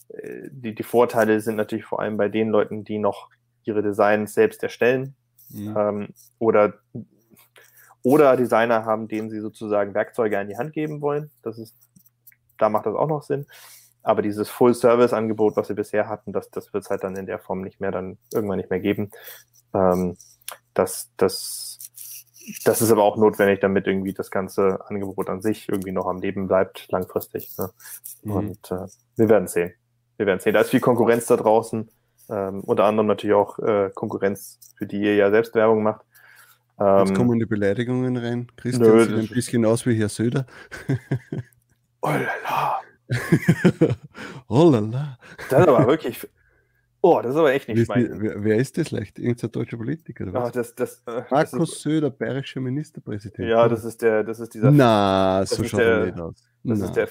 Äh, Die, die Vorteile sind natürlich vor allem bei den Leuten, die noch ihre Designs selbst erstellen Mhm. ähm, oder, oder Designer haben, denen sie sozusagen Werkzeuge an die Hand geben wollen. Das ist, da macht das auch noch Sinn. Aber dieses Full-Service-Angebot, was sie bisher hatten, das, das wird es halt dann in der Form nicht mehr dann irgendwann nicht mehr geben. Ähm, das, das, das ist aber auch notwendig, damit irgendwie das ganze Angebot an sich irgendwie noch am Leben bleibt, langfristig. Ne? Mhm. Und äh, wir werden sehen. Wir werden sehen. Da ist viel Konkurrenz da draußen. Ähm, unter anderem natürlich auch äh, Konkurrenz, für die ihr ja selbst Werbung macht. Jetzt Ähm, kommen die Beleidigungen rein. Christian nö, sieht ein bisschen aus wie Herr Söder. oh la la. oh la la. Das ist aber wirklich. Oh, das ist aber echt nicht mein. wer, wer ist das leicht? Irgendein deutscher Politiker oder Ah, was? das, das, äh, das Markus ist, Söder, bayerischer Ministerpräsident. ja, das ist der, das ist dieser, Na, so schaut er nicht aus. das Na. ist der,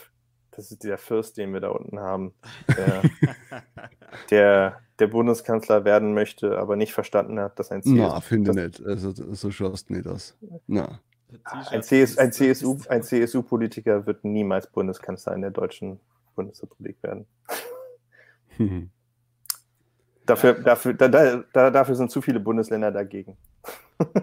das ist der Fürst, den wir da unten haben, der, der, der Bundeskanzler werden möchte, aber nicht verstanden hat, dass ein, Na, CS, finde ich das- nicht. Also so schaust du nicht aus. Na. ein, CS, ein CSU, ein CSU-Politiker wird niemals Bundeskanzler in der deutschen Bundesrepublik werden. Hm. Dafür, dafür, da, da, da, dafür sind zu viele Bundesländer dagegen.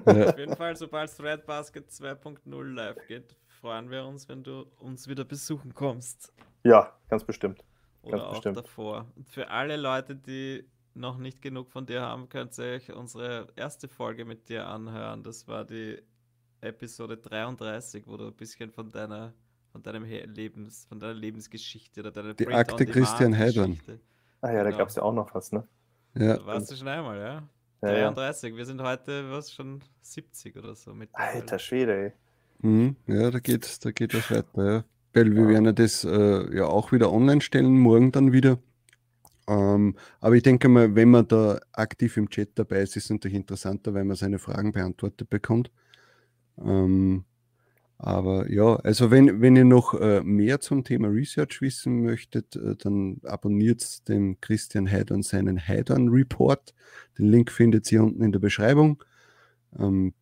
Ja. Auf jeden Fall, sobald Threadbasket 2.0 live geht, freuen wir uns, wenn du uns wieder besuchen kommst. Ja, ganz bestimmt. Oder Ganz auch bestimmt. davor. Und für alle Leute, die noch nicht genug von dir haben, könnt ihr euch unsere erste Folge mit dir anhören. Das war die Episode 33, wo du ein bisschen von deiner von deinem Lebens, von deiner Lebensgeschichte oder deiner Die Akte Christian. Geschichte. Ah ja, da Genau. gab es ja auch noch was, ne? Ja. Da warst du schon einmal, ja? Ja, ja. 33. Wir sind heute was schon 70 oder so mit. Alter Schwede, ey. Mhm. ja, da geht, da geht was weiter. Ja. weil wir Ja. werden ja das äh, ja auch wieder online stellen, morgen dann wieder. Ähm, aber ich denke mal, wenn man da aktiv im Chat dabei ist, ist es natürlich interessanter, weil man seine Fragen beantwortet bekommt. Ähm, aber ja, also wenn, wenn ihr noch äh, mehr zum Thema Research wissen möchtet, äh, dann abonniert den Christian Heidorn seinen Heidorn Report. Den Link findet ihr unten in der Beschreibung. Ähm,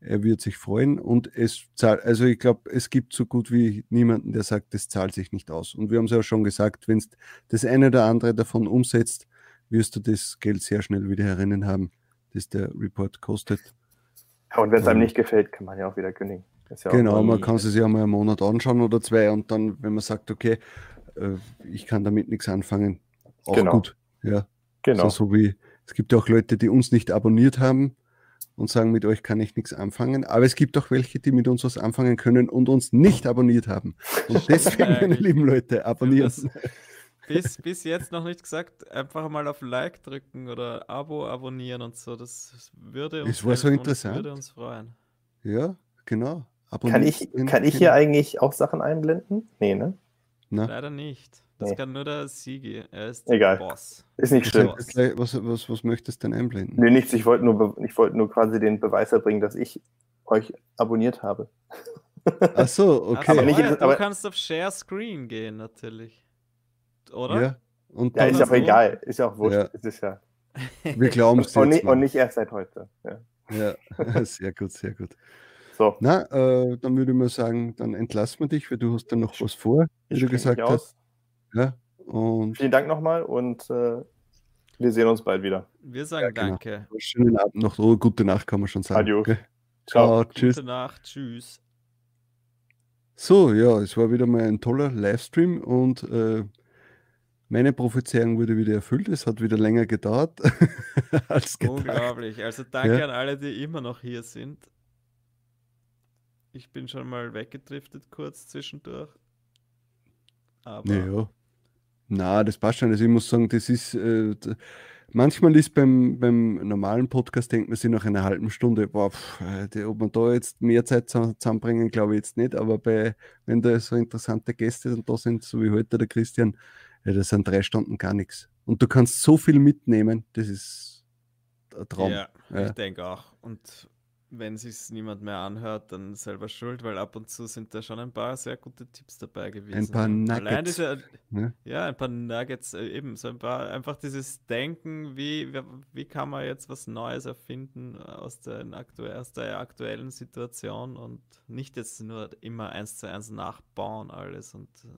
er wird sich freuen und es zahlt, also ich glaube, es gibt so gut wie niemanden, der sagt, das zahlt sich nicht aus. Und wir haben es ja schon gesagt, wenn es das eine oder andere davon umsetzt, wirst du das Geld sehr schnell wieder herinnen haben, das der Report kostet. Ja, und wenn es einem Mhm. nicht gefällt, kann man ja auch wieder kündigen. Ja Genau, man kann es sich ja mal einen Monat anschauen oder zwei und dann, wenn man sagt, okay, äh, ich kann damit nichts anfangen, auch Genau. gut. Ja, Genau. so, so wie es gibt ja auch Leute, die uns nicht abonniert haben und sagen, mit euch kann ich nichts anfangen. Aber es gibt auch welche, die mit uns was anfangen können und uns nicht abonniert haben. Und deswegen, meine lieben Leute, abonnieren. Das- Bis, bis jetzt noch nicht gesagt, einfach mal auf Like drücken oder Abo abonnieren und so. Das würde uns Es war so interessant. würde uns freuen. Ja, genau. Kann Abonniert ich, kann ich hier eigentlich auch Sachen einblenden? Nee, ne? Na, Leider nicht. Das Nee. kann nur der Sigi. Er ist Egal. der Boss. Ist nicht was, schlimm. Was, was, was möchtest du denn einblenden? Nee, nichts. Ich wollte nur, ich wollte nur quasi den Beweis erbringen, dass ich euch abonniert habe. Ach so, Ach okay. so, nicht ja, in- du aber- kannst auf Share Screen gehen, natürlich. Oder? ja, und Ja, ist ja auch egal. Ist ja auch wurscht. Ja. Es ist ja. wir glauben es Und, und nicht erst seit heute. Ja. Ja, sehr gut, sehr gut. So, Na, äh, dann würde ich mal sagen, dann entlassen wir dich, weil du hast dann noch was vor, wie ich du gesagt hast. aus. Ja, und Vielen Dank nochmal und äh, wir sehen uns bald wieder. Wir sagen Ja, genau. Danke. schönen Abend noch. Oh, gute Nacht kann man schon sagen. Adios. gell? Ciao. Ciao, tschüss. Gute Nacht. Tschüss. So, ja, es war wieder mal ein toller Livestream und äh, meine Prophezeiung wurde wieder erfüllt. Es hat wieder länger gedauert als gedacht. Unglaublich. Also danke Ja. an alle, die immer noch hier sind. Ich bin schon mal weggedriftet kurz zwischendurch. Aber Ja, ja. Na, das passt schon. Also ich muss sagen, das ist äh, manchmal ist beim, beim normalen Podcast, denkt man sich nach einer halben Stunde, boah, pff, ob man da jetzt mehr Zeit zusammen- zusammenbringen, glaube ich jetzt nicht. Aber bei, wenn da so interessante Gäste und da sind, so wie heute der Christian, ja, das sind drei Stunden gar nichts. Und du kannst so viel mitnehmen, das ist ein Traum. ja, Ja. ich denke auch. Und wenn sich niemand mehr anhört, dann selber schuld, weil ab und zu sind da schon ein paar sehr gute Tipps dabei gewesen. paar ja. Allein Nuggets. diese, Ne? ja, ein paar Nuggets, äh, eben, so ein paar, einfach dieses Denken, wie, wie, kann man jetzt was Neues erfinden aus, den aktu aus der aktuellen Situation und nicht jetzt nur immer eins zu eins nachbauen alles und äh,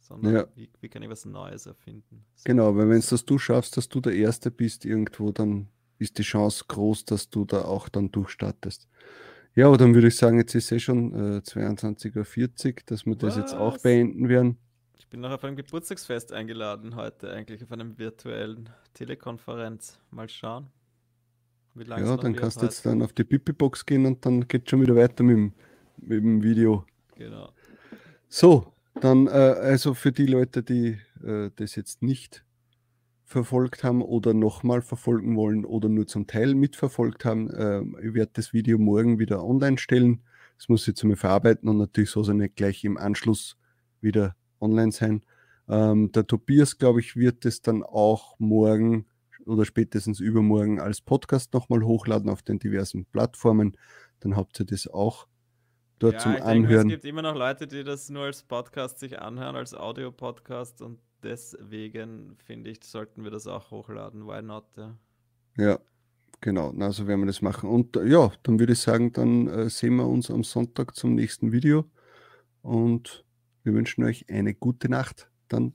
sondern Ja. wie, wie kann ich was Neues erfinden? So. Genau, weil wenn es das du schaffst, dass du der Erste bist irgendwo, dann ist die Chance groß, dass du da auch dann durchstartest. Ja, aber dann würde ich sagen, jetzt ist eh schon äh, 22.40 Uhr, dass wir das jetzt auch Was? beenden werden. Ich bin noch auf einem Geburtstagsfest eingeladen heute, eigentlich auf einem virtuellen Telekonferenz. Mal schauen. Wie lange es Ja, dann kannst du jetzt dann auf die Pipi-Box gehen und dann geht schon wieder weiter mit dem, mit dem Video. Genau. So, dann äh, also für die Leute, die äh, das jetzt nicht verfolgt haben oder nochmal verfolgen wollen oder nur zum Teil mitverfolgt haben, äh, ich werde das Video morgen wieder online stellen. Das muss ich jetzt mal verarbeiten und natürlich soll es nicht gleich im Anschluss wieder online sein. Ähm, der Tobias, glaube ich, wird es dann auch morgen oder spätestens übermorgen als Podcast nochmal hochladen auf den diversen Plattformen. Dann habt ihr das auch dort ja, zum ich denke, Anhören. es gibt immer noch Leute, die das nur als Podcast sich anhören, als Audio-Podcast und deswegen finde ich, sollten wir das auch hochladen. Why not? Ja. Ja, genau. Na, so werden wir das machen. Und äh, ja, dann würde ich sagen, dann äh, sehen wir uns am Sonntag zum nächsten Video. Und wir wünschen euch eine gute Nacht. Dann